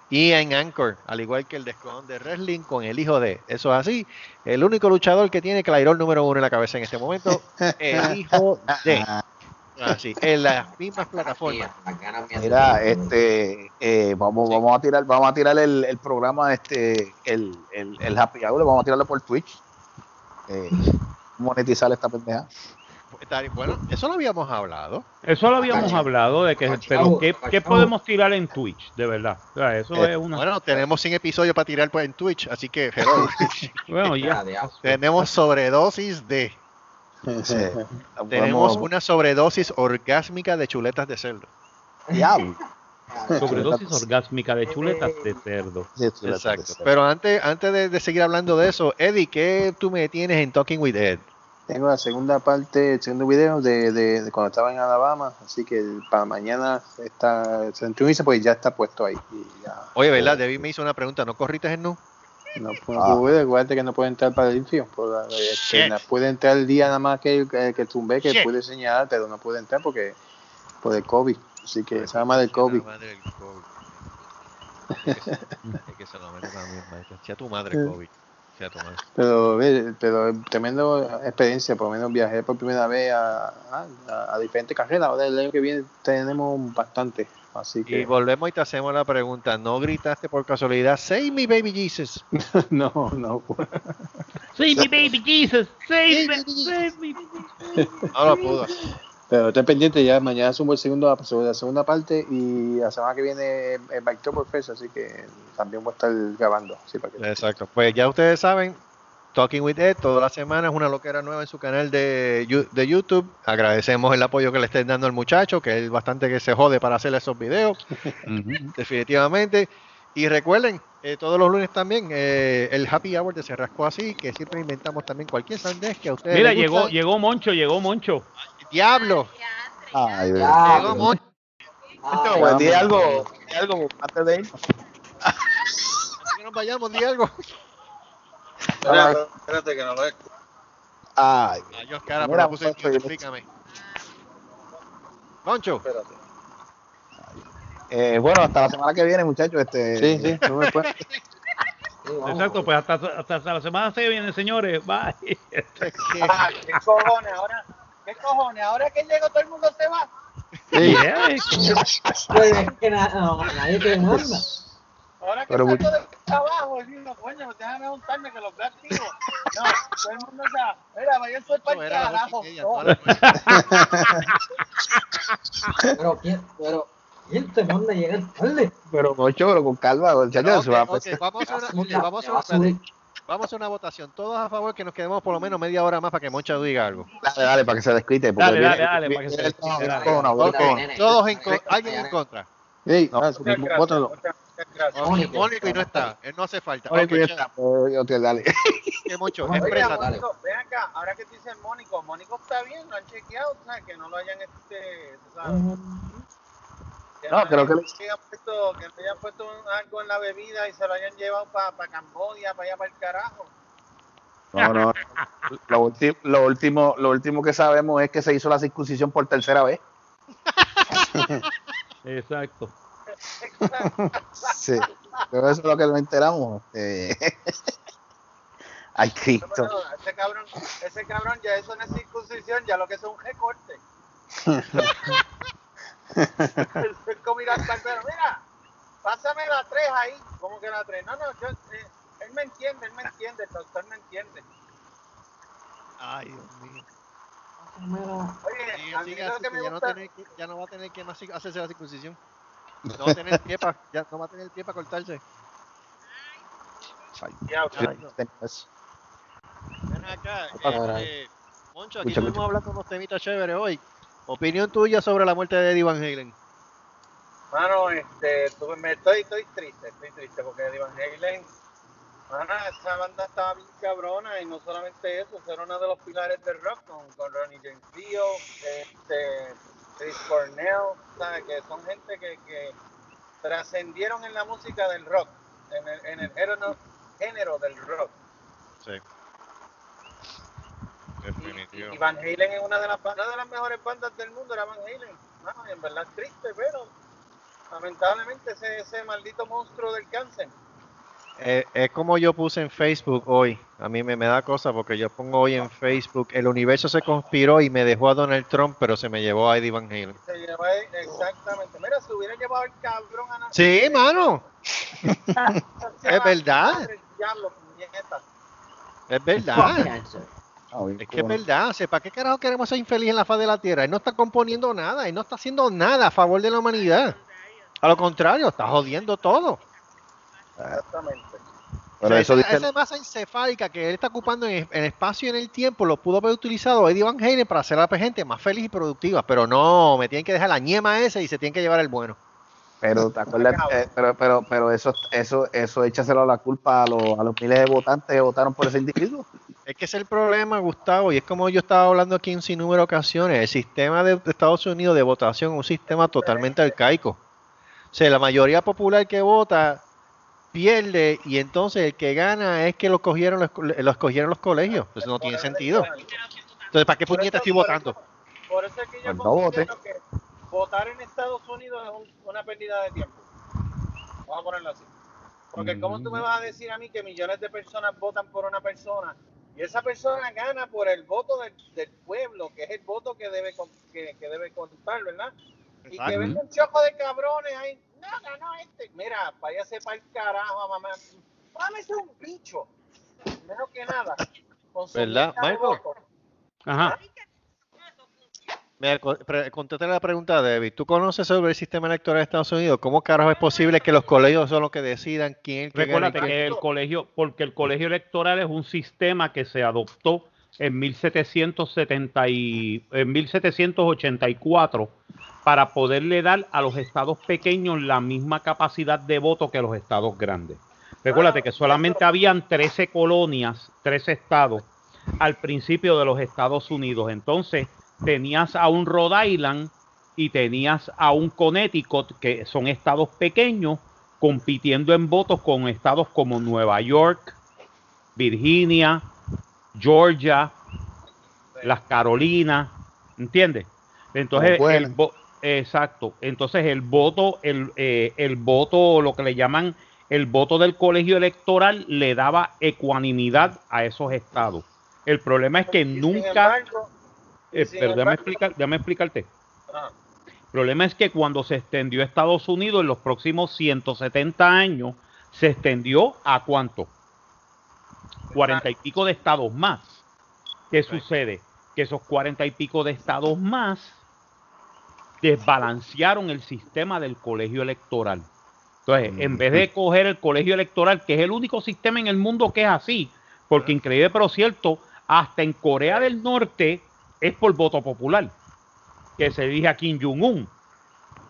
Y en Anchor, al igual que el descon de wrestling con el hijo de. Eso es así. El único luchador que tiene Clairol número uno en la cabeza en este momento, el hijo de. Así, en las mismas plataformas. Mira, este, eh, vamos, vamos a tirar, vamos a tirar el, el programa, este, el, el, el Happy Hour, vamos a tirarlo por Twitch. Eh, monetizar esta pendeja. Bueno, eso lo habíamos hablado. Eso lo habíamos hablado de que, pero ¿qué, podemos tirar en Twitch? De verdad. O sea, eso Eh, es una. Bueno, tenemos 100 episodios para tirar pues, en Twitch, así que. Bueno, Ya, tenemos sobredosis de. Sí. Tenemos Vamos- una sobredosis orgásmica de chuletas de cerdo. Diablo. Sobredosis orgásmica de chuletas de cerdo. Exacto. Pero antes, antes de, de seguir hablando de eso, Eddie, ¿qué tú me tienes en Talking with Ed? Tengo la segunda parte, el segundo video de, de, de cuando estaba en Alabama, así que para mañana está, se pues ya está puesto ahí. Y ya, Oye, ¿verdad? David me hizo una pregunta, ¿no corriste en nu? no puedo, Ah. puede, acuérdate que no puede entrar para el infio. Por la- este, Shit. no puede entrar el día nada más que, que, que tumbé, que Shit. puede señalar, pero no puede entrar porque por el COVID. Así que se llama del COVID. La madre del COVID. Es que se- es que se lo mete también, maestro. Sea tu madre, COVID. sea, tu madre. Pero, ve, pero tremendo experiencia, por lo menos viajé por primera vez a, a, a diferentes carreras. Ahora el año que viene tenemos bastante. Así Y volvemos y te hacemos la pregunta. ¿No gritaste por casualidad, Save me, baby Jesus? no, no. Save me, baby Jesus. Save me, save me. No lo pudo. Pero estén pendientes, ya mañana subo el segundo, la segunda parte y la semana que viene el Bike Fest, así que también voy a estar grabando. Sí, para que... Exacto. Pues ya ustedes saben, Talking with Ed, toda la semana es una loquera nueva en su canal de, YouTube. Agradecemos el apoyo que le estén dando al muchacho, que es bastante que se jode para hacer esos videos, definitivamente. Y recuerden, eh, todos los lunes también, eh, el Happy Hour de Se Rascó Así, que siempre inventamos también cualquier sandez que a ustedes Mira, les llegó, gusta. llegó Moncho, llegó Moncho. ¡Diablo! Ay, bendito. Llegó Moncho. Pues, di algo, di algo antes de ir. Que nos vayamos, di algo. Espérate que no lo he Ay, Ay, Dios, cara, pero puse en muchacho, mute, yo- explícame. Moncho, Espérate. eh, bueno, hasta la semana que viene, muchachos. Este, Sí, sí, no me puedo- sí, vamos. Exacto, pues hasta, hasta, hasta la semana que viene, señores. Bye. Ah, ¿Qué cojones? Ahora, ¿qué cojones? Ahora que llego todo el mundo se va. Yeah. Pues es que na- no, nadie te manda. Ahora que Pero salgo del trabajo, digo, coño, déjame juntarme que los veo activos. No, todo el mundo se va. Mira, vaya para el carajo. Noche. Pero quién, pero quién te manda a llegar tarde. pero mucho, pero con calma, va pasar. vamos a una, vamos a una- vamos a una votación. Todos a favor que nos quedemos por lo menos media hora más para que Moncho diga algo. Dale, dale, para que se desquite. Dale, dale, dale, para que se desquite. Todos en alguien en contra. No, Mónico. Mónico y no está. Él no hace falta. Oye, Ok, que ya chévere. está, ok, dale. Que exprésate. dale. Mónico, ven acá, ahora que tú dices Mónico, Mónico está bien, lo han chequeado, ¿sabes? Que no lo hayan, este, ¿sabes? Que No, creo que le- hayan puesto, que no hayan puesto un- algo en la bebida y se lo hayan llevado para Cambodia, para allá, para el carajo. No, no. Lo, ulti- lo último, lo último que sabemos es que se hizo la circuncisión por tercera vez. Exacto. Sí. Pero eso es lo que nos enteramos. Eh, Ay, Cristo. pero ese cabrón, ese cabrón ya eso no es circuncisión, ya lo que es un recorte. es como ir al barbero, mira, pásame la 3 ahí, como que la 3. No, no, yo, eh, él me entiende, él me entiende, el doctor me entiende. Ay, Dios mío. Oye, Sí, a mí lo que ya, no ya va a tener que más hacerse la circuncisión. No va a tener pie para, ya no va a tener pie para cortarse. Ay, no. Ven acá, este, Moncho, aquí estuvimos hablando de unos temitas chéveres hoy. Opinión tuya sobre la muerte de Eddie Van Halen. Mano, este, tuve- me estoy, estoy triste, estoy triste porque Eddie Van Halen, mano, esa banda estaba bien cabrona y no solamente eso, era uno de los pilares del rock con, con Ronnie James Dio, este, Chris Cornell, ¿sabes? que son gente que, que trascendieron en la música del rock, en el, en el género, género del rock. Sí. Y, y Van Halen es una de las una de las mejores bandas del mundo, era Van Halen. Mano, y en verdad es triste, pero lamentablemente ese, ese maldito monstruo del cáncer. Eh, es como yo puse en Facebook hoy. A mí me, me da cosa porque yo pongo hoy en Facebook, el universo se conspiró y me dejó a Donald Trump, pero se me llevó a Eddie Van Halen. Se lleva ahí- exactamente. Mira, se hubiera llevado el cabrón a Sí, mano. Es verdad. Es verdad. Ah, Es que es verdad. ¿Para qué carajo queremos ser infelices en la faz de la tierra? Él no está componiendo nada. Él no está haciendo nada a favor de la humanidad. A lo contrario, está jodiendo todo. Exactamente. Pero O sea, eso esa, dice, esa masa encefálica que él está ocupando en, en espacio y en el tiempo lo pudo haber utilizado Eddie Van Halen para hacer a la gente más feliz y productiva. Pero no, me tienen que dejar la ñema ese y se tienen que llevar el bueno. pero te acuerdas, eh, pero, pero, pero eso, eso, eso échaselo la culpa a los, a los miles de votantes que votaron por ese individuo. Es que es el problema, Gustavo, y es como yo estaba hablando aquí en sin número de ocasiones. El sistema de Estados Unidos de votación es un sistema totalmente arcaico. O sea, la mayoría popular que vota pierde y entonces el que gana es que lo cogieron los, lo escogieron los colegios. Entonces no tiene sentido. Entonces, ¿para qué puñeta estoy votando? Por eso es que yo Pues considero que votar en Estados Unidos es un- una pérdida de tiempo. Vamos a ponerlo así. Porque ¿cómo tú me vas a decir a mí que millones de personas votan por una persona y esa persona gana por el voto del, del pueblo, que es el voto que debe con- que, que debe contar, ¿verdad? Y que venga un choco de cabrones ahí, no, ganó este. Mira, váyase para el carajo, mamá. Mámese un bicho, menos que nada. Con su ¿Verdad, Michael? Ajá. Mira, co- pre- contesta la pregunta, David. ¿Tú conoces sobre el sistema electoral de Estados Unidos? ¿Cómo carajo es posible que los colegios son los que decidan quién es que Recuérdate que el colegio, porque el colegio electoral es un sistema que se adoptó en 1770 y, en 1784 para poderle dar a los estados pequeños la misma capacidad de voto que los estados grandes. Recuérdate que solamente habían 13 colonias, 13 estados al principio de los Estados Unidos. Entonces tenías a un Rhode Island y tenías a un Connecticut, que son estados pequeños, compitiendo en votos con estados como Nueva York, Virginia, Georgia, las Carolinas, ¿entiendes? Entonces, el exacto. Entonces, el voto, el, eh, el voto, lo que le llaman el voto del colegio electoral, le daba ecuanimidad a esos estados. El problema es que Y nunca, embargo, eh, pero déjame, embargo- explicar, déjame explicarte. Ah, El problema es que cuando se extendió a Estados Unidos en los próximos 170 años, se extendió a cuánto? 40 y pico de estados más. ¿Qué sucede? Que esos 40 y pico de estados más desbalancearon el sistema del colegio electoral. Entonces, en vez de coger el colegio electoral, que es el único sistema en el mundo que es así, porque increíble pero cierto, hasta en Corea del Norte es por voto popular, que se elige a Kim Jong-un.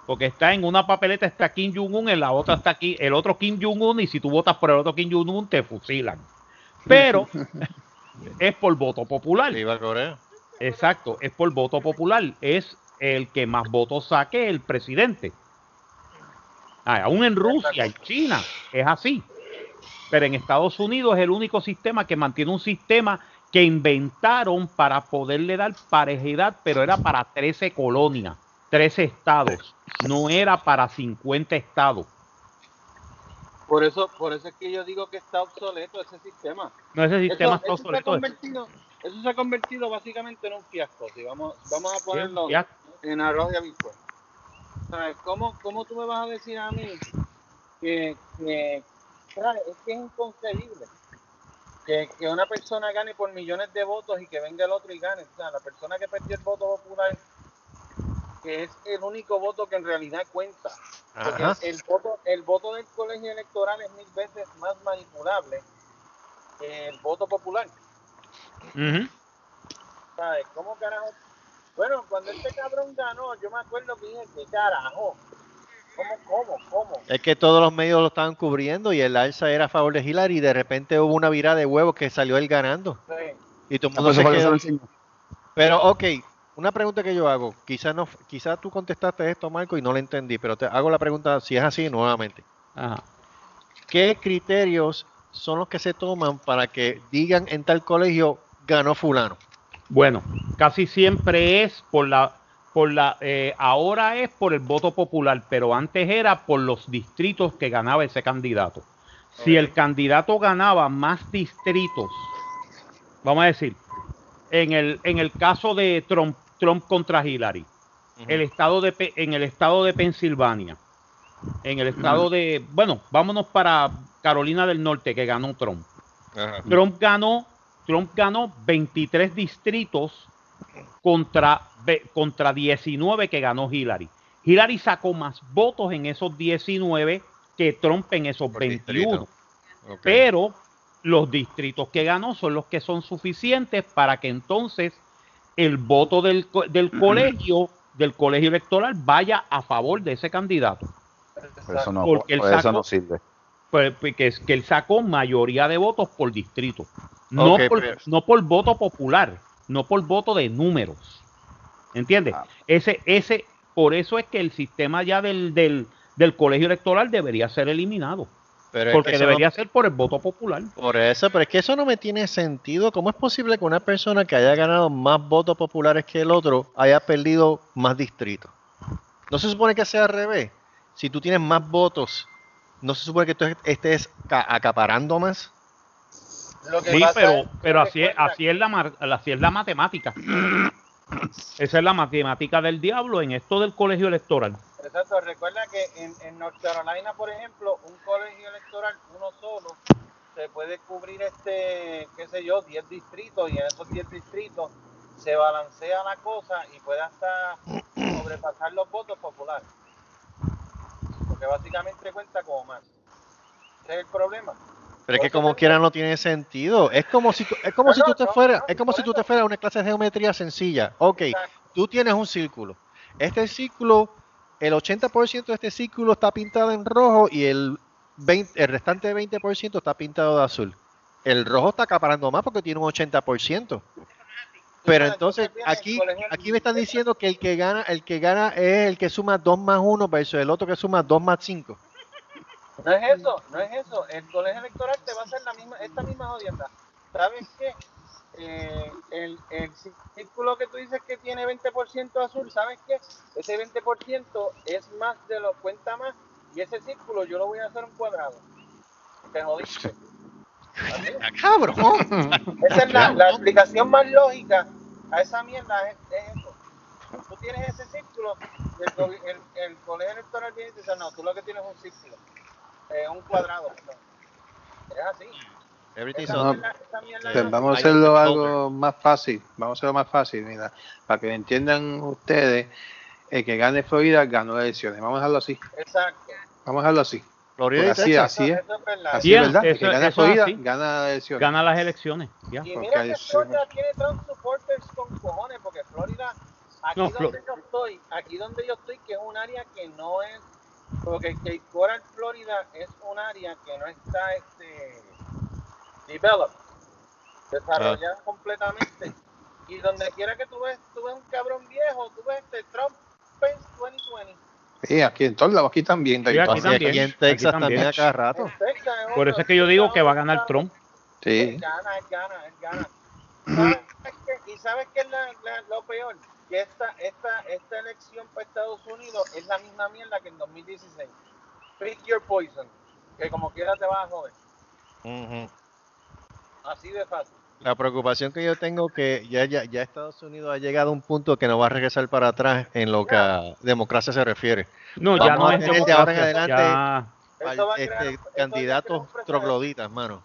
Porque está en una papeleta está Kim Jong-un, en la otra está aquí el otro Kim Jong-un, y si tú votas por el otro Kim Jong-un, te fusilan. Pero es por voto popular. Viva Corea. Exacto, es por voto popular. Es el que más votos saque el presidente. Ah, aún en Rusia, en China, es así. Pero en Estados Unidos es el único sistema que mantiene un sistema que inventaron para poderle dar parejidad, pero era para 13 colonias, 13 estados. No era para 50 estados. por eso, por eso es que yo digo que está obsoleto ese sistema. No ese sistema Eso- está eso, se ha obsoleto. convertido, eso se ha convertido básicamente en un fiasco. Si vamos, vamos a ponerlo en arroz de habichuela. ¿Sabes? ¿Cómo, ¿Cómo tú me vas a decir a mí que, que es que es inconcebible que, que una persona gane por millones de votos y que venga el otro y gane? O sea, la persona que perdió el voto popular, que es el único voto que en realidad cuenta. Porque Ajá. el voto, el voto del colegio electoral es mil veces más manipulable que el voto popular. ¿Sabes? ¿Cómo carajo? Bueno, cuando este cabrón ganó, yo me acuerdo que dije, ¿qué carajo? ¿Cómo, cómo, cómo? Es que todos los medios lo estaban cubriendo y el alza era a favor de Hillary y de repente hubo una virada de huevos que salió él ganando. Sí. Y todo el Ah, mundo pues se quedó-. Pero, ok, una pregunta que yo hago. Quizás no, quizás tú contestaste esto, Marco, y no lo entendí, pero te hago la pregunta si es así nuevamente. Ajá. ¿Qué criterios son los que se toman para que digan en tal colegio ganó fulano? Bueno, casi siempre es por la, por la, eh, ahora es por el voto popular, pero antes era por los distritos que ganaba ese candidato. Si el candidato ganaba más distritos, vamos a decir, en el, en el caso de Trump, Trump contra Hillary, el estado de, en el estado de Pensilvania, en el estado de, bueno, vámonos para Carolina del Norte que ganó Trump. Trump ganó, Trump ganó 23 distritos contra, contra 19 que ganó Hillary. Hillary sacó más votos en esos 19 que Trump en esos Por 21. distrito. Ok. Pero los distritos que ganó son los que son suficientes para que entonces el voto del, co- del colegio, del colegio electoral, vaya a favor de ese candidato. Por eso no, Porque por eso no sirve. Pues, pues, que, es- que él sacó mayoría de votos por distrito. No, por, pero- no por voto popular, no por voto de números. ¿Entiendes? Ah. Ese, ese, por eso es que el sistema ya del, del, del colegio electoral debería ser eliminado. Pero es porque que eso no- debería ser por el voto popular. Por eso, pero es que eso no me tiene sentido. ¿Cómo es posible que una persona que haya ganado más votos populares que el otro haya perdido más distritos? ¿No se supone que sea al revés? Si tú tienes más votos no se supone que tú estés ca- acaparando más. Lo que Sí, pasa pero, es pero así, es, así, es la, mar- así es la matemática. Esa es la matemática del diablo en esto del colegio electoral. Exacto, recuerda que en, en North Carolina, por ejemplo, un colegio electoral, uno solo, se puede cubrir este, qué sé yo, 10 distritos y en esos 10 distritos se balancea la cosa y puede hasta sobrepasar los votos populares. Porque básicamente cuenta como más. Ese es el problema. Pero es que como quiera no tiene sentido. Es como si tú, es como No, si tú no, te no, fueras, es como si tú te fueras a una clase de geometría sencilla. Ok, Exacto. tú tienes un círculo. Este círculo, el 80% de este círculo está pintado en rojo y el 20, el restante 20% está pintado de azul. El rojo está acaparando más porque tiene un 80%. Pero Entonces, aquí, aquí me están diciendo que el que gana, el que gana es el que suma 2 más 1 versus el otro que suma 2 más 5. No es eso, no es eso. El colegio electoral te va a hacer la misma, esta misma jodienda. ¿Sabes qué? Eh, el, el círculo que tú dices que tiene 20% azul, ¿sabes qué? Ese 20% es más de lo cuenta más y ese círculo yo lo voy a hacer un cuadrado. Te jodiste. Así. ¡Ah, ¡Cabrón! Esa es la, la explicación más lógica a esa mierda, es, es eso. Tú tienes ese círculo y el, el, el colegio electoral viene y dice, no, tú lo que tienes es un círculo, eh, un cuadrado. perdón. Es así. Everything's Esa No, on- mierda- esa mierda Pues vamos a hacerlo algo más fácil. Vamos a hacerlo más fácil, mira. Para que entiendan ustedes, el que gane Florida ganó las elecciones. Vamos a dejarlo así. Exacto. Vamos a dejarlo así. Florida y así, Texas. así es. Eso es. Así Yeah, es verdad. Eso- que gana eso es Florida así. gana las elecciones. Gana las elecciones. ya. Y Porque mira que Florida tiene Trump supporters con cojones, porque Florida, aquí No, donde Flo- yo estoy, aquí donde yo estoy, que es un área que no es, porque Cape Coral, Florida, es un área que no está este developed, desarrollada completamente. Y donde quiera que tú ves, tú ves un cabrón viejo, tú ves este Trump Pence 2020. Sí, aquí en todos lados, aquí también. Sí, aquí también. Aquí en aquí Texas también. también a cada rato. Por eso es que yo digo que va a ganar Trump. Sí. Él gana, él gana, él gana. ¿Sabes qué? ¿Y sabes qué es la- la- lo peor? Que esta, esta, esta elección para Estados Unidos es la misma mierda que en 2016. Pick your poison. Que como quiera te vas a joder. Así de fácil. La preocupación que yo tengo que ya, ya, ya Estados Unidos ha llegado a un punto que no va a regresar para atrás en lo que a democracia se refiere. No, ya Vamos no a es tener de ahora en adelante ya- Al- este, candidatos trogloditas, mano.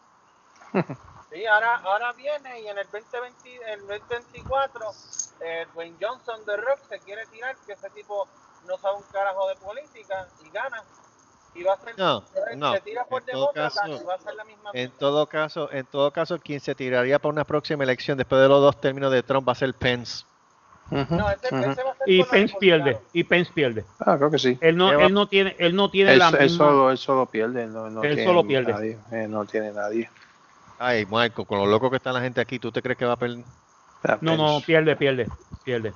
Sí, ahora, ahora viene y en el 2020, el 2024, eh, Dwayne Johnson de Rock se quiere tirar, que ese tipo no sabe un carajo de política y gana. Y va a ser, No, se no, tira por en todo caso- y va a ser la misma En todo caso, en todo caso, quien se tiraría para una próxima elección después de los dos términos de Trump va a ser Pence. Ujú, No, ese, ujú. ese va a ser Y Pence pierde. Y Pence pierde. Ah, creo que sí. Él no, él no tiene, él no tiene Él, la él misma. solo, él solo pierde. No, no Él tiene solo pierde. Nadie, eh, no tiene nadie. Ay, Marco, con lo loco que está la gente aquí, ¿tú te crees que va a perder? Ah, No, no, pierde, pierde, pierde.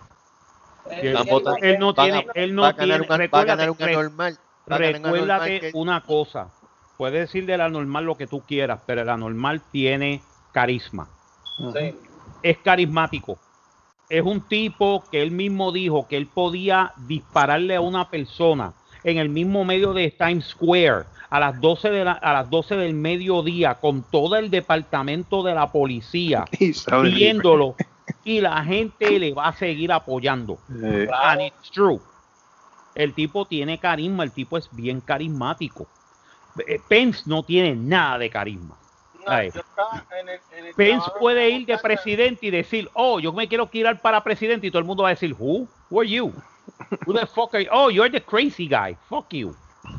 Eh, Él, él no tiene, él no va a ganar tiene. un, va a ganar un anormal. Recuérdate que- una cosa. Puedes decir de la normal lo que tú quieras, pero la normal tiene carisma. Sí. Es carismático. Es un tipo que él mismo dijo que él podía dispararle a una persona en el mismo medio de Times Square a las 12, de la- a las 12 del mediodía con todo el departamento de la policía viéndolo y la gente le va a seguir apoyando. Eh, And it's true. El tipo tiene carisma, el tipo es bien carismático. Eh, Pence no tiene nada de carisma. No, Ay. yo estaba en el, en el Pence puede de ir de presidente y decir, oh, yo me quiero tirar para presidente y todo el mundo va a decir, who? Who are you? Who the fuck are you? Oh, you're the crazy guy. Fuck you.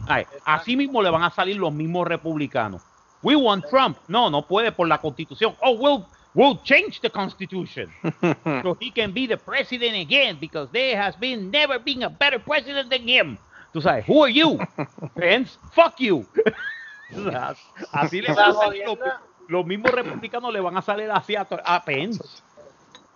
Ay, así mismo le van a salir los mismos republicanos. We want Trump. No, no puede por la constitución. Oh, we'll, we'll change the constitution. so he can be the president again because there has been never been a better president than him. Tú sabes, who are you? Pence, fuck you. así le van a salir los, los mismos republicanos le van a salir así a, to- a Pence.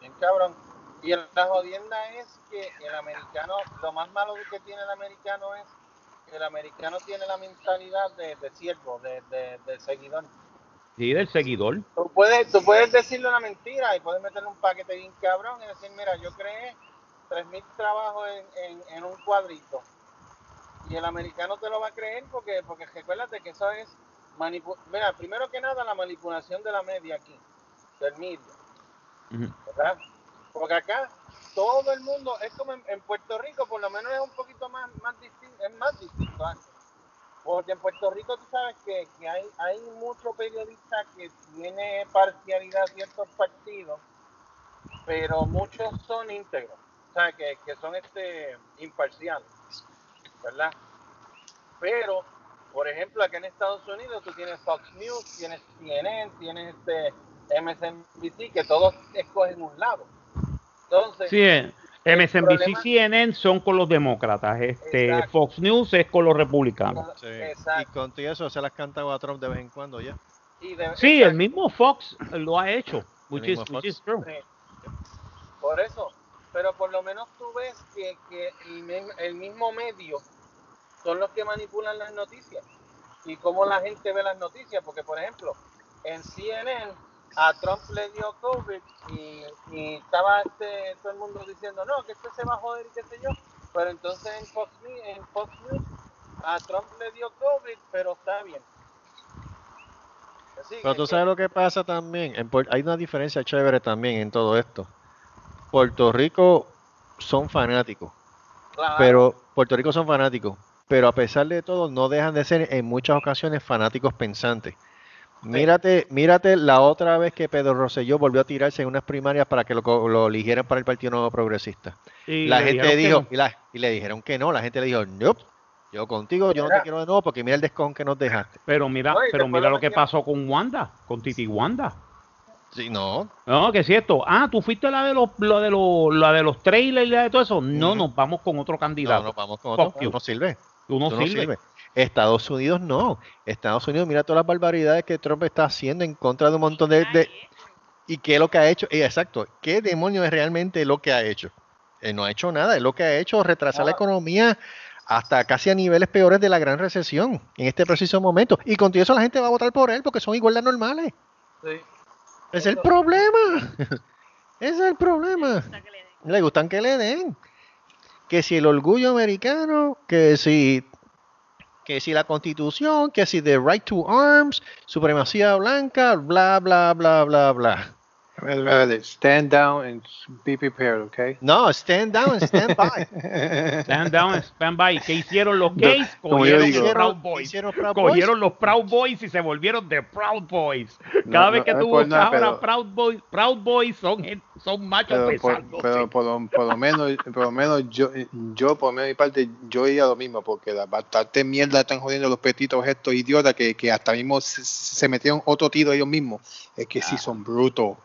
Bien cabrón. Y el- la jodienda es que el americano, lo más malo que tiene el americano es que el americano tiene la mentalidad de, de siervo, de, de, de seguidor. Sí, del seguidor. Tú puedes, tú puedes decirle una mentira y puedes meterle un paquete bien cabrón y decir, mira, yo creé 3.000 trabajos en, en, en un cuadrito. y el americano te lo va a creer porque, porque recuérdate que eso es manipu Mira, primero que nada, la manipulación de la media aquí, del media, Ujú. ¿verdad? Porque acá todo el mundo, es como en, en Puerto Rico, por lo menos es un poquito más, más distinto, es más distinto antes. Porque en Puerto Rico tú sabes que, que hay, hay muchos periodistas que tiene parcialidad a ciertos partidos, pero muchos son íntegros, o sea, que, que son este imparciales, ¿verdad? Pero, por ejemplo, aquí en Estados Unidos tú tienes Fox News, tienes CNN, tienes este MSNBC, que todos escogen un lado. Entonces, Sí, eh, MSNBC, problema- CNN son con los demócratas, este Exacto. Fox News es con los republicanos. Sí. Y con todo eso se las cantaba a Trump de vez en cuando ya. y de- Sí, el mismo Fox lo ha hecho, which is, which is true. Sí. Por eso, pero por lo menos tú ves que, que el, el mismo medio son los que manipulan las noticias y cómo la gente ve las noticias, porque por ejemplo, en CNN a Trump le dio COVID y, y estaba este, todo el mundo diciendo, no, que este se va a joder y qué sé yo, pero entonces en Fox, News- en Fox News a Trump le dio COVID, pero está bien. Así Pero que- tú sabes lo que pasa también. En hay una diferencia chévere también en todo esto. Puerto Rico son fanáticos, claro, pero Puerto Rico son fanáticos, pero a pesar de todo no dejan de ser en muchas ocasiones fanáticos pensantes. Mírate, mírate la otra vez que Pedro Rosselló volvió a tirarse en unas primarias para que lo, eligieran para el Partido Nuevo Progresista. Y la gente dijo, no. y, la- y le dijeron que no, la gente le dijo, nope, yo contigo, yo no te quiero de nuevo porque mira el descon que nos dejaste. Pero mira, No, pero mira lo que pasó con Wanda, con Titi Wanda. Sí, no, No, que es cierto. Ah, tú fuiste la de los, lo de los, la de los trailers y la de todo eso. No, nos vamos con otro no, candidato. nos vamos con otro, you. no sirve. Tú no Tú no sirves. sirve. Estados Unidos no. Estados Unidos, mira todas las barbaridades que Trump está haciendo en contra de un montón de... de- ¿Y qué es lo que ha hecho? Eh, exacto, ¿qué demonios es realmente lo que ha hecho? Él no ha hecho nada, es lo que ha hecho retrasar la Nada. economía hasta casi a niveles peores de la gran recesión en este preciso momento. Y con todo eso la gente va a votar por él porque son igual de normales. sí. Es el problema. Ese es el problema. Le gustan que le den. Que si el orgullo americano, que si que si la constitución, que si the right to arms, supremacía blanca, bla bla bla bla bla. Stand down and be prepared, okay? No, stand down and stand by. Stand down, stand by. ¿Qué hicieron los No, gays? Cogieron los Proud Boys. Cogieron los Proud Boys y se volvieron de Proud Boys. No, Cada vez no, que no tú es por buscas nada, ahora pero- Proud Boys, Proud Boys son, son machos Pero, por, pero por, lo, por lo menos, por lo menos yo, yo por lo menos de mi parte, yo iría lo mismo, porque la bastante mierda están jodiendo los petitos estos idiotas que, que hasta mismo se, se metieron otro tiro ellos mismos. Es que sí son brutos.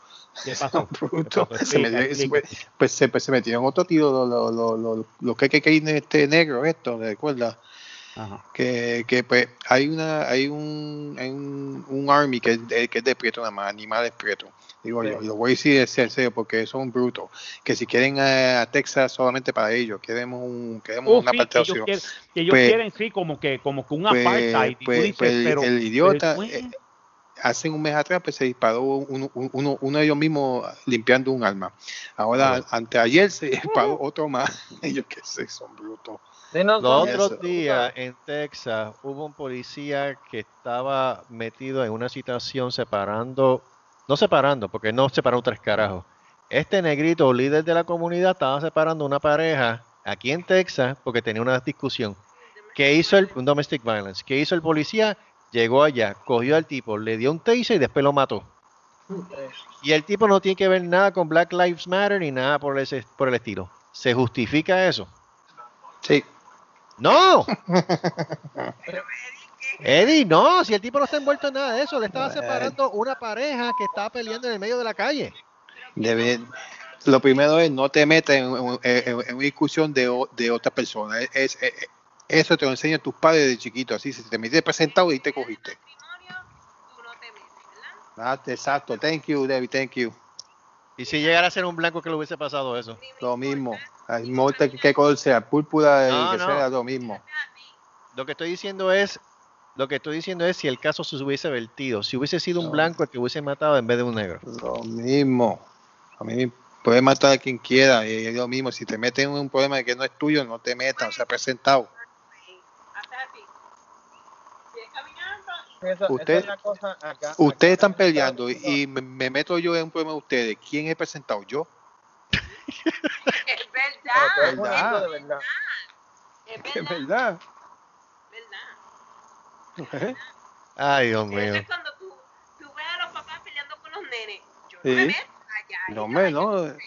¿Qué pasó? brutos. ¿Qué pasó? Se Explica, pues, se, pues se metieron otro tiro los los los los los que que este negro esto, ¿recuerdas? Ajá. que, que pues hay una hay un hay un, un army que que es de prieto nada más animales prietos digo Sí. yo y lo voy a decir en serio porque son brutos que si quieren a, a Texas solamente para ellos queremos un queremos Oh, una sí, que ellos, quieren, que ellos Pues- quieren, sí, como que, como que un pues, apartheid. Pues- dices, pues el- pero, el idiota pero, eh, hace un mes atrás pues se disparó uno, uno, uno de ellos mismos limpiando un arma ahora anteayer se disparó otro más ellos que sé son brutos Sí, no, Los otros días en Texas hubo un policía que estaba metido en una situación separando, no separando, porque no separó tres carajos. Este negrito, líder de la comunidad, estaba separando una pareja aquí en Texas porque tenía una discusión. ¿Qué hizo el un domestic violence? ¿Qué hizo el policía? Llegó allá, cogió al tipo, le dio un taser y después lo mató. Y el tipo no tiene que ver nada con Black Lives Matter ni nada por ese, por el estilo. ¿Se justifica eso? sí ¡No! Eddie, no, si el tipo no está envuelto en nada de eso, le estaba separando una pareja que estaba peleando en el medio de la calle. Debe- lo primero es no te metas en, en- en- en una discusión de, otra persona. Es- eso te lo enseñan tus padres de chiquito. Así, si te metiste presentado y te cogiste. Ah, exacto. Thank you, David. Thank you. Y si llegara a ser un blanco que le hubiese pasado eso. Lo mismo. No importa que, color sea, púrpura No, y que no. sea lo mismo. Lo que estoy diciendo es, lo que estoy diciendo es si el caso se hubiese vertido, si hubiese sido un blanco el que hubiese matado en vez de un negro. Lo mismo. A mí puedes matar a quien quiera. Y es lo mismo. Si te meten en un problema que no es tuyo, no te metas. O sea, presentado. Esa es cosa acá- Ustedes acá están peleando y me, me meto yo en un problema de ustedes. ¿Quién he presentado? ¿Yo? Es verdad, tú eres es verdad, de verdad. es ¿Qué verdad, verdad? verdad. Ay, Dios mío. es cuando tú, tú ves a los papás peleando con los nenes. Yo no Sí. me meto allá. No, meten.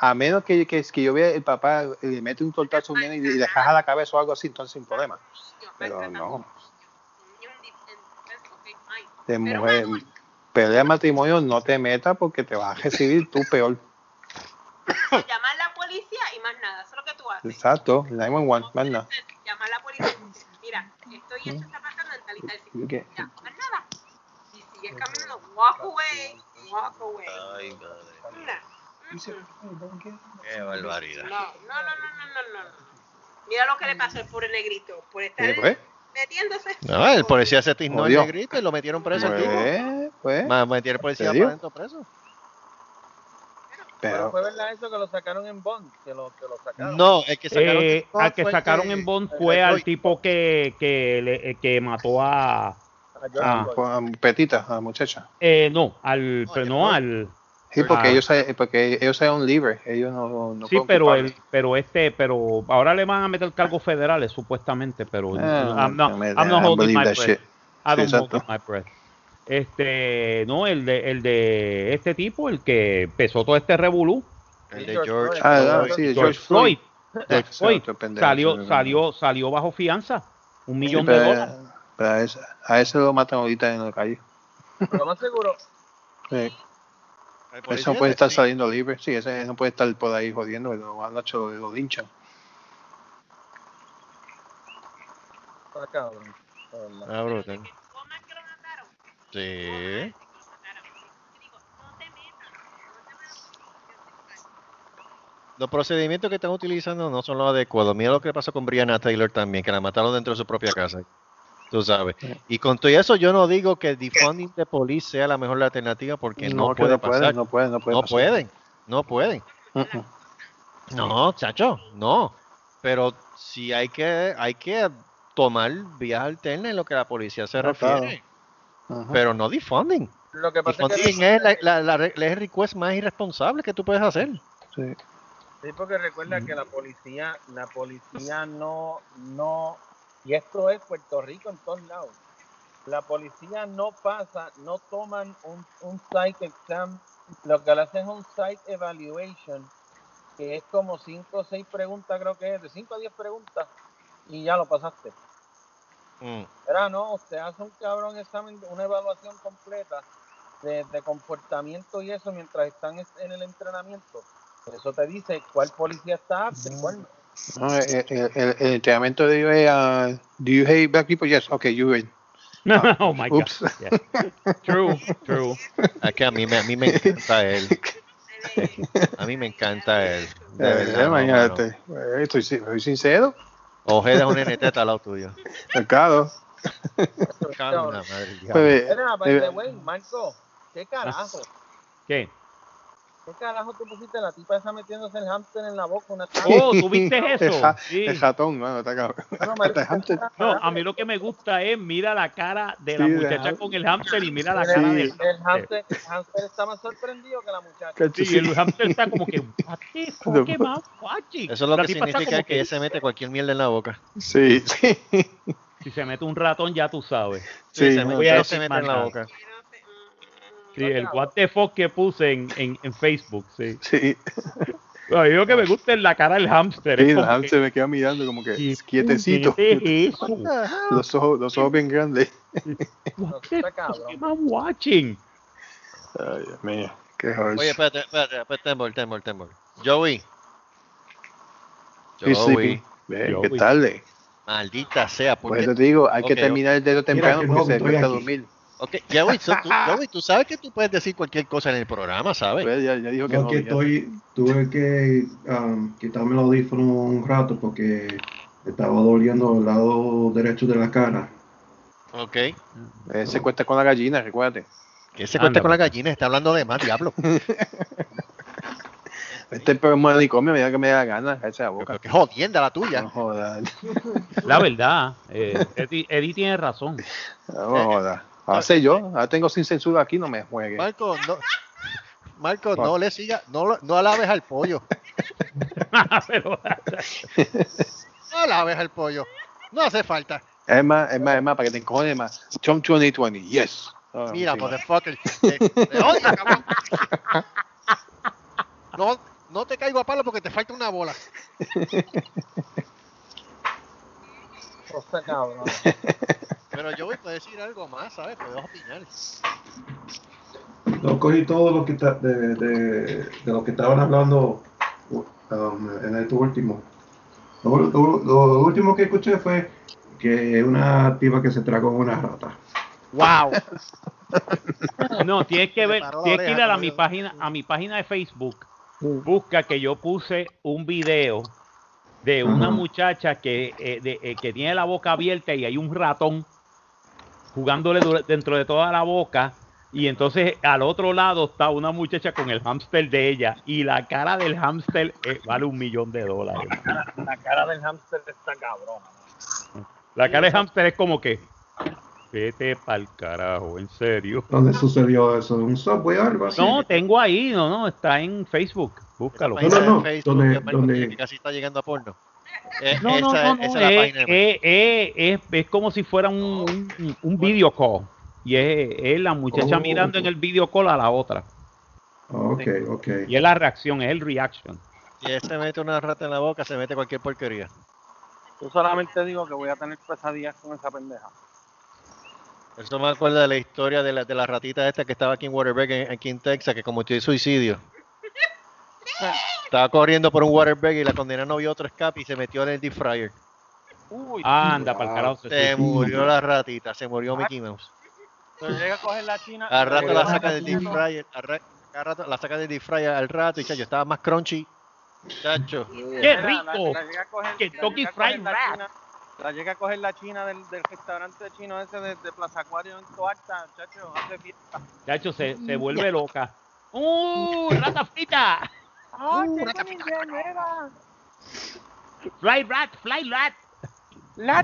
A menos que, que, que yo vea el papá eh, le mete un tortazo a un nene y le caja la cabeza o algo así, entonces sin problema. Pero no. a los niños en dif- en defensa, ok, fine. De Pero mujer, pelea de matrimonio no te metas porque te vas a recibir tú peor. llamar a la policía y más nada. Eso es lo que tú haces. Exacto, 911, más nada. Llamar a la policía y mira, esto y esto está pasando en tal y tal sitio. ¿Qué? Ya, más nada. Y sigues caminando, walk away, walk away. Ay, madre. Nah. Qué barbaridad. No, no, no, no, no, no, no. Mira lo que le pasó al pobre negrito por estar metiéndose. No, el policía se tiznó el negrito y lo metieron preso al tipo. pues, pues, Más metieron el policía para adentro preso. Pero pero fue verdad eso que lo sacaron en Bond, que lo, que lo sacaron. No, el que sacaron Eh, en Bond al que el sacaron que- en Bond el fue al tipo que, que, le- eh, que mató a... A George Ah, Floyd. pues, um, petita, a la muchacha. eh, no, al... No, pero el no, al... Sí, porque Ah. ellos se- porque ellos son libres, ellos no, no Sí, pero el, pero este, pero ahora le van a meter cargos federales supuestamente, pero Ah, I'm not, I'm not holding my that breath. shit. I don't Sí, hold exacto. my breath. Este, no, el de, el de este tipo, el que empezó todo este revolú, El de George George. Floyd. Ah, ah, sí, George, George Floyd. Floyd, George Floyd, salió, salió, salió bajo fianza, un Sí, millón de pero- dólares. pero a, ese, a ese lo matan ahorita en la calle. Lo más seguro, Sí. No puede estar sí. saliendo libre. Sí, ese no puede estar por ahí jodiendo. Lo han hecho, lo linchan. está cabrón. de verdad. Ah, brutal. Sí. Lo mataron. Y digo, no te metas, no te metas. Los procedimientos que están utilizando no son los adecuados. Mira lo que pasó con Brianna Taylor también, que la mataron dentro de su propia casa. Tú sabes. Y con todo eso, yo no digo que el defunding de police sea la mejor alternativa porque no, puede no pasar. pueden, no pueden, no pueden. no pasar. pueden, no pueden. No, chacho, no. Pero si hay que, hay que tomar vías alternas en lo que la policía se No, claro. refiere. Pero no defunding. Lo que pasa es que Defunding es la, la, la, la request más irresponsable que tú puedes hacer. Sí. Sí, porque recuerda que la policía, la policía no, no, y esto es Puerto Rico en todos lados. La policía no pasa, no toman un, un site exam, lo que le hacen es un site evaluation, que es como 5 o 6 preguntas, creo que es, de 5 a 10 preguntas, y ya lo pasaste. Mm. Era no, usted hace un cabrón examen, una evaluación completa de, de comportamiento y eso mientras están es- en el entrenamiento. Eso te dice cuál policía está apto y cuál no. No, el, el- el- el entrenamiento de es, ah, do you hate black people? Yes, okay, you win. oh my Oops. God. Yeah. True, true. Es que a mí, me, a mí me encanta él. A mí me encanta él. De Eh, verdad. no, imagínate. mano. Eh, Estoy, soy sincero. Ojeda es un NT al lado tuyo. Claro. Calma, madre del diablo. Pues, Era, by eh, the way, Marco, ¿qué carajo? ¿Qué? ¿Qué carajo tú pusiste la tipa esa metiéndose el hámster en la boca? Una Oh, ¿tú viste el, eso? Sí. el ratón, mano, está cabrón. No, hamster. A mí lo que me gusta es mira la cara de la Sí, muchacha con el hamster y mira la cara del el hámster, el hámster está más sorprendido que la muchacha. Sí, el hamster está como que, what the fuck No. am I watching? Eso es lo La que significa que ella se mete cualquier mierda en la boca. Sí, sí. Si se mete un ratón, ya tú sabes. Sí, se, no, mete, se mete en la boca. Sí, el what the fuck que puse en, en, en Facebook, sí. Sí, Bueno, yo que me gusta es la cara del hamster. sí, el que, hamster me queda mirando como que ¿qué quietecito. puñete es eso? Los ojos, los ojos bien grandes. What the fuck am I watching? Ay, Dios mío, qué horror. Oye, espérate, espérate, espérate, Tembor, Tembor, Tembor. Joey. Joey. Joey. qué tarde. Maldita sea, Por porque eso te digo, hay que Ok, terminar el dedo temprano que porque se cuesta dormir. Ok, Joey, so- tú, Joey, tú sabes que tú puedes decir cualquier cosa en el programa, ¿sabes? Pues ya, ya dijo que No, no. que ya. estoy, tuve que um, quitarme el audífono un rato porque me estaba doliendo el lado derecho de la cara. Ok. Eh, se cuesta con la gallina, recuérdate. Que se cuenta Anda, con la gallina, está hablando de más, diablo. Este es el manicomio, mira que me da ganas, esa Pero boca. qué jodienda la tuya. No jodas, La verdad, eh, Eddie, Eddie tiene razón. no jodas. Ahora sé yo, ahora tengo sin censura aquí, no me juegue. Marco, no. Marco, no le sigas, no, lo- no alaves al pollo. No alaves al pollo. No hace falta. Es más, es más, es más, para que te encojones más. Trump 2020, yes. Ah, Mira, sí. motherfucker. Te, te odio, cabrón. No, no te caigo a palo porque te falta una bola. Cosa cabrón. Pero yo voy a decir algo más, ¿sabes? Puedo opinar. No cogí todo lo que está, de, de, de lo que estaban hablando um, en este último. Lo, lo- lo último que escuché fue que una tipa que se tragó una rata. wow. No, tienes que ver, tienes que ir a, la, mi página, a mi página de Facebook. Busca que yo puse un video de una Ajá. muchacha que, eh, de- eh, que tiene la boca abierta y hay un ratón jugándole dentro de toda la boca. Y entonces al otro lado está una muchacha con el hámster de ella. Y la cara del hámster eh, vale un millón de dólares. La cara del hámster está cabrón. La cara del hámster es como que. Vete pa'l carajo, en serio. ¿Dónde sucedió eso? ¿Un subway o algo así? No, tengo ahí, no, no, está en Facebook. Búscalo. No, no, Facebook donde- de Marco donde- Tiene que casi está llegando a porno. Eh, No, no, esa, no, no, esa es página de es- es- como si fuera un, un, un video call. Y es, es la muchacha Oh. mirando en el video call a la otra. Ok, ok. Y es la reacción, es el reaction. Si él se mete una rata en la boca, se mete cualquier porquería. Yo solamente digo que voy a tener pesadillas con esa pendeja. Eso me acuerda de la historia de la, de la ratita esta que estaba aquí en Waterberg, en- aquí en Texas, que cometió suicidio. Estaba corriendo por un Waterberg y la condena no vio otro escape y se metió en el deep fryer. Uy, Anda, para el carajo. se murió la ratita, se murió Mickey Mouse. pero llega a coger la china. Al rato la saca del deep fryer, al ra- al rato la saca del deep fryer al rato y chacho, estaba más crunchy. Chacho. ¡Qué rico! A coger Fried la Rat. china- La llega a coger la china del, del restaurante chino ese de, de Plaza Acuario en Coarta, chacho, hace fiesta. De hecho, se, se vuelve loca. ¡Uh! ¡Rata frita! ¡Ah, nueva! ¡Fly rat! ¡Fly rat!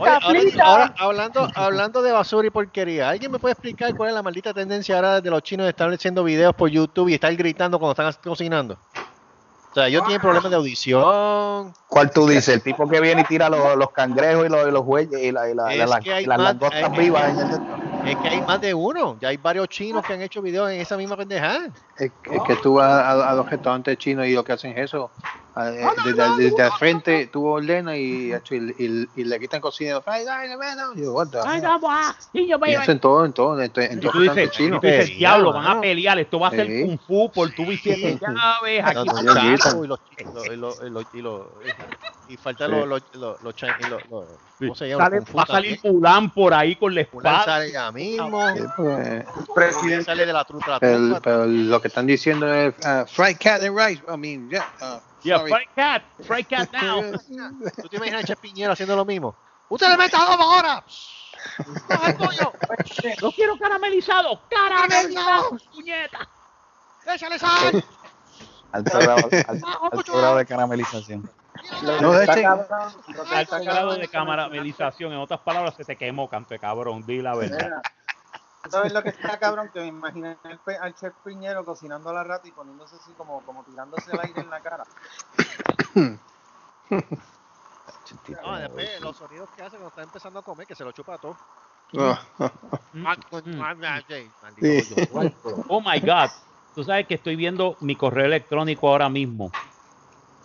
Oye, ahora, ahora, hablando, hablando de basura y porquería, ¿alguien me puede explicar cuál es la maldita tendencia ahora de los chinos de estar haciendo videos por YouTube y estar gritando cuando están cocinando? O sea, ellos tienen problemas de audición. ¿Cuál tú dices? El tipo que viene y tira los, los cangrejos y los, y los bueyes y, la- y la- la- las langostas vivas. en el- Es que hay más de uno. Ya hay varios chinos que han hecho videos en esa misma pendejada. Es, es que tú vas a, a los restaurantes chinos y lo que hacen es eso. Desde, desde al frente tú ordenas y, hecho, y, y- y le quitan cocina. Ay, Y yo eso en todo, en todo, en, to- en Y todos tú dices, dices, diablo, van a pelear, esto va a ser kung fu por llaves, aquí grito. y los y los y y los- los- va a salir. Mulan por ahí con la espada. sale ya mismo. Sí, pues, Presidente sale de la truta la pero, lo que están diciendo es uh, fried cat and rice. I mean, yeah. Yeah. Fry Cat, Fry Cat now. ¿Tú te imaginas a Che Piñero haciendo lo mismo? ¡Usted le mete ahora! ¡Coge el pollo! Lo quiero caramelizado, caramelizado, puñeta. ¡Échale sal! Alto grado, alto, alto grado de caramelización. No, de este- Alto grado de caramelización, en otras palabras, se te quemó, canto de cabrón, di la verdad. ¿Sabes lo que está cabrón? Que me imaginé al, chef Piñero cocinando a la rata y poniéndose así como, como tirándose el aire en la cara. No, después los sonidos que hace cuando está empezando a comer, que se lo chupa todo. Ah, Mm. Pollo. Oh my God. Tú sabes que estoy viendo mi correo electrónico ahora mismo.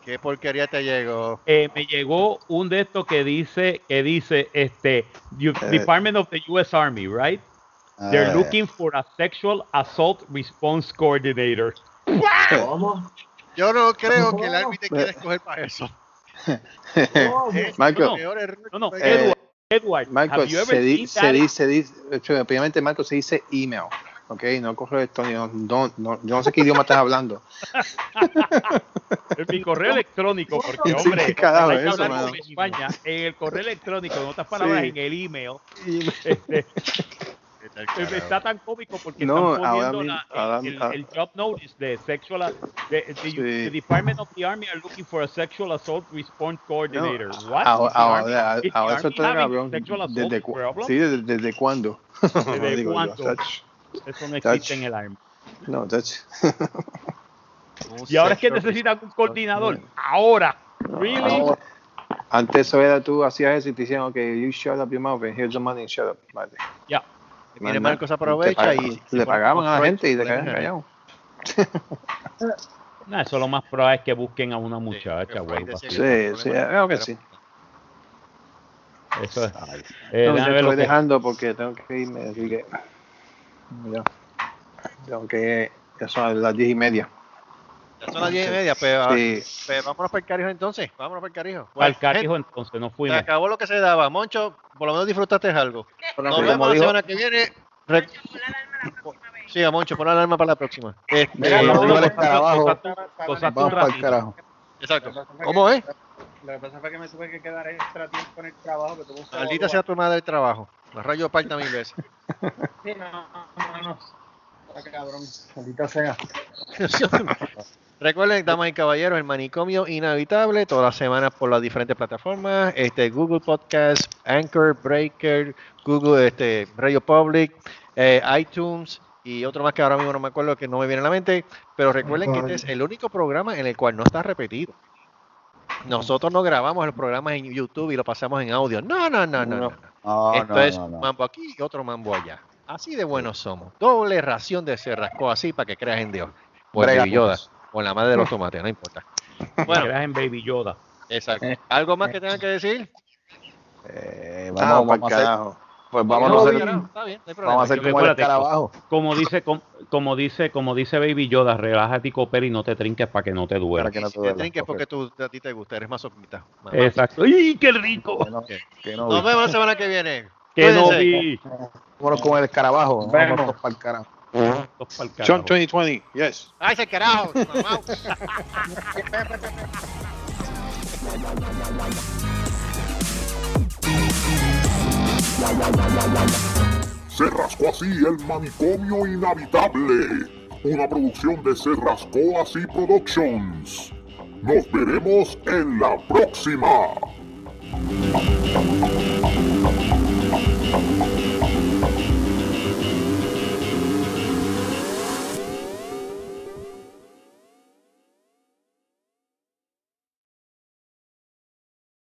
¿Qué porquería te llegó? Eh, me llegó un de estos que dice, que dice, este, you- Eh. Department of the U.S. Army, right? They're Eh, looking for a sexual assault response coordinator. ¿Cómo? Yo no creo que el árbitro quiera escoger para eso. Marco, No, No, Edward, Edward, Marco, se, dice, dice, Marco se dice email, ok, no correo electrónico, no, no, yo no sé qué idioma estás hablando. En mi correo electrónico, porque hombre, hay que eso, hablar mano. con España, en el correo electrónico, en otras palabras, Sí. en el email, carajo. Está tan cómico porque No, están poniendo la- ahora- el, ah. el job notice de sexual. de- the, Sí. the Department of the Army are looking for a sexual assault response coordinator. No, What? ahora, ahora, ahora eso está cabrón. ¿Desde, sí, desde, desde cuándo? ¿Desde Digo cuándo? Eso no Touch. existe en el Army. No, touch. Un Y ahora es que necesitan un coordinador. Ahora. Really? Ahora, Antes eso era tú hacías eso y te decían, ok, you shut up your mouth and here's the money, shut up. Vale. Ya. Viene Manda. Marco se Te aprovecha y le pagaban a la gente y te caen quedaban callados. No, eso lo más probable es que busquen a una muchacha, güey. Sí, sí, creo que sí. Eso es. Eh, No, estoy que- dejando porque tengo que irme, así que ya. Tengo que, ya son las diez y media. Ya son las 10 y media, pero, Sí. pero vámonos para el carijo entonces. Vámonos para el carijo. Al Bueno, carijo entonces, nos Se fuimos. acabó lo que se daba. Moncho, por lo menos disfrutaste algo. Nos Sí, vemos como la dijo- semana que viene. Re- Sí, a Moncho, pon la alarma para la próxima. Este, Eh, dijo carajo. Exacto. ¿Cómo es? Lo que pasa fue que me tuve que quedar extra tiempo en el trabajo. Que sábado Maldita sea tu madre del trabajo. La rayo parta mil veces. Sí, no, no, no. Ah, cabrón. Maldita sea. Recuerden, damas y caballeros, el manicomio inhabitable todas las semanas por las diferentes plataformas, este Google Podcast, Anchor, Breaker, Google, este Radio Public, eh, iTunes y otro más que ahora mismo no me acuerdo que no me viene a la mente, pero recuerden que este es el único programa en el cual no está repetido. Nosotros no grabamos el programa en YouTube y lo pasamos en audio. No, no, no, no. no, no. Esto no, es no, no. mambo aquí y otro mambo allá. Así de buenos somos. Doble ración de cerrasco así para que creas en Dios. Baby Yoda. Con O en la madre de los tomates, no importa. Bueno, en Baby Yoda. exacto. ¿Algo más que tengan que decir? Eh, Ah, vamos, pa'l vamos a hacer, carajo. pues vamos No, a hacer, está bien, no hay problema. vamos a hacer como el escarabajo. Como dice, com- como dice, como dice Baby Yoda, relájate y coopera y no te trinques para que no te duela. Para que no Si te te duela, trinques porque tú, a ti te gusta, eres masoquista. Mamá. Exacto. ¡Y qué rico! Que no, que no Nos vemos la semana que viene. Que no vi. Vámonos con el escarabajo. Vemos. Vamos para el carajo. Carajo. Sean 2020, yes. ¡Ay, ese carajo! mamá! Se rascó así el manicomio inhabitable. Una producción de Se rascó así Productions. Nos veremos en la próxima.